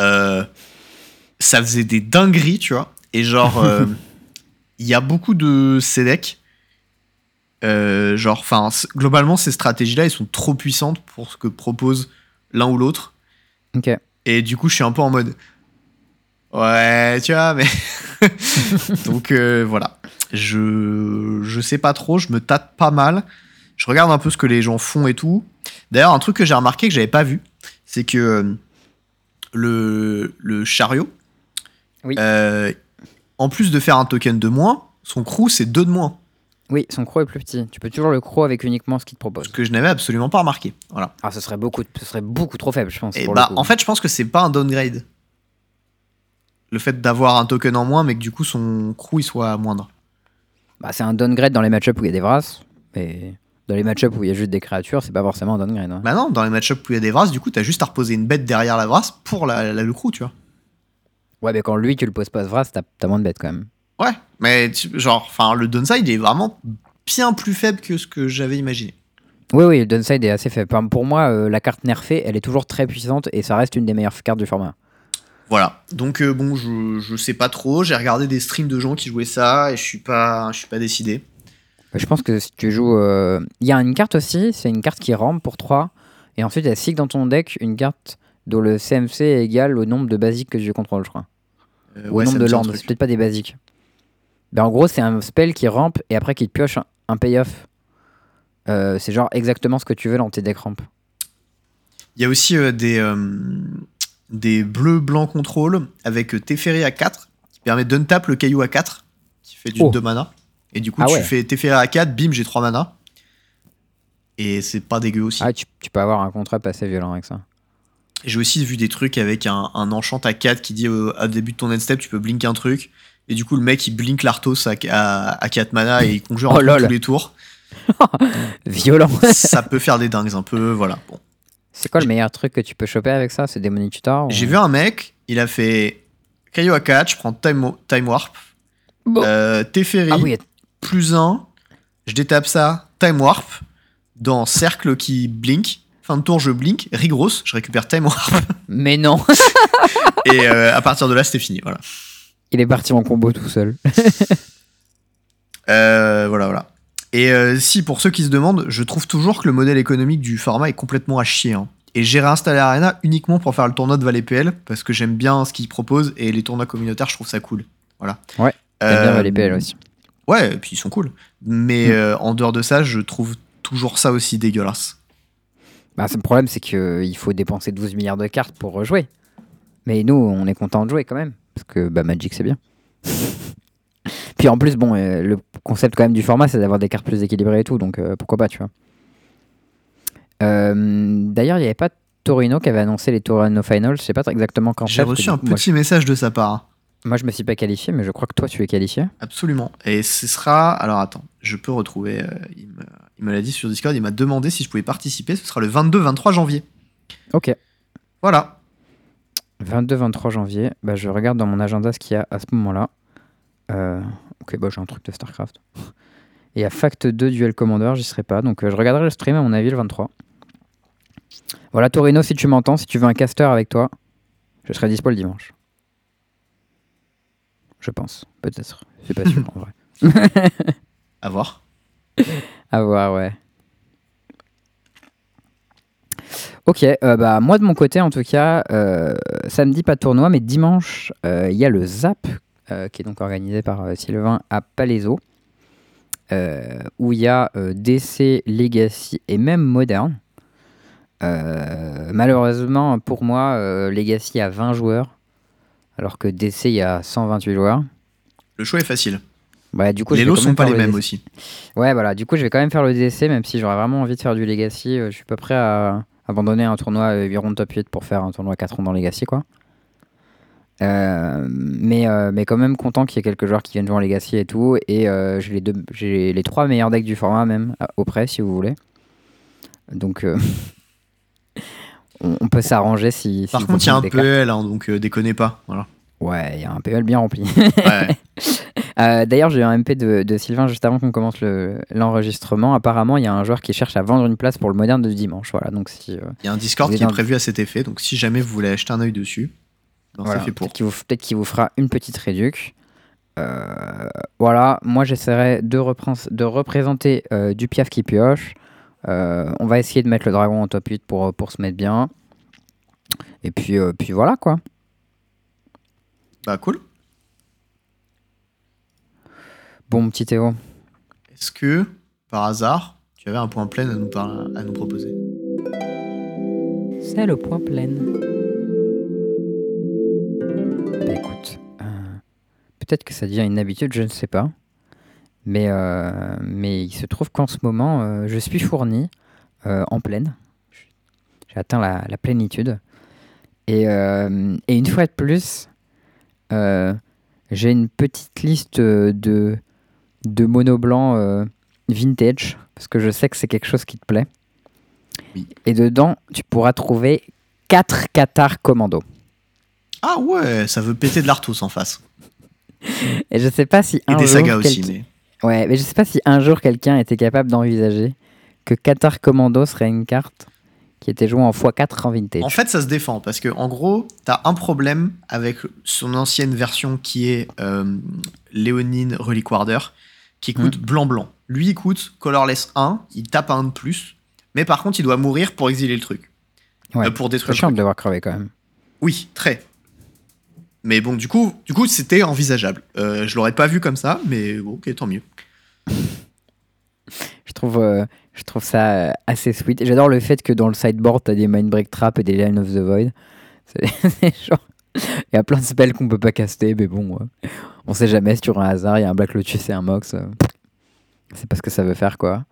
Euh, ça faisait des dingueries, tu vois. Et genre, (laughs) il y a beaucoup de ces decks. euh, genre, enfin, globalement, ces stratégies-là, elles sont trop puissantes pour ce que propose l'un ou l'autre. Ok. Et du coup, je suis un peu en mode. Ouais, tu vois, mais. (laughs) Donc euh, voilà. Je, je sais pas trop, je me tâte pas mal. Je regarde un peu ce que les gens font et tout. D'ailleurs, un truc que j'ai remarqué que j'avais pas vu, c'est que euh, le, le chariot, Oui. euh, en plus de faire un token de moins, son crew c'est deux de moins. Oui, son croc est plus petit. Tu peux toujours le croc avec uniquement ce qu'il te propose. Ce que je n'avais absolument pas remarqué. Voilà. Ah, ce serait beaucoup, ce serait beaucoup trop faible, je pense. Et pour bah, le coup. en fait, je pense que c'est pas un downgrade. Le fait d'avoir un token en moins, mais que du coup son crew il soit moindre. Bah, c'est un downgrade dans les match-ups où il y a des Vras, mais dans les match-ups où il y a juste des créatures, c'est pas forcément un downgrade. ouais. Bah non, dans les match-ups où il y a des Vras, du coup, t'as juste à reposer une bête derrière la Vras pour la, la- le crew, tu vois. Ouais, mais quand lui, tu le poses pas ce Vras, t'as t'as moins de bêtes quand même. Ouais, mais tu- genre, enfin, le downside est vraiment bien plus faible que ce que j'avais imaginé. Oui, oui, le downside est assez faible. Pour moi, euh, la carte nerfée, elle est toujours très puissante et ça reste une des meilleures cartes du format. Voilà. Donc euh, bon, je, je sais pas trop. J'ai regardé des streams de gens qui jouaient ça et je suis pas, je suis pas décidé. Je pense que si tu joues. euh, Il y a une carte aussi, c'est une carte qui rampe pour 3. Et ensuite, elle cycle dans ton deck une carte dont le CMC est égal au nombre de basiques que je contrôle, je crois. Euh, Ou au ouais, nombre de landes, c'est peut-être pas des basiques. Ben, en gros, c'est un spell qui rampe et après qui te pioche un, un payoff. Euh, c'est genre exactement ce que tu veux dans tes decks ramp. Il y a aussi euh, des, euh, des bleus blancs contrôle avec Teferi à 4 qui permet d'untap le caillou à 4 qui fait du Oh. 2 mana. Et du coup, Ah tu ouais. fais Teferi à 4, bim, j'ai 3 mana. Et c'est pas dégueu aussi. Ah, tu, tu peux avoir un contrat assez violent avec ça. J'ai aussi vu des trucs avec un, un enchant à 4 qui dit euh, à début de ton end step, tu peux blink un truc. Et du coup, le mec, il blink l'Arthos à, à, à 4 mana et il conjure Oh un tous les tours. (laughs) Violent ça peut faire des dingues un peu, voilà. Bon. C'est quoi le meilleur truc que tu peux choper avec ça? C'est Tutor ou- J'ai vu un mec, il a fait Caillou à 4, je prends Time, time Warp, Bon. euh, Teferi, Ah oui, plus 1, je détape ça, Time Warp, dans cercle qui blink. Fin de tour, je blink, Rigros, je récupère Time Warp. (laughs) mais non (laughs) et euh, à partir de là, c'était fini. Voilà. Il est parti en combo tout seul. (laughs) Euh, voilà, voilà. Et euh, si, pour ceux qui se demandent, je trouve toujours que le modèle économique du format est complètement à chier. hein. Et j'ai réinstallé Arena uniquement pour faire le tournoi de Valley PL parce que j'aime bien ce qu'ils proposent et les tournois communautaires, je trouve ça cool. Voilà. Ouais, bien Euh, Valley PL aussi. Ouais, et puis ils sont cool. Mais Mm. euh, en dehors de ça, je trouve toujours ça aussi dégueulasse. Bah, le problème, c'est qu'il faut dépenser 12 milliards de cartes pour rejouer. Mais nous, on est content de jouer quand même. Parce que bah, Magic, c'est bien. Puis en plus, bon, euh, le concept quand même du format, c'est d'avoir des cartes plus équilibrées et tout. Donc euh, pourquoi pas, tu vois. Euh, D'ailleurs, il n'y avait pas Torino qui avait annoncé les Torino Finals. Je sais pas exactement quand J'ai reçu un coup, moi, petit message de sa part. moi, je me suis pas qualifié, mais je crois que toi, tu es qualifié. Absolument. Et ce sera. Alors attends, je peux retrouver. euh, il me, il me l'a dit sur Discord, il m'a demandé si je pouvais participer. Ce sera le 22-23 janvier. Ok. Voilà. 22-23 janvier. Bah, je regarde dans mon agenda ce qu'il y a à ce moment-là. Euh, ok, bah, j'ai un truc de StarCraft. Et à Fact 2 Duel Commander, j'y serai pas. Donc euh, je regarderai le stream à mon avis le 23. Voilà, Torino, si tu m'entends, si tu veux un caster avec toi, je serai dispo le dimanche. Je pense, peut-être. Je suis pas sûr (laughs) en vrai. À voir. À voir, ouais. Ok, euh, bah moi de mon côté en tout cas, euh, samedi pas de tournoi, mais dimanche euh, il y a le ZAP qui est donc organisé par euh, Sylvain à Palaiso, euh, où il y a euh, DC, Legacy et même Modern. Euh, malheureusement pour moi, euh, Legacy a 20 joueurs, alors que DC il y a 128 joueurs. Le choix est facile. Ouais, du coup, les lots sont pas les le mêmes aussi. Ouais, voilà. Du coup, je vais quand même faire le DC, même si j'aurais vraiment envie de faire du Legacy. Euh, Je suis pas prêt à abandonner un tournoi euh, 8 rondes top 8 pour faire un tournoi 4 rondes dans Legacy, quoi. Euh, mais, euh, mais quand même content qu'il y ait quelques joueurs qui viennent jouer en Legacy et tout. Et euh, j'ai les, deux, j'ai les trois meilleurs decks du format, même, à- au près, si vous voulez. Donc, (laughs) on, on peut s'arranger si. Par contre, il y a un. PL, hein, donc euh, déconnez pas. Voilà. Ouais, il y a un PL bien rempli. Ouais. (laughs) Euh, D'ailleurs, j'ai eu un MP de, de Sylvain juste avant qu'on commence le- l'enregistrement. Apparemment, il y a un joueur qui cherche à vendre une place pour le moderne de dimanche. Voilà, donc si. euh, Il y a un Discord Vous qui est un- prévu à cet effet, donc si jamais vous voulez acheter un œil dessus, ben, voilà, fait pour. Peut-être qu'il vous, peut-être qu'il vous fera une petite réduc. Euh, voilà, moi j'essaierai de, repren- de représenter euh, du piaf qui pioche. Euh, on va essayer de mettre le dragon en top 8 pour, pour se mettre bien. Et puis, euh, puis voilà quoi. Bah cool. Bon, petit Théo. Est-ce que, par hasard, tu avais un point plein à nous, par- à nous proposer? C'est le point plein. Peut-être que ça devient une habitude, je ne sais pas. Mais, euh, mais il se trouve qu'en ce moment, euh, je suis fourni euh, en pleine. J'ai atteint la, la plénitude. Et, et une fois de plus, j'ai une petite liste de, de mono blanc vintage, parce que je sais que c'est quelque chose qui te plaît. Oui. Et dedans, tu pourras trouver 4 Qatar Commando. Ah ouais, ça veut péter de l'Arthos en face. Et je sais pas si Et un des jour sagas aussi, quelqu'un- mais. Ouais, mais je sais pas si un jour quelqu'un était capable d'envisager que Qatar Commando serait une carte qui était jouée en x4 en vintage. En fait, ça se défend parce que en gros, t'as un problème avec son ancienne version qui est euh, Léonine Relic Warder, qui coûte blanc-blanc. Lui, il coûte colorless 1, il tape un de plus, mais par contre, il doit mourir pour exiler le truc. Ouais. Euh, pour C'est détruire le chiant de truc. le voir crever quand même. Oui, très. Mais bon, du coup, du coup, c'était envisageable. Euh, je l'aurais pas vu comme ça, mais bon, ok, tant mieux. Je trouve, euh, je trouve ça euh, assez sweet. J'adore le fait que dans le sideboard, t'as des Mindbreak Trap et des Line of the Void. (laughs) Il y a plein de spells qu'on peut pas caster, mais bon, euh, on sait jamais sur un hasard. Il y a un Black Lotus et un Mox. euh, c'est pas ce que ça veut faire, quoi.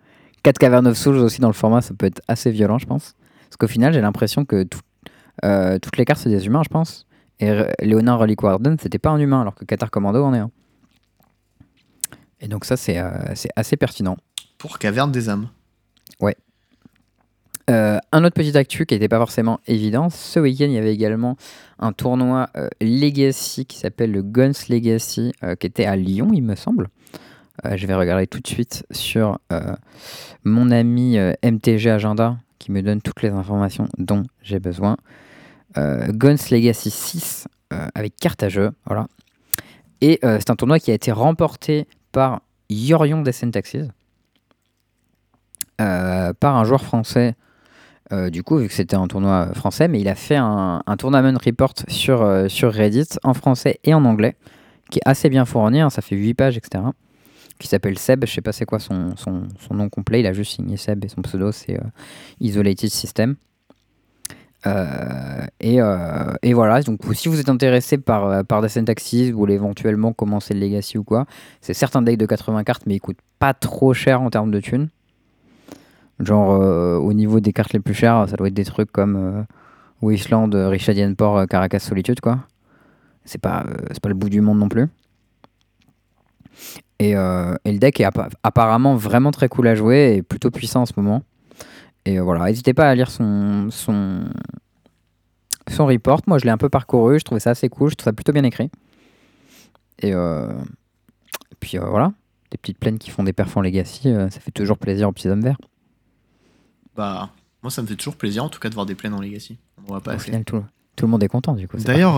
4 Cavern of Souls aussi dans le format, ça peut être assez violent, je pense. Parce qu'au final, j'ai l'impression que tout- toutes les cartes, c'est des humains, je pense. Et Léonard Relic Warden, c'était pas un humain, alors que Qatar Commando en est un. Et donc, ça, c'est euh, assez pertinent. Pour Caverne des âmes. Euh, un autre petit actu qui n'était pas forcément évident, ce week-end il y avait également un tournoi euh, Legacy qui s'appelle le Guns Legacy qui était à Lyon il me semble. Je vais regarder tout de suite sur mon ami MTG Agenda qui me donne toutes les informations dont j'ai besoin. Euh, Guns Legacy 6 euh, avec carte à jeu, voilà. Et euh, c'est un tournoi qui a été remporté par Yorion des Syntaxes, euh, par un joueur français du coup, vu que c'était un tournoi français, mais il a fait un, tournament report sur, sur Reddit en français et en anglais, qui est assez bien fourni, hein, ça fait 8 pages, etc. Qui s'appelle Seb, je sais pas c'est quoi son, son, son nom complet, il a juste signé Seb et son pseudo c'est Isolated System. Euh, et, euh, et voilà, donc si vous êtes intéressé par, euh, par Descent vous voulez éventuellement commencer le Legacy ou quoi, c'est certes un deck de 80 cartes, mais il coûte pas trop cher en termes de thunes. Genre, au niveau des cartes les plus chères, ça doit être des trucs comme Wasteland, Richadian Port, Caracas Solitude, quoi. C'est pas, pas le bout du monde non plus. Et, et le deck est appa- apparemment vraiment très cool à jouer et plutôt puissant en ce moment. Et euh, voilà, n'hésitez pas à lire son, son, son report. Moi, je l'ai un peu parcouru, je trouvais ça assez cool, je trouve ça plutôt bien écrit. Et, euh, et puis euh, voilà, des petites plaines qui font des perfs en Legacy, euh, ça fait toujours plaisir aux petits hommes verts. Bah, moi, ça me fait toujours plaisir, en tout cas, de voir des plaines en Legacy. On voit pas Au assez. final, tout, tout le monde est content du coup. D'ailleurs,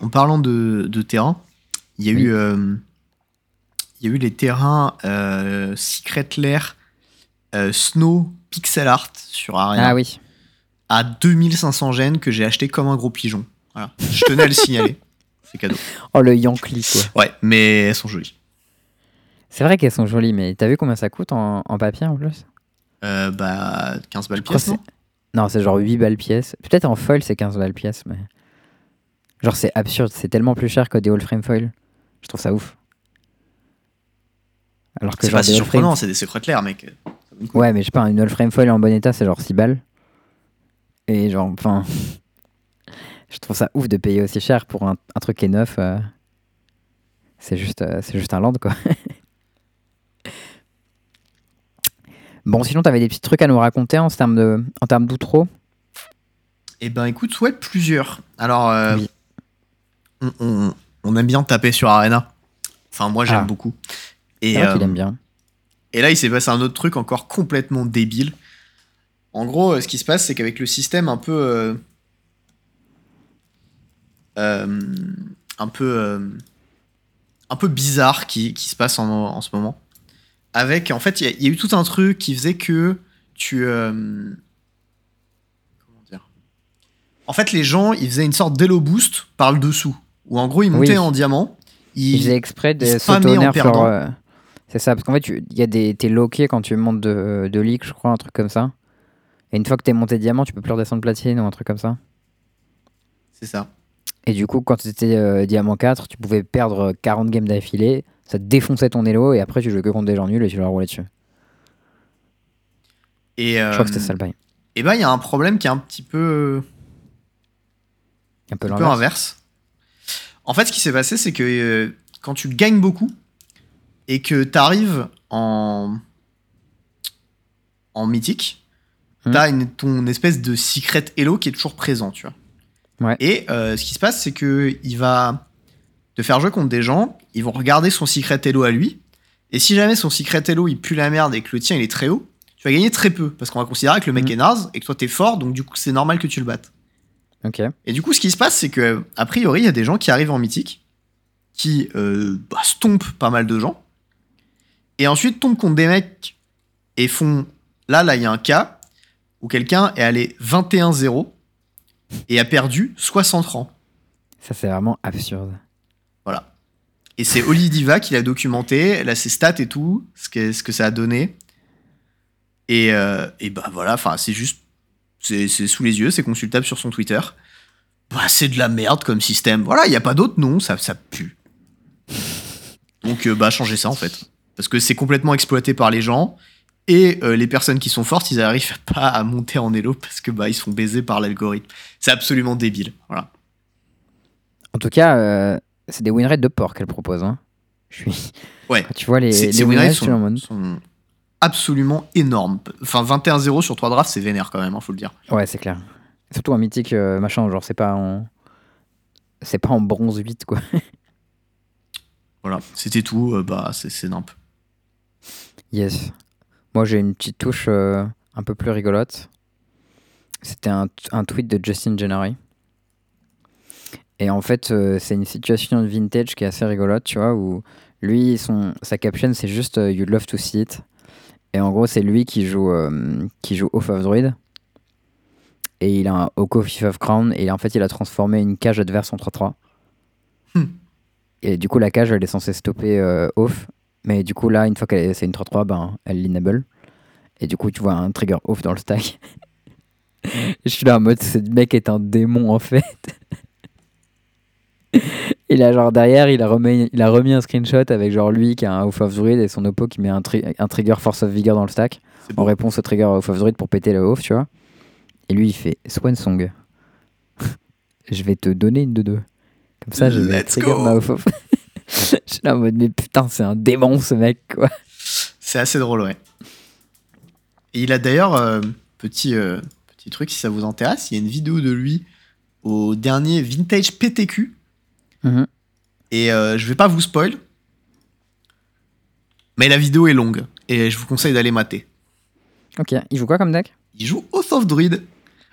en parlant de, de terrain, il y a Oui. eu, il y a eu les terrains Secret Lair Snow Pixel Art sur. Arena Ah oui, à 2500 gènes que j'ai acheté comme un gros pigeon. Voilà. Je tenais à le signaler. (laughs) C'est cadeau. oh le Yankee quoi. Ouais, mais elles sont jolies. C'est vrai qu'elles sont jolies, mais t'as vu combien ça coûte en, en papier en plus? Euh, bah, 15 balles pièce, non Non, c'est genre 8 balles pièce. Peut-être en foil c'est 15 balles pièce, mais. Genre c'est absurde, c'est tellement plus cher que des all frame foil. Je trouve ça ouf. Alors que C'est pas si frame- surprenant, c'est des Secret Lair, mec. Ouais, mais je sais pas, une all frame foil en bon état c'est genre 6 balles. Et genre, enfin. (laughs) je trouve ça ouf de payer aussi cher pour un, un truc qui est neuf. euh. C'est juste, euh, c'est juste un land quoi. (laughs) bon, sinon t'avais des petits trucs à nous raconter en termes de, en termes d'outro? Eh ben écoute, ouais, plusieurs. Alors, euh, Oui. on, on- on aime bien taper sur Arena. Enfin, moi j'aime Ah. beaucoup. Et, vrai qu'il euh, aime bien. Et là, il s'est passé un autre truc encore complètement débile. En gros, euh, ce qui se passe, c'est qu'avec le système un peu. euh, euh, un peu. euh, un peu bizarre qui, qui se passe en, en ce moment. Avec. En fait, il y, a- il y a eu tout un truc qui faisait que tu. comment dire? En fait, les gens, ils faisaient une sorte d'elo boost par le dessous. Où en gros, ils montaient Oui. en diamant. Il Ils, faisait exprès de s'auto-nerf C'est ça, parce qu'en fait, tu- il y a des. T'es loqué quand tu montes de, de league, je crois, un truc comme ça. Et une fois que t'es monté diamant, tu peux plus redescendre platine ou un truc comme ça. C'est ça. Et du coup, quand tu étais diamant 4, tu pouvais perdre 40 games d'affilée, ça te défonçait ton elo, et après tu jouais que contre des gens nuls et tu leur roulais dessus. Et, Je crois que euh, c'était ça le bail. Et bah, il y a un problème qui est un petit peu. Un peu un peu inverse. En fait, ce qui s'est passé, c'est que euh, quand tu gagnes beaucoup et que tu arrives en en mythique, Hmm. t'as une ton espèce de secret hello qui est toujours présent, tu vois. Ouais. Et euh, ce qui se passe, c'est que il va te faire jouer contre des gens, ils vont regarder son secret hello à lui, et si jamais son secret hello il pue la merde et que le tien il est très haut, tu vas gagner très peu parce qu'on va considérer que le mec Hmm. est naze et que toi t'es fort, donc du coup c'est normal que tu le battes. Ok. Et du coup, ce qui se passe, c'est que a priori, il y a des gens qui arrivent en mythique, qui euh, bah, stompent pas mal de gens, et ensuite tombent contre des mecs et font. Là, là, il y a un cas où quelqu'un est allé 21-0 et a perdu 60 rangs. Ça, c'est vraiment absurde. Voilà. Et c'est Oli Diva qui l'a documenté, a ses stats et tout, ce que, ce que ça a donné. Et, euh, et bah voilà, enfin, c'est juste. C'est c'est sous les yeux, c'est consultable sur son Twitter. Bah, c'est de la merde comme système. Voilà, il n'y a pas d'autre nom, ça, ça pue. Donc, euh, bah, changez ça en fait. Parce que c'est complètement exploité par les gens. Et euh, les personnes qui sont fortes, ils arrivent (laughs) pas à monter en élo parce que bah, ils sont baisés par l'algorithme. C'est absolument débile. Voilà. En tout cas, euh, c'est des win rates de porc qu'elle propose. Hein. Je suis. (laughs) Ouais. Quand (laughs) tu vois les, les win rates sont, mode. sont absolument énormes. Enfin, 21-0 sur 3 drafts, c'est vénère quand même, hein, faut le dire. Ouais, c'est clair. Surtout en mythique, euh, machin, genre c'est pas en. C'est pas en bronze 8, quoi. Voilà, c'était tout. bah, c'est c'est nimp. Yes. Moi, j'ai une petite touche euh, un peu plus rigolote. C'était un, un tweet de Justin Gennari. Et en fait, euh, c'est une situation de vintage qui est assez rigolote, tu vois, où lui, son, sa caption, c'est juste euh, You'd love to see it. Et en gros, c'est lui qui joue, euh, qui joue Oath of Druid. et il a un Oko Fifth of Crown et en fait il a transformé une cage adverse en 3-3. Hmm. Et du coup la cage elle est censée stopper off, mais du coup là une fois qu'elle est- c'est une 3-3, ben elle l'enable. Et du coup tu vois un trigger off dans le stack. (laughs) Je suis là en mode ce mec est un démon en fait. (laughs) Et là genre derrière il a, remis, il a remis un screenshot avec genre lui qui a un off of druid et son oppo qui met un, tri- un trigger force of vigor dans le stack en réponse au trigger off of druid pour péter le off, tu vois. Et lui, il fait Swan Song. (laughs) je vais te donner une de deux. Comme ça, je vais Let's trigger go. ma off of. (laughs) je suis là en mode, mais putain, c'est un démon ce mec, quoi. C'est assez drôle, ouais. Et il a d'ailleurs, euh, petit, euh, petit truc, si ça vous intéresse, il y a une vidéo de lui au dernier Vintage PTQ. Mhm. Et euh, je vais pas vous spoil. Mais la vidéo est longue. Et je vous conseille d'aller mater. Ok, il joue quoi comme deck? Il joue Oath of Druid,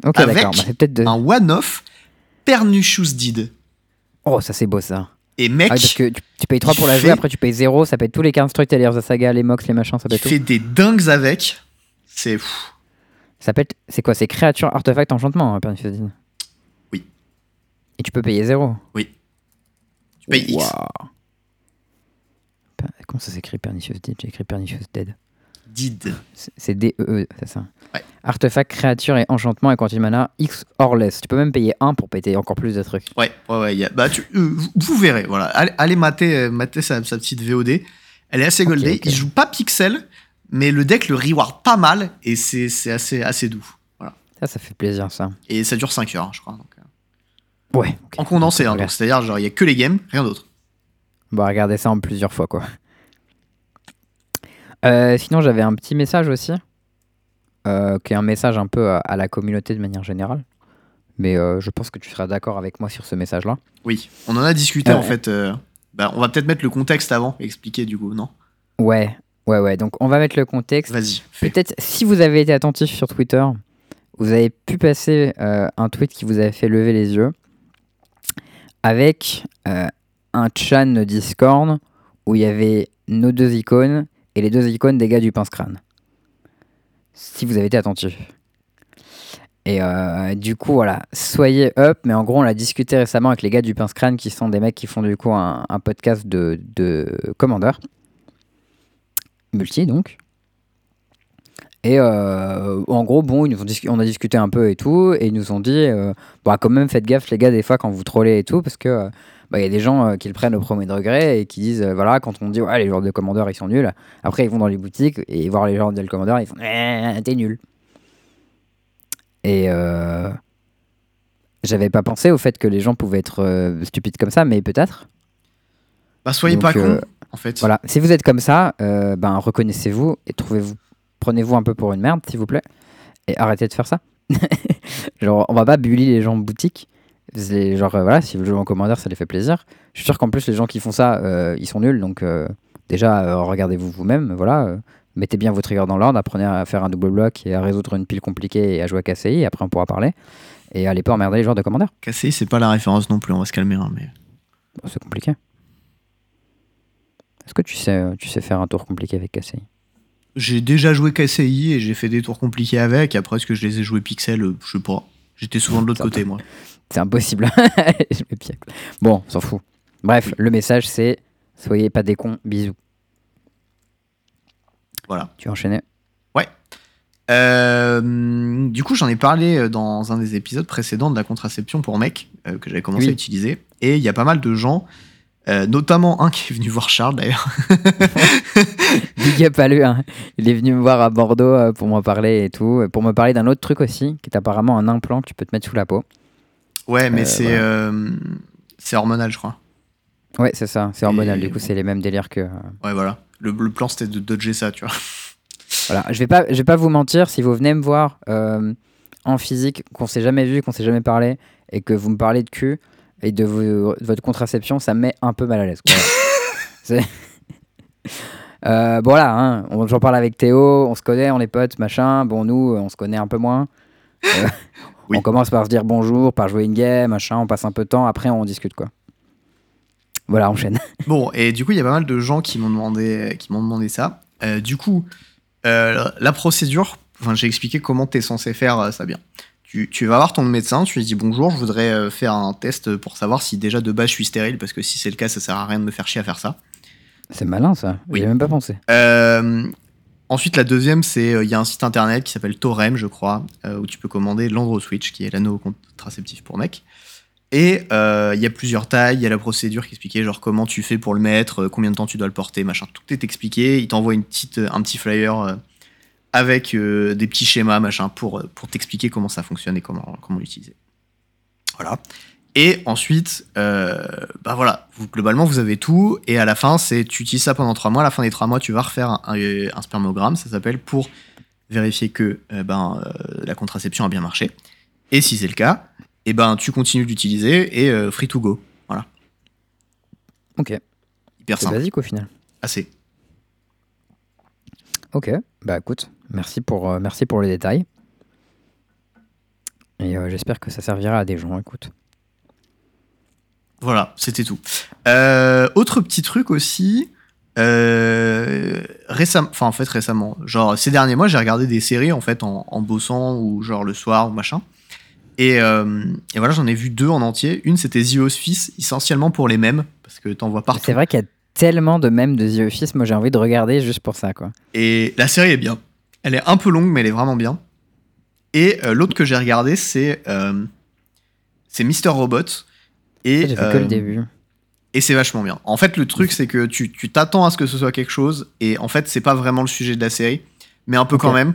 Ok, Avec d'accord. Bah, c'est peut-être de... un one-off Pernicious Deed. Oh, ça c'est beau ça. Et mec, Ah oui, parce que tu, tu payes 3 pour la jouer, après tu payes 0, ça peut être tous les constructs, les Heroes of Saga, les Mox, les machins, ça être tout. fait des dingues avec. C'est Ça peut être. C'est quoi C'est créature, artefact, enchantement, hein, Pernicious Deed Oui. Et tu peux payer 0 tu payes X. Waouh. Per- Comment ça s'écrit Pernicious Deed J'ai écrit Pernicious Dead. Deed. C'est D-E-E, c'est ça. Ouais. Artefact, créature et enchantement et quantité de mana X or less. Tu peux même payer 1 pour péter encore plus de trucs. Ouais, ouais, ouais. il y a- bah, tu, euh, vous, verrez, voilà. Allez, allez mater, euh, mater sa, sa petite VOD. Elle est assez goldée. ok. Il joue pas pixel, mais le deck le reward pas mal et c'est c'est assez, assez doux. Voilà. Ça, ça fait plaisir, ça. Et ça dure 5 heures, je crois. donc, euh, Ouais. En condensé, hein, donc c'est-à-dire, genre, il y a que les games, rien d'autre. On va regarder ça en plusieurs fois, quoi. Euh, sinon, j'avais un petit message aussi. euh, qui est un message un peu à, à la communauté de manière générale. Mais euh, je pense que tu seras d'accord avec moi sur ce message-là. Oui, on en a discuté en fait. euh, bah, on va peut-être mettre le contexte avant expliquer du coup, non? Ouais, ouais, ouais. Donc, on va mettre le contexte. Vas-y. Peut-être si vous avez été attentif sur Twitter, vous avez pu passer euh, un tweet qui vous avait fait lever les yeux avec euh, un chan Discord où il y avait nos deux icônes et les deux icônes des gars du pince-crâne. Si vous avez été attentif. Et euh, du coup, voilà, soyez up. Mais en gros, on l'a discuté récemment avec les gars du pince-crâne qui sont des mecs qui font du coup un, podcast de, de. Multi donc. Et euh, en gros, bon, ils nous ont on a discuté un peu et tout, et ils nous ont dit, euh, bah, quand même, faites gaffe, les gars, des fois, quand vous trollez et tout, parce que euh, bah, il y a des gens euh, qui le prennent au premier degré et qui disent, euh, voilà, quand on dit, ouais, les joueurs de commandeur, ils sont nuls, après, ils vont dans les boutiques et voir les joueurs de commandeur, ils font, Eh, t'es nul. Et euh, j'avais pas pensé au fait que les gens pouvaient être euh, stupides comme ça, mais peut-être. Bah, soyez Donc, pas euh, con, en fait. Voilà, si vous êtes comme ça, ben reconnaissez-vous et trouvez-vous, prenez-vous un peu pour une merde, s'il vous plaît, et arrêtez de faire ça. (laughs) genre, on va pas bully les gens en boutique. Genre, euh, voilà, si vous jouez en commandeur, ça les fait plaisir. Je suis sûr qu'en plus, les gens qui font ça, euh, ils sont nuls, donc euh, déjà, euh, regardez-vous vous-même, voilà. mettez bien vos triggers dans l'ordre, apprenez à faire un double bloc et à résoudre une pile compliquée et à jouer à KCI, et après on pourra parler. Et allez pas emmerder les joueurs de commandeur. Cassé, c'est pas la référence non plus, on va se calmer. hein, mais... Bon, c'est compliqué. Est-ce que tu sais, tu sais faire un tour compliqué avec KCI J'ai déjà joué KCI et j'ai fait des tours compliqués avec. Après, est-ce que je les ai joués pixel Je sais pas. J'étais souvent de l'autre côté, moi. C'est impossible. (laughs) Je me pique. Bon, on s'en fout. Bref, le message c'est soyez pas des cons, bisous. Voilà. Tu as enchaîné Euh, du coup, j'en ai parlé euh, dans un des épisodes précédents de la contraception pour mecs euh, que j'avais commencé Oui. à utiliser. Et il y a pas mal de gens, euh, notamment un qui est venu voir Charles d'ailleurs. (laughs) Big up à lui. hein. Il est venu me voir à Bordeaux pour m'en parler et tout. Pour me parler d'un autre truc aussi, qui est apparemment un implant que tu peux te mettre sous la peau. Ouais, mais Euh, c'est euh, c'est hormonal, je crois. Ouais, c'est ça. C'est hormonal. Et Du coup, c'est les mêmes délires que. euh, Ouais, voilà. Le, le plan, c'était de dodger ça, tu vois. (laughs) Voilà. Je vais pas, je vais pas vous mentir. Si vous venez me voir euh, en physique, qu'on s'est jamais vu, qu'on s'est jamais parlé, et que vous me parlez de cul et de, votre contraception, ça me met un peu mal à l'aise. (laughs) (laughs) Euh, bon voilà, hein, on- j'en parle avec Théo, on se connaît, on est potes, machin. Bon nous, on se connaît un peu moins. Euh, Oui. On commence par se dire bonjour, par jouer une game, machin, on passe un peu de temps, après on discute quoi. Voilà, on enchaîne. (laughs) Bon, et du coup, il y a pas mal de gens qui m'ont demandé, qui m'ont demandé ça. Euh, du coup, euh, la procédure, enfin, j'ai expliqué comment tu es censé faire euh, ça bien. tu, tu vas voir ton médecin, tu lui dis bonjour, je voudrais faire un test pour savoir si déjà de base je suis stérile, parce que si c'est le cas, ça sert à rien de me faire chier à faire ça. C'est malin ça. Oui. J'ai même pas pensé. Ensuite, la deuxième, c'est euh, il y a un site internet qui s'appelle Torem, je crois, euh, où tu peux commander l'Andro Switch, qui est l'anneau contraceptif pour mec. Et euh, il y a plusieurs tailles, il y a la procédure qui expliquait genre comment tu fais pour le mettre, combien de temps tu dois le porter, machin. Tout est expliqué. Il t'envoie un petit flyer avec des petits schémas, machin, pour, pour t'expliquer comment ça fonctionne et comment, comment l'utiliser. Voilà. Et ensuite, euh, bah voilà, vous, globalement, vous avez tout. Et à la fin, c'est tu utilises ça pendant trois mois. À la fin des trois mois, tu vas refaire un, un- un spermogramme, ça s'appelle, pour vérifier que euh, ben, euh, la contraception a bien marché. Et si c'est le cas, et ben, tu continues d'utiliser et free to go. Voilà. Ok. Hyper C'est simple. basique au final. Assez. Ok. Bah écoute, merci pour, merci pour les détails. Et j'espère que ça servira à des gens. Écoute. Voilà, c'était tout. Euh, autre petit truc aussi. Euh, récemment, enfin en fait récemment, genre ces derniers mois, j'ai regardé des séries en fait en, en bossant ou genre le soir ou machin. Et, euh, et voilà, j'en ai vu deux en entier. Une c'était The Office, essentiellement pour les mêmes, parce que t'en vois partout. C'est vrai qu'il y a tellement de mèmes de The Office. Moi j'ai envie de regarder juste pour ça quoi. Et la série est bien. Elle est un peu longue, mais elle est vraiment bien. Et l'autre que j'ai regardé, c'est c'est Mister Robot. Et, que euh, le début. et c'est vachement bien. En fait, le truc, c'est que tu tu t'attends à ce que ce soit quelque chose, et en fait, c'est pas vraiment le sujet de la série, mais un peu quand même.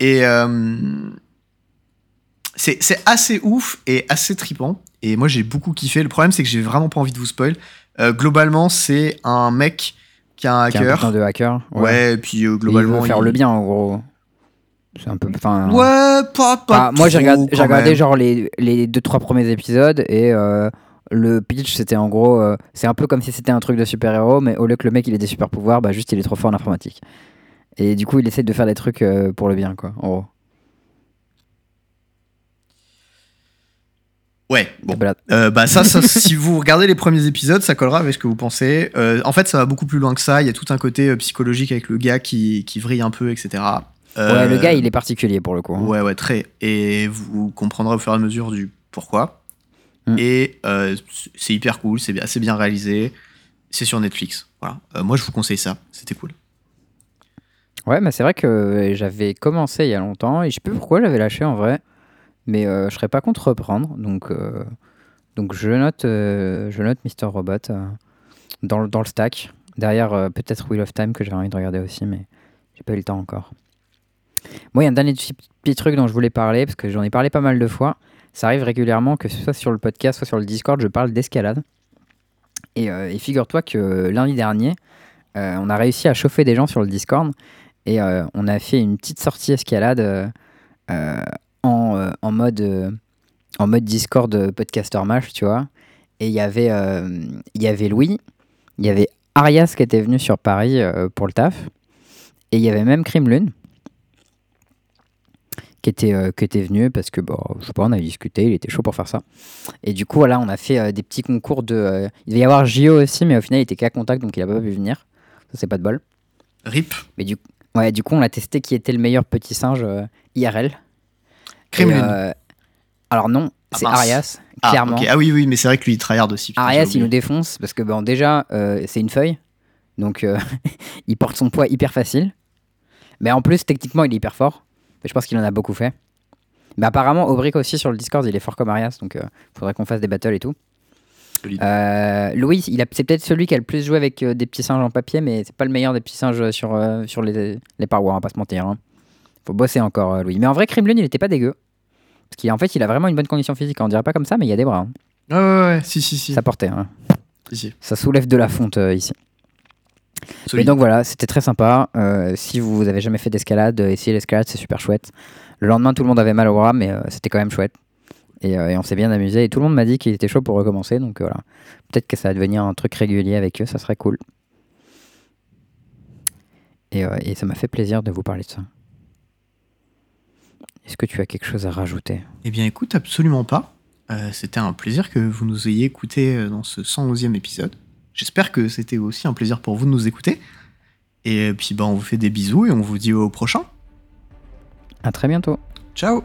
Et euh, c'est assez ouf et assez tripant. Et moi, j'ai beaucoup kiffé. Le problème, c'est que j'ai vraiment pas envie de vous spoil. Euh, globalement, c'est un mec qui a un Qui est un hacker. putain de hacker. Ouais, et puis euh, Et globalement. il veut faire il- le bien en gros. C'est un peu. Enfin. Ouais, pas, pas Ah, moi j'ai regardé, regardé genre les, les deux trois premiers épisodes et euh, le pitch c'était en gros euh, c'est un peu comme si c'était un truc de super héros mais au lieu que le mec il ait des super pouvoirs bah juste il est trop fort en informatique et du coup il essaie de faire des trucs euh, pour le bien quoi en gros. Ouais, bon. Euh, bah ça, ça, (laughs) si vous regardez les premiers épisodes, ça collera avec ce que vous pensez. En fait, ça va beaucoup plus loin que ça. Il y a tout un côté psychologique avec le gars qui, qui vrille un peu, etc. Ouais le gars il est particulier pour le coup. hein. Ouais, ouais, très. Et vous comprendrez au fur et à mesure du pourquoi. Mm. Et euh, c'est hyper cool, c'est assez bien réalisé. C'est sur Netflix. Voilà. Euh, moi, je vous conseille ça. C'était cool. Ouais mais c'est vrai que j'avais commencé il y a longtemps et je sais plus pourquoi j'avais lâché en vrai mais euh, je serais pas contre reprendre donc euh, donc je note euh, je note Mister Robot euh, dans, le- dans le stack derrière euh, peut-être Wheel of Time que j'avais envie de regarder aussi mais j'ai pas eu le temps encore. Moi il y a un dernier petit, petit truc dont je voulais parler parce que j'en ai parlé pas mal de fois. Ça arrive régulièrement que soit sur le podcast soit sur le Discord je parle d'escalade. Et, euh, et figure-toi que lundi dernier euh, on a réussi à chauffer des gens sur le Discord et euh, on a fait une petite sortie escalade euh, euh, en, euh, en mode euh, en mode Discord euh, podcaster match, tu vois. Et il y avait euh, Louis, il y avait Arias qui était venu sur Paris euh, pour le taf, et il y avait même Lune qui était euh, qui était venu parce que bon, je sais pas, on a discuté, il était chaud pour faire ça. Et du coup voilà, on a fait euh, des petits concours de euh, il devait y avoir JO aussi mais au final il était qu'à contact donc il a pas pu venir. Ça c'est pas de bol. RIP. Mais du, ouais, du coup, on a testé qui était le meilleur petit singe euh, IRL. Et, euh, alors non, Ah, c'est mince. Arias, Ah, clairement. ok. ah oui, oui, mais c'est vrai que lui, il tryhard aussi. putain, Arias, j'ai il nous défonce parce que bon, déjà, euh, c'est une feuille. Donc, euh, (laughs) il porte son poids hyper facile. Mais en plus, techniquement, il est hyper fort. Mais je pense qu'il en a beaucoup fait. Mais apparemment, Aubric aussi sur le Discord, il est fort comme Arias. Donc, il faudrait qu'on fasse des battles et tout. Euh, Louis, il a- c'est peut-être celui qui a le plus joué avec euh, des petits singes en papier, mais c'est pas le meilleur des petits singes sur, euh, sur les, les parois, on va pas se mentir. hein. Faut bosser encore, euh, Louis. Mais en vrai, Kremlin, il était pas dégueu. Parce qu'en fait, il a vraiment une bonne condition physique. On dirait pas comme ça, mais il y a des bras. hein. Ouais, ouais, ouais, si, si, si. Ça portait. hein. si, si. Ça soulève de la fonte euh, ici. Et Solide. donc voilà, c'était très sympa. Euh, si vous avez jamais fait d'escalade, euh, essayez l'escalade, c'est super chouette. Le lendemain, tout le monde avait mal au bras, mais euh, c'était quand même chouette. Et, euh, et on s'est bien amusé. Et tout le monde m'a dit qu'il était chaud pour recommencer. Donc voilà, peut-être que ça va devenir un truc régulier avec eux, ça serait cool. Et, et ça m'a fait plaisir de vous parler de ça. Est-ce que tu as quelque chose à rajouter? Eh bien, écoute, absolument pas. C'était un plaisir que vous nous ayez écouté euh, dans ce 111e épisode. J'espère que c'était aussi un plaisir pour vous de nous écouter. Et puis, bah, on vous fait des bisous et on vous dit au prochain. À très bientôt. Ciao